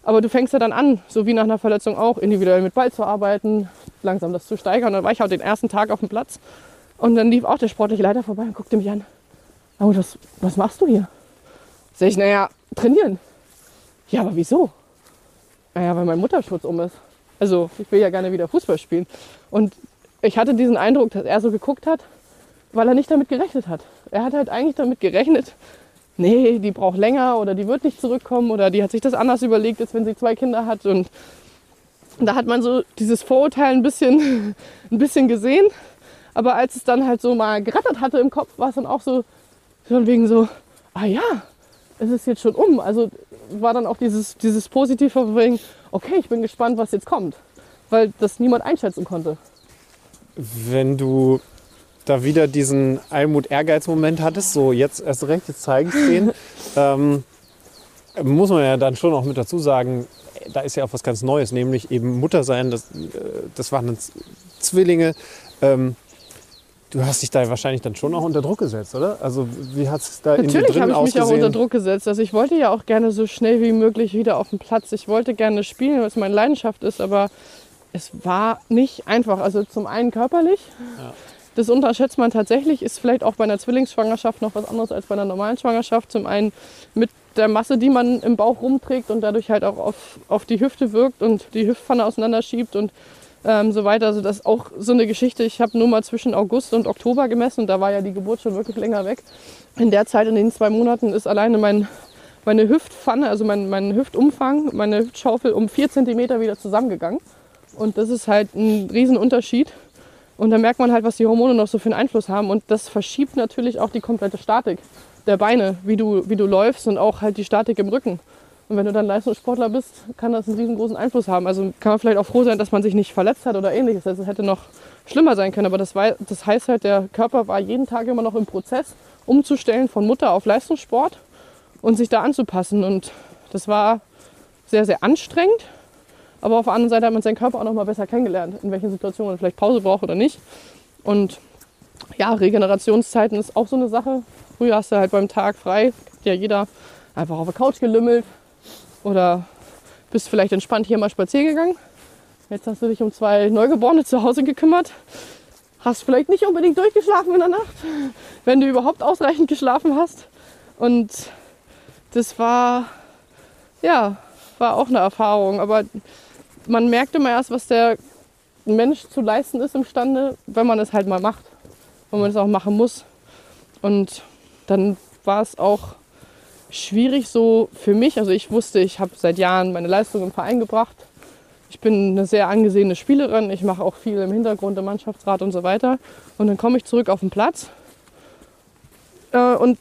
Aber du fängst ja dann an, so wie nach einer Verletzung auch, individuell mit Ball zu arbeiten, langsam das zu steigern. Und dann war ich auch den ersten Tag auf dem Platz und dann lief auch der sportliche Leiter vorbei und guckte mich an. Oh, was, was machst du hier? Sag ich, naja, trainieren. Ja, aber wieso? Naja, weil mein Mutterschutz um ist. Also ich will ja gerne wieder Fußball spielen. Und ich hatte diesen Eindruck, dass er so geguckt hat, weil er nicht damit gerechnet hat. Er hat halt eigentlich damit gerechnet, nee, die braucht länger oder die wird nicht zurückkommen oder die hat sich das anders überlegt, als wenn sie zwei Kinder hat. Und da hat man so dieses Vorurteil ein bisschen, ein bisschen gesehen. Aber als es dann halt so mal gerattert hatte im Kopf, war es dann auch so, von wegen so, ah ja, es ist jetzt schon um. Also war dann auch dieses, dieses Positive von wegen, okay, ich bin gespannt, was jetzt kommt. Weil das niemand einschätzen konnte. Wenn du da wieder diesen Almut-Ehrgeiz-Moment hattest, so jetzt erst recht, jetzt zeigen es denen, ähm, muss man ja dann schon auch mit dazu sagen, da ist ja auch was ganz Neues, nämlich eben Mutter sein, das, äh, das waren dann Zwillinge. Ähm, du hast dich da wahrscheinlich dann schon auch unter Druck gesetzt, oder? Also wie hat es da in dir Natürlich drin habe ich mich auch ausgesehen? unter Druck gesetzt. Also ich wollte ja auch gerne so schnell wie möglich wieder auf den Platz. Ich wollte gerne spielen, was meine Leidenschaft ist, aber es war nicht einfach. Also zum einen körperlich. Das unterschätzt man tatsächlich, ist vielleicht auch bei einer Zwillingsschwangerschaft noch was anderes als bei einer normalen Schwangerschaft. Zum einen mit der Masse, die man im Bauch rumträgt und dadurch halt auch auf, auf die Hüfte wirkt und die Hüftpfanne auseinanderschiebt und ähm, so weiter. Also das ist auch so eine Geschichte. Ich habe nur mal zwischen August und Oktober gemessen und da war ja die Geburt schon wirklich länger weg. In der Zeit, in den zwei Monaten, ist alleine mein, meine Hüftpfanne, also mein, mein Hüftumfang, meine Hüftschaufel um vier Zentimeter wieder zusammengegangen. Und das ist halt ein Riesenunterschied. Und da merkt man halt, was die Hormone noch so für einen Einfluss haben. Und das verschiebt natürlich auch die komplette Statik der Beine, wie du, wie du läufst und auch halt die Statik im Rücken. Und wenn du dann Leistungssportler bist, kann das einen riesengroßen Einfluss haben. Also kann man vielleicht auch froh sein, dass man sich nicht verletzt hat oder ähnliches. Also es hätte noch schlimmer sein können. Aber das, war, das heißt halt, der Körper war jeden Tag immer noch im Prozess, umzustellen von Mutter auf Leistungssport und sich da anzupassen. Und das war sehr, sehr anstrengend. Aber auf der anderen Seite hat man seinen Körper auch noch mal besser kennengelernt, in welchen Situationen man vielleicht Pause braucht oder nicht. Und ja, Regenerationszeiten ist auch so eine Sache. Früher hast du halt beim Tag frei, ja jeder einfach auf der Couch gelümmelt oder bist vielleicht entspannt hier mal spazieren gegangen. Jetzt hast du dich um zwei Neugeborene zu Hause gekümmert. Hast vielleicht nicht unbedingt durchgeschlafen in der Nacht, wenn du überhaupt ausreichend geschlafen hast. Und das war, ja, war auch eine Erfahrung. Aber man merkt immer erst, was der Mensch zu leisten ist imstande, wenn man es halt mal macht. Wenn man es auch machen muss. Und dann war es auch schwierig so für mich. Also ich wusste, ich habe seit Jahren meine Leistung im Verein gebracht. Ich bin eine sehr angesehene Spielerin. Ich mache auch viel im Hintergrund im Mannschaftsrat und so weiter. Und dann komme ich zurück auf den Platz. Äh, und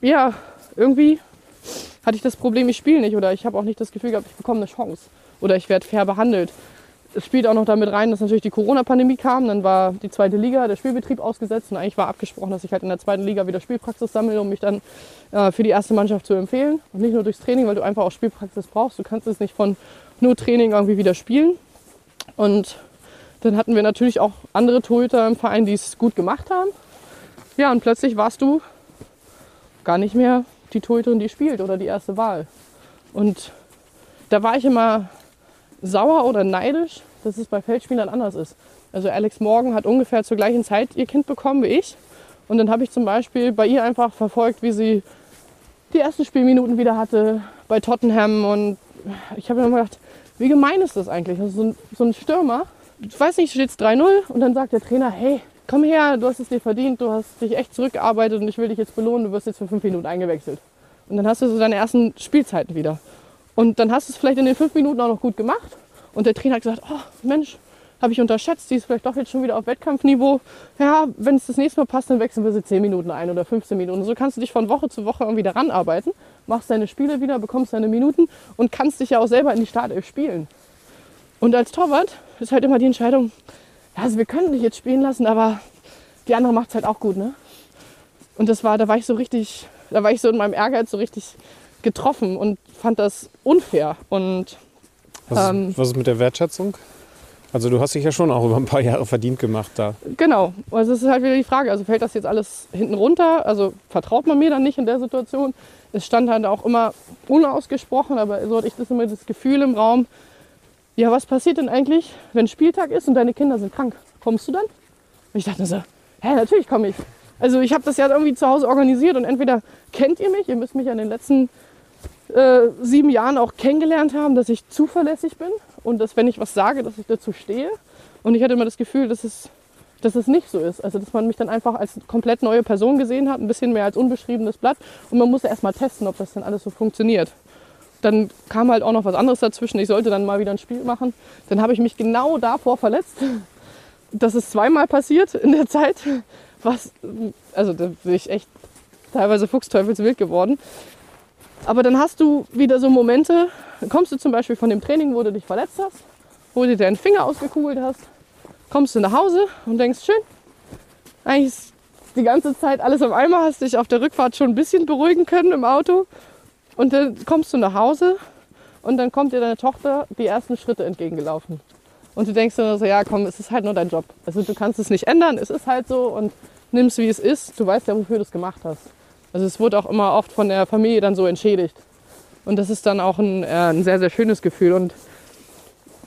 ja, irgendwie hatte ich das Problem, ich spiele nicht oder ich habe auch nicht das Gefühl gehabt, ich bekomme eine Chance oder ich werde fair behandelt. Es spielt auch noch damit rein, dass natürlich die Corona-Pandemie kam. Dann war die zweite Liga, der Spielbetrieb ausgesetzt und eigentlich war abgesprochen, dass ich halt in der zweiten Liga wieder Spielpraxis sammle, um mich dann äh, für die erste Mannschaft zu empfehlen. Und nicht nur durchs Training, weil du einfach auch Spielpraxis brauchst. Du kannst es nicht von nur Training irgendwie wieder spielen. Und dann hatten wir natürlich auch andere Torhüter im Verein, die es gut gemacht haben. Ja, und plötzlich warst du gar nicht mehr die Torhüterin, die spielt oder die erste Wahl. Und da war ich immer sauer oder neidisch, dass es bei Feldspielern anders ist. Also Alex Morgan hat ungefähr zur gleichen Zeit ihr Kind bekommen wie ich. Und dann habe ich zum Beispiel bei ihr einfach verfolgt, wie sie die ersten Spielminuten wieder hatte bei Tottenham. Und ich habe mir immer gedacht, wie gemein ist das eigentlich? Also so, ein, so ein Stürmer, ich weiß nicht, steht es 3-0 und dann sagt der Trainer, hey, komm her, du hast es dir verdient, du hast dich echt zurückgearbeitet und ich will dich jetzt belohnen, du wirst jetzt für fünf Minuten eingewechselt. Und dann hast du so deine ersten Spielzeiten wieder. Und dann hast du es vielleicht in den fünf Minuten auch noch gut gemacht. Und der Trainer hat gesagt, oh Mensch, habe ich unterschätzt, die ist vielleicht doch jetzt schon wieder auf Wettkampfniveau. Ja, wenn es das nächste Mal passt, dann wechseln wir sie 10 Minuten ein oder 15 Minuten. So kannst du dich von Woche zu Woche irgendwie daran arbeiten, machst deine Spiele wieder, bekommst deine Minuten und kannst dich ja auch selber in die Startelf spielen. Und als Torwart ist halt immer die Entscheidung, also wir können dich jetzt spielen lassen, aber die andere macht es halt auch gut, ne? Und das war, da war ich so richtig, da war ich so in meinem Ehrgeiz so richtig getroffen und fand das unfair. Und was, ähm, was ist mit der Wertschätzung? Also du hast dich ja schon auch über ein paar Jahre verdient gemacht da. Genau, also es ist halt wieder die Frage, also fällt das jetzt alles hinten runter? Also vertraut man mir dann nicht in der Situation? Es stand halt auch immer unausgesprochen, aber so hatte ich das immer das Gefühl im Raum, ja, was passiert denn eigentlich, wenn Spieltag ist und deine Kinder sind krank? Kommst du dann? Und ich dachte so, hä, natürlich komme ich. Also ich habe das ja irgendwie zu Hause organisiert und entweder kennt ihr mich, ihr müsst mich ja in den letzten äh, sieben Jahren auch kennengelernt haben, dass ich zuverlässig bin und dass wenn ich was sage, dass ich dazu stehe. Und ich hatte immer das Gefühl, dass es, dass es nicht so ist. Also dass man mich dann einfach als komplett neue Person gesehen hat, ein bisschen mehr als unbeschriebenes Blatt. Und man musste erst mal testen, ob das dann alles so funktioniert dann kam halt auch noch was anderes dazwischen. Ich sollte dann mal wieder ein Spiel machen. Dann habe ich mich genau davor verletzt. Das ist zweimal passiert in der Zeit. Was, also da bin ich echt teilweise fuchsteufelswild geworden. Aber dann hast du wieder so Momente, dann kommst du zum Beispiel von dem Training, wo du dich verletzt hast, wo du dir deinen Finger ausgekugelt hast, kommst du nach Hause und denkst, schön, eigentlich ist die ganze Zeit alles am Eimer, hast dich auf der Rückfahrt schon ein bisschen beruhigen können im Auto und dann kommst du nach Hause und dann kommt dir deine Tochter die ersten Schritte entgegengelaufen. Und du denkst dann so, ja komm, es ist halt nur dein Job. Also du kannst es nicht ändern, es ist halt so und nimmst wie es ist. Du weißt ja, wofür du es gemacht hast. Also es wurde auch immer oft von der Familie dann so entschädigt. Und das ist dann auch ein, äh, ein sehr, sehr schönes Gefühl. Und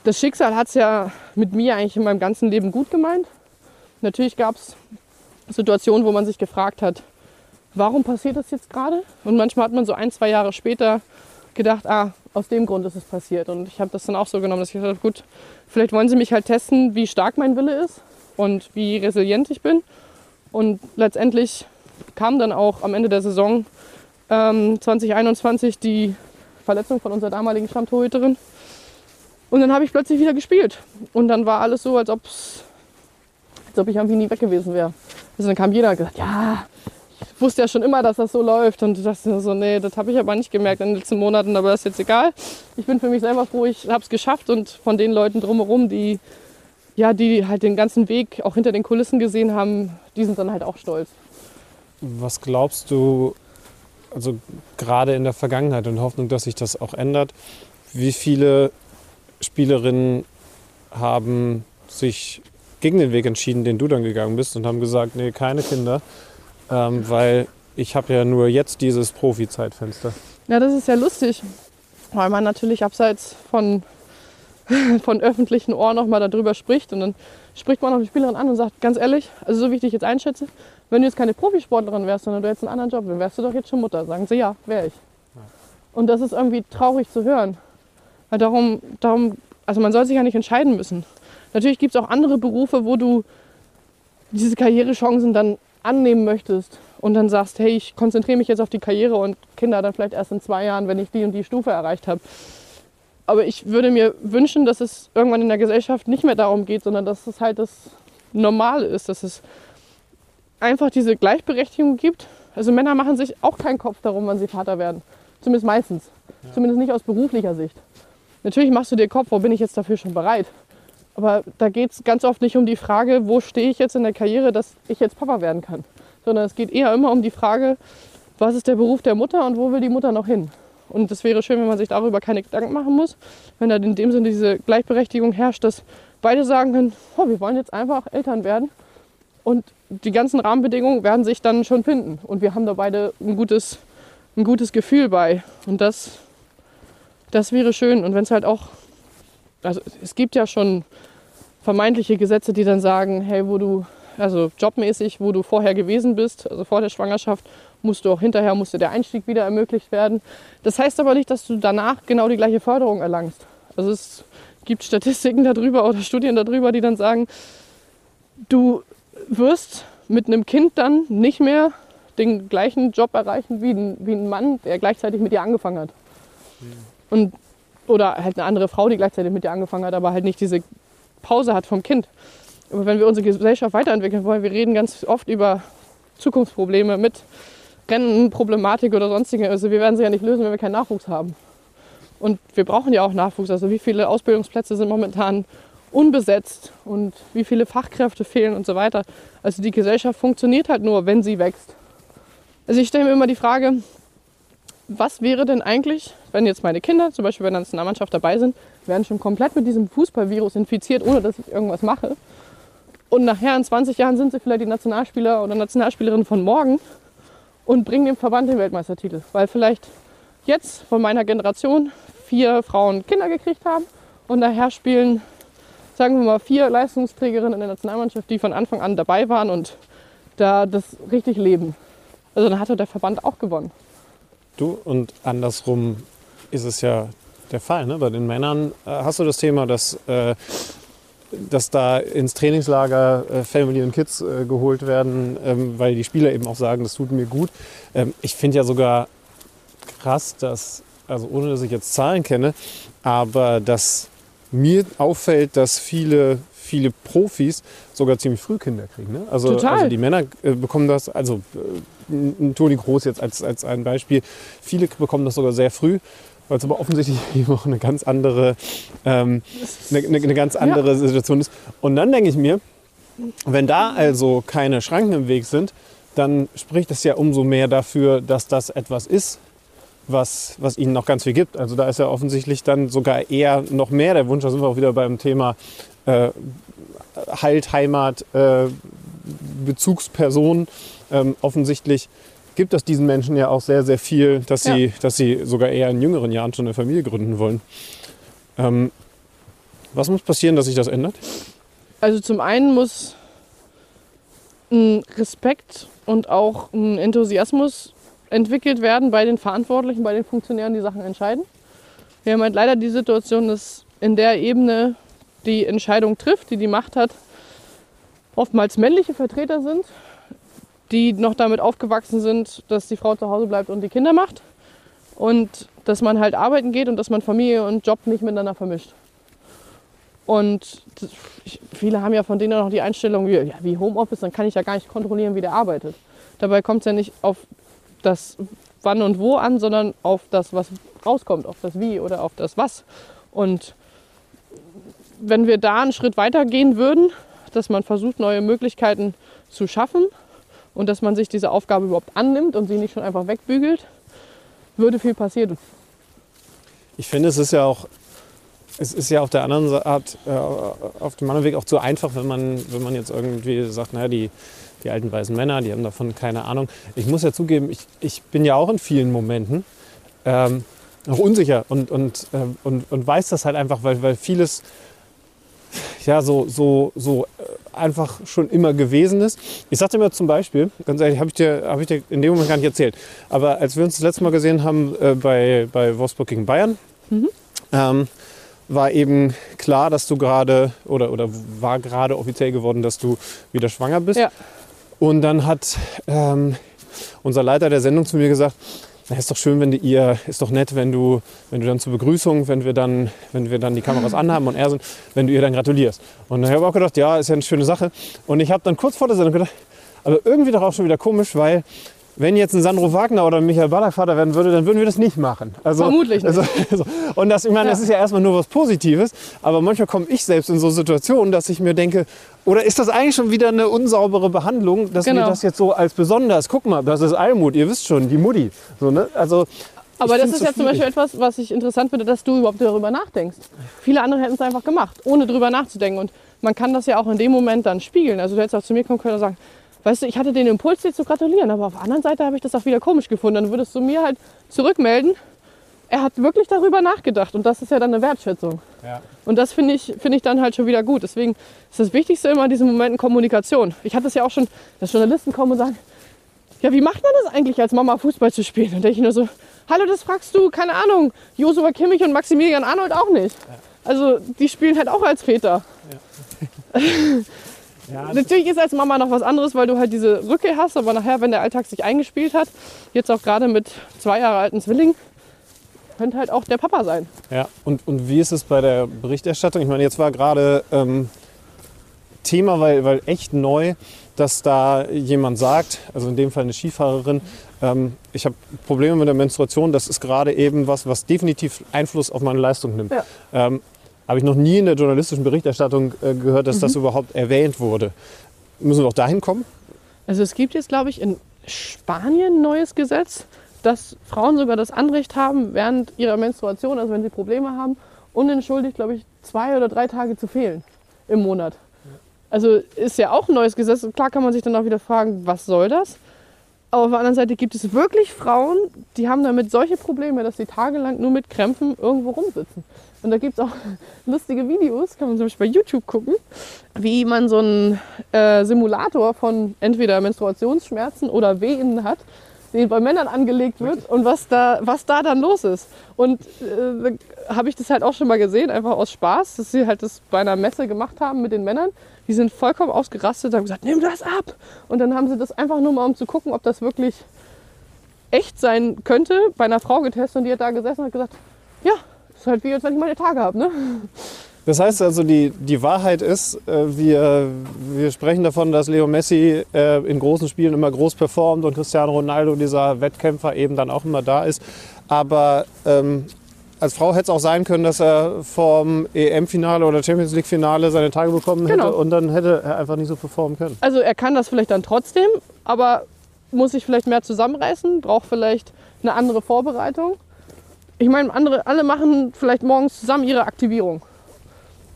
das Schicksal hat es ja mit mir eigentlich in meinem ganzen Leben gut gemeint. Natürlich gab es Situationen, wo man sich gefragt hat, warum passiert das jetzt gerade? Und manchmal hat man so ein, zwei Jahre später gedacht, ah, aus dem Grund ist es passiert. Und ich habe das dann auch so genommen, dass ich gesagt habe, gut, vielleicht wollen sie mich halt testen, wie stark mein Wille ist und wie resilient ich bin. Und letztendlich kam dann auch am Ende der Saison ähm, 2021 die Verletzung von unserer damaligen Stammtorhüterin. Und dann habe ich plötzlich wieder gespielt. Und dann war alles so, als, als ob ich irgendwie nie weg gewesen wäre. Also dann kam jeder und gesagt, ja, ich wusste ja schon immer, dass das so läuft. Und ich dachte so, nee, das habe ich aber nicht gemerkt in den letzten Monaten, aber das ist jetzt egal. Ich bin für mich selber froh, ich habe es geschafft und von den Leuten drumherum, die, ja, die halt den ganzen Weg auch hinter den Kulissen gesehen haben, die sind dann halt auch stolz. Was glaubst du, also gerade in der Vergangenheit und Hoffnung, dass sich das auch ändert, wie viele Spielerinnen haben sich gegen den Weg entschieden, den du dann gegangen bist und haben gesagt, nee, keine Kinder, ähm, weil ich habe ja nur jetzt dieses Profi-Zeitfenster. Ja, das ist ja lustig, weil man natürlich abseits von, von öffentlichen Ohren nochmal darüber spricht und dann spricht man auch die Spielerin an und sagt, ganz ehrlich, also so wie ich dich jetzt einschätze, wenn du jetzt keine Profisportlerin wärst, sondern du hättest einen anderen Job, dann wärst du doch jetzt schon Mutter. Sagen sie, ja, wäre ich. Und das ist irgendwie traurig zu hören. Weil darum, darum, also man soll sich ja nicht entscheiden müssen. Natürlich gibt es auch andere Berufe, wo du diese Karrierechancen dann annehmen möchtest und dann sagst, hey, ich konzentriere mich jetzt auf die Karriere und Kinder dann vielleicht erst in zwei Jahren, wenn ich die und die Stufe erreicht habe. Aber ich würde mir wünschen, dass es irgendwann in der Gesellschaft nicht mehr darum geht, sondern dass es halt das Normale ist, dass es einfach diese Gleichberechtigung gibt. Also Männer machen sich auch keinen Kopf darum, wann sie Vater werden. Zumindest meistens. Ja. Zumindest nicht aus beruflicher Sicht. Natürlich machst du dir Kopf, wo bin ich jetzt dafür schon bereit. Aber da geht es ganz oft nicht um die Frage, wo stehe ich jetzt in der Karriere, dass ich jetzt Papa werden kann. Sondern es geht eher immer um die Frage, was ist der Beruf der Mutter und wo will die Mutter noch hin. Und es wäre schön, wenn man sich darüber keine Gedanken machen muss, wenn da in dem Sinne diese Gleichberechtigung herrscht, dass beide sagen können, oh, wir wollen jetzt einfach Eltern werden. Und die ganzen Rahmenbedingungen werden sich dann schon finden. Und wir haben da beide ein gutes, ein gutes Gefühl bei. Und das, das wäre schön. Und wenn es halt auch, also es gibt ja schon vermeintliche Gesetze, die dann sagen, hey, wo du, also jobmäßig, wo du vorher gewesen bist, also vor der Schwangerschaft, musst du auch hinterher, musste der Einstieg wieder ermöglicht werden. Das heißt aber nicht, dass du danach genau die gleiche Förderung erlangst. Also es gibt Statistiken darüber oder Studien darüber, die dann sagen, du wirst mit einem Kind dann nicht mehr den gleichen Job erreichen wie ein, wie ein Mann, der gleichzeitig mit dir angefangen hat. Und, oder halt eine andere Frau, die gleichzeitig mit dir angefangen hat, aber halt nicht diese Pause hat vom Kind. Aber wenn wir unsere Gesellschaft weiterentwickeln wollen, wir reden ganz oft über Zukunftsprobleme mit Rennenproblematik oder sonstige. Also wir werden sie ja nicht lösen, wenn wir keinen Nachwuchs haben. Und wir brauchen ja auch Nachwuchs. Also wie viele Ausbildungsplätze sind momentan unbesetzt und wie viele Fachkräfte fehlen und so weiter. Also die Gesellschaft funktioniert halt nur, wenn sie wächst. Also ich stelle mir immer die Frage, was wäre denn eigentlich, wenn jetzt meine Kinder zum Beispiel bei der Nationalmannschaft dabei sind, werden schon komplett mit diesem Fußballvirus infiziert, ohne dass ich irgendwas mache. Und nachher in 20 Jahren sind sie vielleicht die Nationalspieler oder Nationalspielerinnen von morgen und bringen dem Verband den Weltmeistertitel. Weil vielleicht jetzt von meiner Generation vier Frauen Kinder gekriegt haben und nachher spielen, sagen wir mal, vier Leistungsträgerinnen in der Nationalmannschaft, die von Anfang an dabei waren und da das richtig leben. Also dann hatte der Verband auch gewonnen. Du und andersrum ist es ja der Fall. Ne? Bei den Männern äh, hast du das Thema, dass, äh, dass da ins Trainingslager äh, Family und Kids äh, geholt werden, ähm, weil die Spieler eben auch sagen, das tut mir gut. Ähm, ich finde ja sogar krass, dass, also ohne dass ich jetzt Zahlen kenne, aber dass mir auffällt, dass viele viele Profis sogar ziemlich früh Kinder kriegen. Ne? Also, also, die Männer äh, bekommen das, also äh, Toni Groß jetzt als, als ein Beispiel, viele bekommen das sogar sehr früh, weil es aber offensichtlich eben auch eine ganz andere, ähm, eine, eine, ganz andere ja. Situation ist. Und dann denke ich mir, wenn da also keine Schranken im Weg sind, dann spricht es ja umso mehr dafür, dass das etwas ist, was, was ihnen noch ganz viel gibt. Also da ist ja offensichtlich dann sogar eher noch mehr der Wunsch, da sind wir auch wieder beim Thema äh, Halt, Heimat, äh, Bezugsperson. Ähm, offensichtlich gibt es diesen Menschen ja auch sehr, sehr viel, dass, ja. sie, dass sie sogar eher in jüngeren Jahren schon eine Familie gründen wollen. Ähm, was muss passieren, dass sich das ändert? Also zum einen muss ein Respekt und auch ein Enthusiasmus entwickelt werden bei den Verantwortlichen, bei den Funktionären, die Sachen entscheiden. Wir haben halt leider die Situation, dass in der Ebene die Entscheidung trifft, die die Macht hat, oftmals männliche Vertreter sind, die noch damit aufgewachsen sind, dass die Frau zu Hause bleibt und die Kinder macht und dass man halt arbeiten geht und dass man Familie und Job nicht miteinander vermischt. Und viele haben ja von denen noch die Einstellung, wie Homeoffice, dann kann ich ja gar nicht kontrollieren, wie der arbeitet. Dabei kommt es ja nicht auf das Wann und Wo an, sondern auf das, was rauskommt, auf das Wie oder auf das Was. Und wenn wir da einen Schritt weiter gehen würden, dass man versucht, neue Möglichkeiten zu schaffen und dass man sich diese Aufgabe überhaupt annimmt und sie nicht schon einfach wegbügelt, würde viel passieren. Ich finde, es ist ja auch, es ist ja auf der anderen Art, äh, auf dem anderen Weg auch zu einfach, wenn man, wenn man jetzt irgendwie sagt, naja, die, die alten weißen Männer, die haben davon keine Ahnung. Ich muss ja zugeben, ich, ich bin ja auch in vielen Momenten ähm, noch unsicher und, und, äh, und, und weiß das halt einfach, weil, weil vieles ja, so, so, so äh, einfach schon immer gewesen ist. Ich sagte mir zum Beispiel, ganz ehrlich, habe ich, dir, hab ich dir in dem Moment gar nicht erzählt, aber als wir uns das letzte Mal gesehen haben äh, bei, bei Wolfsburg gegen Bayern, mhm. ähm, war eben klar, dass du gerade oder, oder war gerade offiziell geworden, dass du wieder schwanger bist. Ja. Und dann hat ähm, unser Leiter der Sendung zu mir gesagt, na, ist doch schön, wenn du ihr, ist doch nett, wenn du, wenn du dann zur Begrüßung, wenn wir dann, wenn wir dann die Kameras anhaben und er sind, wenn du ihr dann gratulierst. Und dann habe ich auch gedacht, ja, ist ja eine schöne Sache. Und ich habe dann kurz vor der Sendung gedacht, aber irgendwie doch auch schon wieder komisch, weil wenn jetzt ein Sandro Wagner oder ein Michael Ballack Vater werden würde, dann würden wir das nicht machen. Also, Vermutlich nicht. Also, also, und das, ich meine, Ja. das ist ja erstmal nur was Positives, aber manchmal komme ich selbst in so Situationen, dass ich mir denke, oder ist das eigentlich schon wieder eine unsaubere Behandlung, dass Genau. wir das jetzt so als besonders, guck mal, das ist Almut, ihr wisst schon, die Mutti. So, ne? Also, Aber das ist so ja zum Beispiel etwas, was ich interessant finde, dass du überhaupt darüber nachdenkst. Viele andere hätten es einfach gemacht, ohne drüber nachzudenken. Und man kann das ja auch in dem Moment dann spiegeln. Also du hättest auch zu mir kommen können und sagen, weißt du, ich hatte den Impuls, dir zu gratulieren, aber auf der anderen Seite habe ich das auch wieder komisch gefunden. Dann würdest du mir halt zurückmelden, er hat wirklich darüber nachgedacht. Und das ist ja dann eine Wertschätzung. Ja. Und das finde ich, finde ich dann halt schon wieder gut. Deswegen ist das Wichtigste immer in diesen Momenten Kommunikation. Ich hatte es ja auch schon, dass Journalisten kommen und sagen, ja, wie macht man das eigentlich als Mama Fußball zu spielen? Und denke ich nur so, hallo, das fragst du, keine Ahnung, Josua Kimmich und Maximilian Arnold auch nicht. Also die spielen halt auch als Väter. Natürlich ist als Mama noch was anderes, weil du halt diese Rücke hast, aber nachher, wenn der Alltag sich eingespielt hat, jetzt auch gerade mit zwei Jahre alten Zwillingen, könnte halt auch der Papa sein. Ja, und, und wie ist es bei der Berichterstattung? Ich meine, jetzt war gerade ähm, Thema, weil, weil echt neu, dass da jemand sagt, also in dem Fall eine Skifahrerin, ähm, ich habe Probleme mit der Menstruation, das ist gerade eben was, was definitiv Einfluss auf meine Leistung nimmt. Ja. Ähm, habe ich noch nie in der journalistischen Berichterstattung äh, gehört, dass das überhaupt erwähnt wurde. Müssen wir auch dahin kommen? Also es gibt jetzt, glaube ich, in Spanien ein neues Gesetz, dass Frauen sogar das Anrecht haben, während ihrer Menstruation, also wenn sie Probleme haben, unentschuldigt, glaube ich, zwei oder drei Tage zu fehlen im Monat. Also ist ja auch ein neues Gesetz. Klar kann man sich dann auch wieder fragen, was soll das? Aber auf der anderen Seite gibt es wirklich Frauen, die haben damit solche Probleme, dass sie tagelang nur mit Krämpfen irgendwo rumsitzen. Und da gibt es auch lustige Videos, kann man zum Beispiel bei YouTube gucken, wie man so einen äh, Simulator von entweder Menstruationsschmerzen oder Wehen hat, den bei Männern angelegt wird und was da, was da dann los ist. Und äh, da habe ich das halt auch schon mal gesehen, einfach aus Spaß, dass sie halt das bei einer Messe gemacht haben mit den Männern. Die sind vollkommen ausgerastet, haben gesagt, nimm das ab. Und dann haben sie das einfach nur mal, um zu gucken, ob das wirklich echt sein könnte, bei einer Frau getestet und die hat da gesessen und hat gesagt, ja, ist halt wie, als wenn ich meine Tage habe, ne? Das heißt also, die, die Wahrheit ist, äh, wir, wir sprechen davon, dass Leo Messi äh, in großen Spielen immer groß performt und Cristiano Ronaldo, dieser Wettkämpfer, eben dann auch immer da ist. Aber ähm, als Frau hätte es auch sein können, dass er vom EM-Finale oder Champions League-Finale seine Tage bekommen hätte Genau. und dann hätte er einfach nicht so performen können. Also er kann das vielleicht dann trotzdem, aber muss sich vielleicht mehr zusammenreißen, braucht vielleicht eine andere Vorbereitung. Ich meine, andere, alle machen vielleicht morgens zusammen ihre Aktivierung.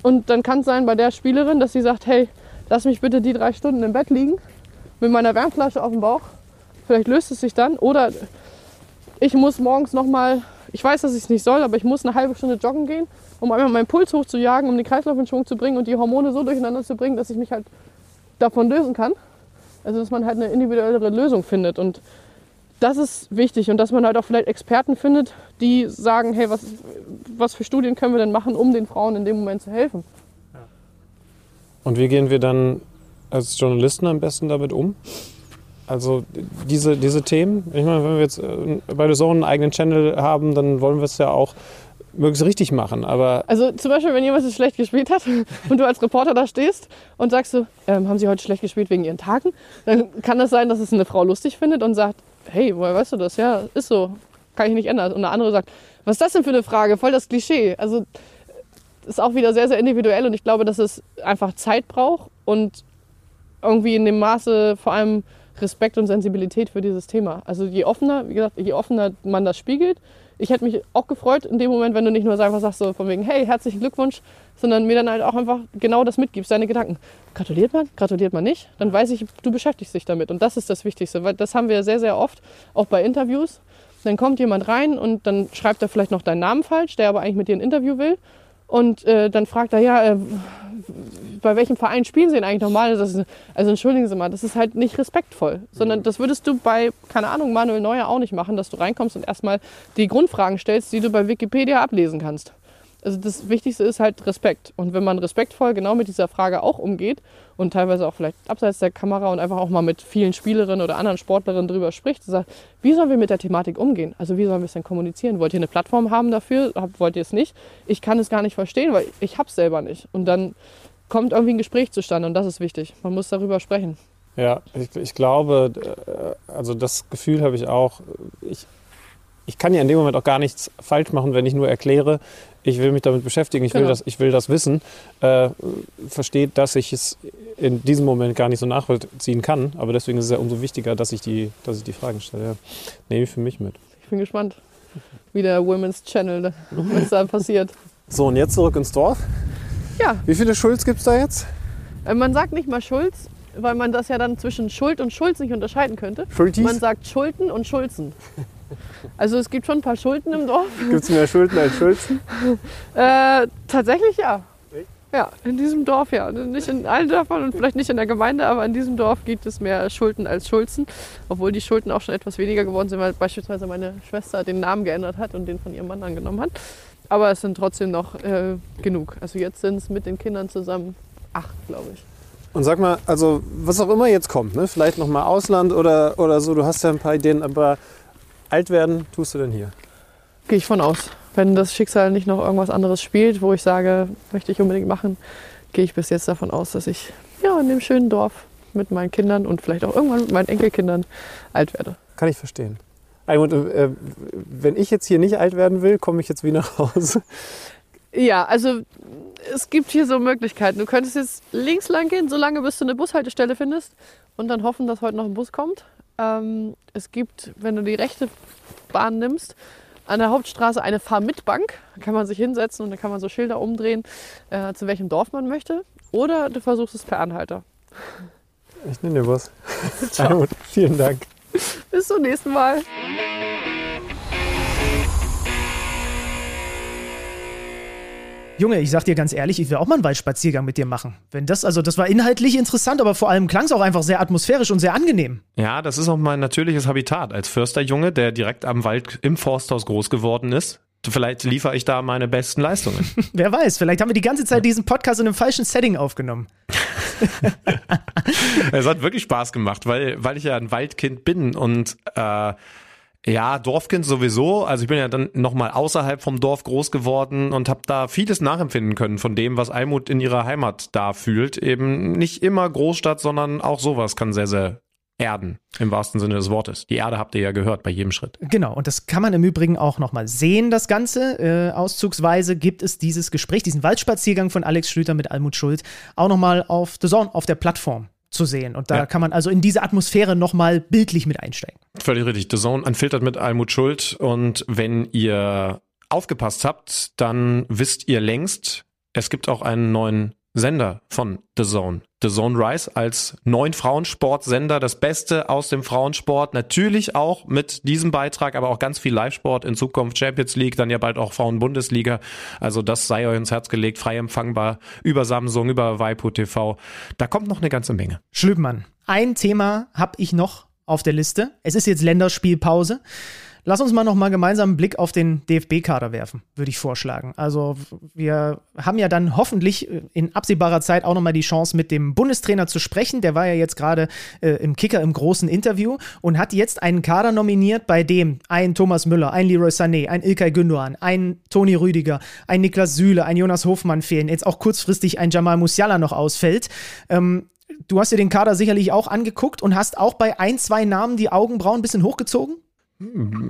Und dann kann es sein bei der Spielerin, dass sie sagt, hey, lass mich bitte die drei Stunden im Bett liegen mit meiner Wärmflasche auf dem Bauch. Vielleicht löst es sich dann. Oder ich muss morgens noch mal, ich weiß, dass ich es nicht soll, aber ich muss eine halbe Stunde joggen gehen, um einmal meinen Puls hochzujagen, um den Kreislauf in Schwung zu bringen und die Hormone so durcheinander zu bringen, dass ich mich halt davon lösen kann. Also dass man halt eine individuellere Lösung findet. Und das ist wichtig und dass man halt auch vielleicht Experten findet, die sagen, hey, was, was für Studien können wir denn machen, um den Frauen in dem Moment zu helfen. Und wie gehen wir dann als Journalisten am besten damit um? Also diese, diese Themen, ich meine, wenn wir jetzt äh, bei der Zone einen eigenen Channel haben, dann wollen wir es ja auch möglichst richtig machen. Aber Also zum Beispiel, wenn jemand so schlecht gespielt hat und du als Reporter da stehst und sagst so, ähm, haben Sie heute schlecht gespielt wegen Ihren Tagen? Dann kann es sein, dass es eine Frau lustig findet und sagt, hey, woher weißt du das? Ja, ist so, kann ich nicht ändern. Und eine andere sagt, was ist das denn für eine Frage? Voll das Klischee. Also ist auch wieder sehr, sehr individuell und ich glaube, dass es einfach Zeit braucht und irgendwie in dem Maße vor allem Respekt und Sensibilität für dieses Thema. Also je offener, wie gesagt, je offener man das spiegelt. Ich hätte mich auch gefreut in dem Moment, wenn du nicht nur einfach sagst so von wegen, hey, herzlichen Glückwunsch, sondern mir dann halt auch einfach genau das mitgibst, deine Gedanken. Gratuliert man? Gratuliert man nicht? Dann weiß ich, du beschäftigst dich damit und das ist das Wichtigste, weil das haben wir sehr, sehr oft, auch bei Interviews. Dann kommt jemand rein und dann schreibt er vielleicht noch deinen Namen falsch, der aber eigentlich mit dir ein Interview will. Und äh, dann fragt er, ja, äh, bei welchem Verein spielen Sie denn eigentlich nochmal? Das ist, also entschuldigen Sie mal, das ist halt nicht respektvoll. Sondern das würdest du bei, keine Ahnung, Manuel Neuer auch nicht machen, dass du reinkommst und erstmal die Grundfragen stellst, die du bei Wikipedia ablesen kannst. Also das Wichtigste ist halt Respekt. Und wenn man respektvoll genau mit dieser Frage auch umgeht und teilweise auch vielleicht abseits der Kamera und einfach auch mal mit vielen Spielerinnen oder anderen Sportlerinnen drüber spricht, sagt, wie sollen wir mit der Thematik umgehen? Also wie sollen wir es denn kommunizieren? Wollt ihr eine Plattform haben dafür? Wollt ihr es nicht? Ich kann es gar nicht verstehen, weil ich es selber nicht. Und dann kommt irgendwie ein Gespräch zustande und das ist wichtig. Man muss darüber sprechen. Ja, ich, ich glaube, äh, also das Gefühl habe ich auch. Ich, ich kann ja in dem Moment auch gar nichts falsch machen, wenn ich nur erkläre, ich will mich damit beschäftigen, ich, Genau. will, das, ich will das wissen, äh, versteht, dass ich es in diesem Moment gar nicht so nachvollziehen kann. Aber deswegen ist es ja umso wichtiger, dass ich die, dass ich die Fragen stelle. Ja. Nehme ich für mich mit. Ich bin gespannt, wie der Women's Channel, was da passiert. So, und jetzt zurück ins Dorf. Ja, Wie viele Schulz gibt es da jetzt? äh, man sagt nicht mal Schulz, weil man das ja dann zwischen Schuld und Schulz nicht unterscheiden könnte. Schultis? Man sagt Schulten und Schulzen. Also es gibt schon ein paar Schulden im Dorf. Gibt es mehr Schulden als Schulzen? Äh, tatsächlich ja. Ja, in diesem Dorf ja. Nicht in allen Dörfern und vielleicht nicht in der Gemeinde, aber in diesem Dorf gibt es mehr Schulden als Schulzen. Obwohl die Schulden auch schon etwas weniger geworden sind, weil beispielsweise meine Schwester den Namen geändert hat und den von ihrem Mann angenommen hat. Aber es sind trotzdem noch äh, genug. Also jetzt sind es mit den Kindern zusammen acht, glaube ich. Und sag mal, also was auch immer jetzt kommt, ne? vielleicht nochmal Ausland oder, oder so, du hast ja ein paar Ideen, aber alt werden tust du denn hier? Gehe ich von aus. Wenn das Schicksal nicht noch irgendwas anderes spielt, wo ich sage, möchte ich unbedingt machen, gehe ich bis jetzt davon aus, dass ich ja, in dem schönen Dorf mit meinen Kindern und vielleicht auch irgendwann mit meinen Enkelkindern alt werde. Kann ich verstehen. Almut, äh, wenn ich jetzt hier nicht alt werden will, komme ich jetzt wie nach Hause. Ja, also es gibt hier so Möglichkeiten. Du könntest jetzt links lang gehen, solange bis du eine Bushaltestelle findest und dann hoffen, dass heute noch ein Bus kommt. Ähm, es gibt, wenn du die rechte Bahn nimmst, an der Hauptstraße eine Fahr-mit-Bank. Da kann man sich hinsetzen und da kann man so Schilder umdrehen, äh, zu welchem Dorf man möchte. Oder du versuchst es per Anhalter. Ich nehme den Bus. Almut, vielen Dank. Bis zum nächsten Mal. Junge, ich sag dir ganz ehrlich, ich will auch mal einen Waldspaziergang mit dir machen. Wenn das, also das war inhaltlich interessant, aber vor allem klang es auch einfach sehr atmosphärisch und sehr angenehm. Ja, das ist auch mein natürliches Habitat als Försterjunge, der direkt am Wald im Forsthaus groß geworden ist. Vielleicht liefere ich da meine besten Leistungen. Wer weiß, vielleicht haben wir die ganze Zeit diesen Podcast in einem falschen Setting aufgenommen. es hat wirklich Spaß gemacht, weil, weil ich ja ein Waldkind bin und äh, ja, Dorfkind sowieso. Also ich bin ja dann nochmal außerhalb vom Dorf groß geworden und habe da vieles nachempfinden können von dem, was Almut in ihrer Heimat da fühlt. Eben nicht immer Großstadt, sondern auch sowas kann sehr, sehr erden, im wahrsten Sinne des Wortes. Die Erde habt ihr ja gehört bei jedem Schritt. Genau, und das kann man im Übrigen auch nochmal sehen, das Ganze. Äh, auszugsweise gibt es dieses Gespräch, diesen Waldspaziergang von Alex Schlüter mit Almut Schuld, auch nochmal auf The Zone, auf der Plattform zu sehen. Und da Ja. kann man also in diese Atmosphäre nochmal bildlich mit einsteigen. Völlig richtig. The Zone unfiltert mit Almut Schuld. Und wenn ihr aufgepasst habt, dann wisst ihr längst, es gibt auch einen neuen Sender von The Zone. The Zone Rise als neuen Frauensportsender, das Beste aus dem Frauensport. Natürlich auch mit diesem Beitrag, aber auch ganz viel Live-Sport in Zukunft. Champions League, dann ja bald auch Frauen-Bundesliga. Also das sei euch ins Herz gelegt, frei empfangbar über Samsung, über Waipu TV. Da kommt noch eine ganze Menge. Schlübmann, ein Thema habe ich noch auf der Liste. Es ist jetzt Länderspielpause. Lass uns mal noch mal gemeinsam einen Blick auf den DFB-Kader werfen, würde ich vorschlagen. Also wir haben ja dann hoffentlich äh, in absehbarer Zeit auch noch mal die Chance, mit dem Bundestrainer zu sprechen. Der war ja jetzt gerade äh, im Kicker im großen Interview und hat jetzt einen Kader nominiert, bei dem ein Thomas Müller, ein Leroy Sané, ein Ilkay Gündoğan, ein Toni Rüdiger, ein Niklas Süle, ein Jonas Hofmann fehlen. Jetzt auch kurzfristig ein Jamal Musiala noch ausfällt. Ähm, Du hast dir den Kader sicherlich auch angeguckt und hast auch bei ein, zwei Namen die Augenbrauen ein bisschen hochgezogen?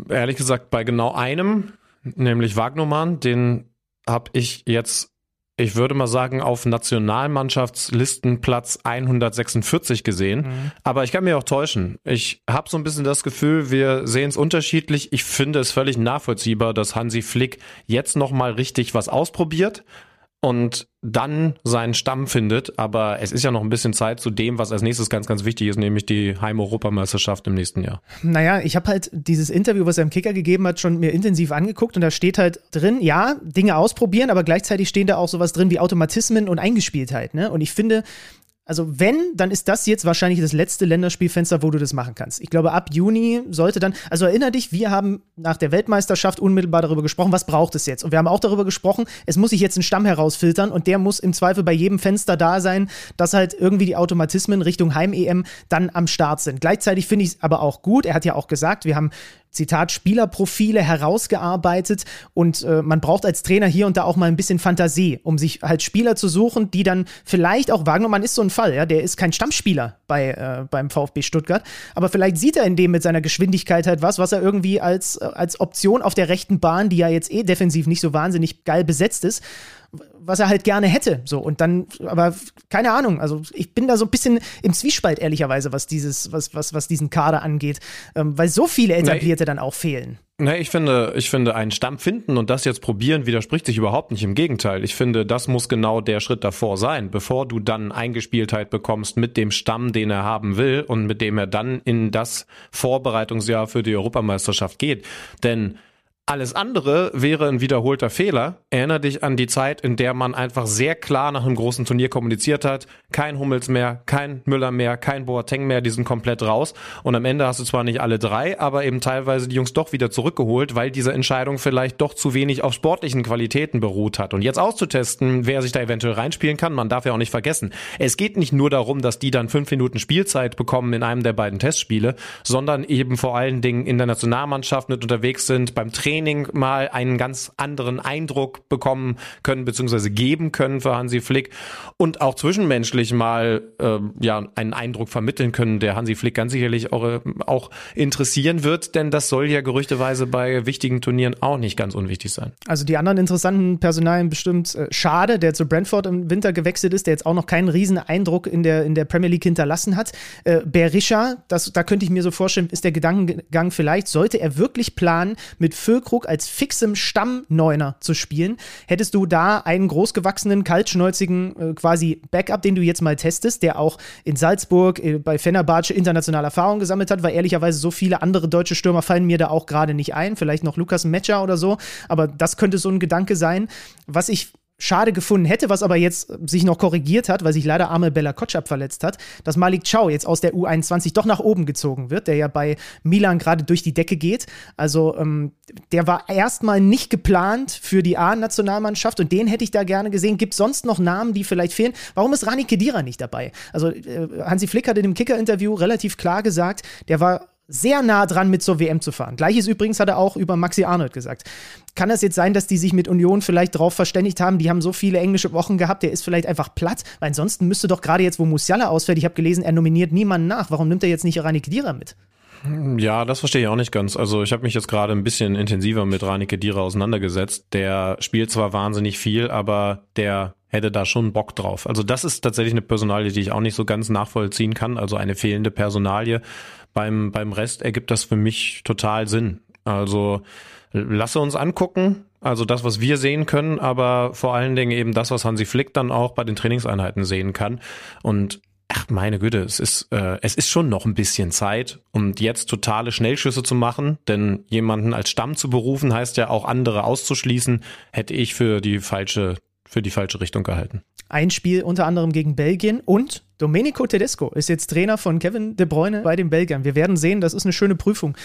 Ehrlich gesagt bei genau einem, nämlich Wagnermann, den habe ich jetzt, ich würde mal sagen, auf Nationalmannschaftslistenplatz 146 gesehen. Aber ich kann mich auch täuschen. Ich habe so ein bisschen das Gefühl, wir sehen es unterschiedlich. Ich finde es völlig nachvollziehbar, dass Hansi Flick jetzt noch mal richtig was ausprobiert und dann seinen Stamm findet. Aber es ist ja noch ein bisschen Zeit zu dem, was als nächstes ganz, ganz wichtig ist, nämlich die Heim-Europameisterschaft im nächsten Jahr. Naja, ich habe halt dieses Interview, was er im Kicker gegeben hat, schon mir intensiv angeguckt und da steht halt drin, ja, Dinge ausprobieren, aber gleichzeitig stehen da auch sowas drin wie Automatismen und Eingespieltheit. Ne? Und ich finde, Also wenn, dann ist das jetzt wahrscheinlich das letzte Länderspielfenster, wo du das machen kannst. Ich glaube, ab Juni sollte dann, also erinner dich, wir haben nach der Weltmeisterschaft unmittelbar darüber gesprochen, was braucht es jetzt? Und wir haben auch darüber gesprochen, es muss sich jetzt ein Stamm herausfiltern und der muss im Zweifel bei jedem Fenster da sein, dass halt irgendwie die Automatismen Richtung Heim-EM dann am Start sind. Gleichzeitig finde ich es aber auch gut, er hat ja auch gesagt, wir haben Zitat, Spielerprofile herausgearbeitet und äh, man braucht als Trainer hier und da auch mal ein bisschen Fantasie, um sich halt Spieler zu suchen, die dann vielleicht auch Wagnermann ist so ein Fall, ja, der ist kein Stammspieler bei, äh, beim VfB Stuttgart, aber vielleicht sieht er in dem mit seiner Geschwindigkeit halt was, was er irgendwie als, äh, als Option auf der rechten Bahn, die ja jetzt eh defensiv nicht so wahnsinnig geil besetzt ist, was er halt gerne hätte. So, und dann, aber keine Ahnung, also ich bin da so ein bisschen im Zwiespalt, ehrlicherweise, was dieses, was, was, was diesen Kader angeht, ähm, weil so viele etablierte nee, dann auch fehlen. Ne, ich finde, ich finde, einen Stamm finden und das jetzt probieren widerspricht sich überhaupt nicht. Im Gegenteil. Ich finde, das muss genau der Schritt davor sein, bevor du dann Eingespieltheit bekommst mit dem Stamm, den er haben will und mit dem er dann in das Vorbereitungsjahr für die Europameisterschaft geht. Denn alles andere wäre ein wiederholter Fehler. Erinner dich an die Zeit, in der man einfach sehr klar nach einem großen Turnier kommuniziert hat. Kein Hummels mehr, kein Müller mehr, kein Boateng mehr, die sind komplett raus. Und am Ende hast du zwar nicht alle drei, aber eben teilweise die Jungs doch wieder zurückgeholt, weil diese Entscheidung vielleicht doch zu wenig auf sportlichen Qualitäten beruht hat. Und jetzt auszutesten, wer sich da eventuell reinspielen kann, man darf ja auch nicht vergessen. Es geht nicht nur darum, dass die dann fünf Minuten Spielzeit bekommen in einem der beiden Testspiele, sondern eben vor allen Dingen in der Nationalmannschaft mit unterwegs sind, beim Training Training mal einen ganz anderen Eindruck bekommen können, beziehungsweise geben können für Hansi Flick und auch zwischenmenschlich mal äh, ja einen Eindruck vermitteln können, der Hansi Flick ganz sicherlich auch, äh, auch interessieren wird, denn das soll ja gerüchteweise bei wichtigen Turnieren auch nicht ganz unwichtig sein. Also die anderen interessanten Personalien bestimmt äh, Schade, der zu Brentford im Winter gewechselt ist, der jetzt auch noch keinen riesen Eindruck in der, in der Premier League hinterlassen hat. Äh, Berisha, das, da könnte ich mir so vorstellen, ist der Gedankengang vielleicht, sollte er wirklich planen, mit Füll Füllkrug als fixem Stammneuner zu spielen, hättest du da einen großgewachsenen, kaltschnäuzigen äh, quasi Backup, den du jetzt mal testest, der auch in Salzburg äh, bei Fenerbahce internationale Erfahrung gesammelt hat, weil ehrlicherweise so viele andere deutsche Stürmer fallen mir da auch gerade nicht ein. Vielleicht noch Lukas Metscher oder so, aber das könnte so ein Gedanke sein. Was ich schade gefunden hätte, was aber jetzt sich noch korrigiert hat, weil sich leider arme Bella Kotschap verletzt hat, dass Malik Chow jetzt aus der U21 doch nach oben gezogen wird, der ja bei Milan gerade durch die Decke geht. Also ähm, der war erstmal nicht geplant für die A-Nationalmannschaft und den hätte ich da gerne gesehen. Gibt sonst noch Namen, die vielleicht fehlen? Warum ist Rani Kedira nicht dabei? Also äh, Hansi Flick hat in dem Kicker-Interview relativ klar gesagt, der war sehr nah dran, mit zur WM zu fahren. Gleiches übrigens hat er auch über Maxi Arnold gesagt. Kann das jetzt sein, dass die sich mit Union vielleicht darauf verständigt haben, die haben so viele englische Wochen gehabt, der ist vielleicht einfach platt, weil ansonsten müsste doch gerade jetzt, wo Musiala ausfällt, ich habe gelesen, er nominiert niemanden nach. Warum nimmt er jetzt nicht Rani Kedira mit? Ja, das verstehe ich auch nicht ganz. Also ich habe mich jetzt gerade ein bisschen intensiver mit Rani Kedira auseinandergesetzt. Der spielt zwar wahnsinnig viel, aber der hätte da schon Bock drauf. Also das ist tatsächlich eine Personalie, die ich auch nicht so ganz nachvollziehen kann. Also eine fehlende Personalie. Beim, beim Rest ergibt das für mich total Sinn. Also lasse uns angucken, also das, was wir sehen können, aber vor allen Dingen eben das, was Hansi Flick dann auch bei den Trainingseinheiten sehen kann. Und ach meine Güte, es ist, äh, es ist schon noch ein bisschen Zeit, um jetzt totale Schnellschüsse zu machen, denn jemanden als Stamm zu berufen, heißt ja auch andere auszuschließen, hätte ich für die falsche, für die falsche Richtung gehalten. Ein Spiel unter anderem gegen Belgien und Domenico Tedesco ist jetzt Trainer von Kevin De Bruyne bei den Belgiern. Wir werden sehen, das ist eine schöne Prüfung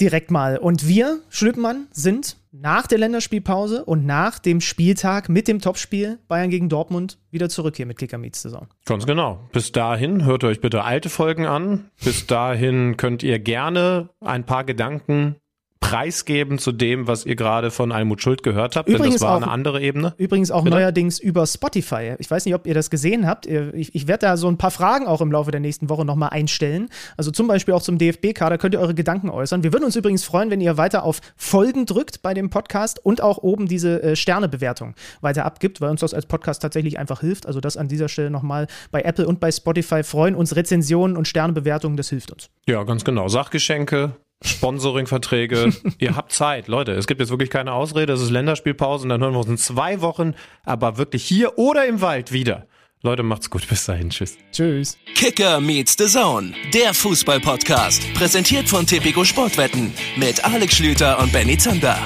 direkt mal. Und wir, Schlüppmann, sind nach der Länderspielpause und nach dem Spieltag mit dem Topspiel Bayern gegen Dortmund wieder zurück hier mit Kicker Meets Saison. Ganz genau. Bis dahin hört euch bitte alte Folgen an. Bis dahin könnt ihr gerne ein paar Gedanken preisgeben zu dem, was ihr gerade von Almut Schuld gehört habt, übrigens denn das war auch, eine andere Ebene. Übrigens auch Bitte? neuerdings über Spotify. Ich weiß nicht, ob ihr das gesehen habt. Ich, ich werde da so ein paar Fragen auch im Laufe der nächsten Woche nochmal einstellen. Also zum Beispiel auch zum DFB-Kader könnt ihr eure Gedanken äußern. Wir würden uns übrigens freuen, wenn ihr weiter auf Folgen drückt bei dem Podcast und auch oben diese äh, Sternebewertung weiter abgibt, weil uns das als Podcast tatsächlich einfach hilft. Also das an dieser Stelle nochmal bei Apple und bei Spotify freuen uns Rezensionen und Sternebewertungen, das hilft uns. Ja, ganz genau. Sachgeschenke, Sponsoring-Verträge. Ihr habt Zeit, Leute. Es gibt jetzt wirklich keine Ausrede. Es ist Länderspielpause und dann hören wir uns in zwei Wochen, aber wirklich hier oder im Wald wieder. Leute, macht's gut. Bis dahin. Tschüss. Tschüss. Kicker meets the Zone. Der Fußball-Podcast. Präsentiert von Tipico Sportwetten. Mit Alex Schlüter und Benny Zander.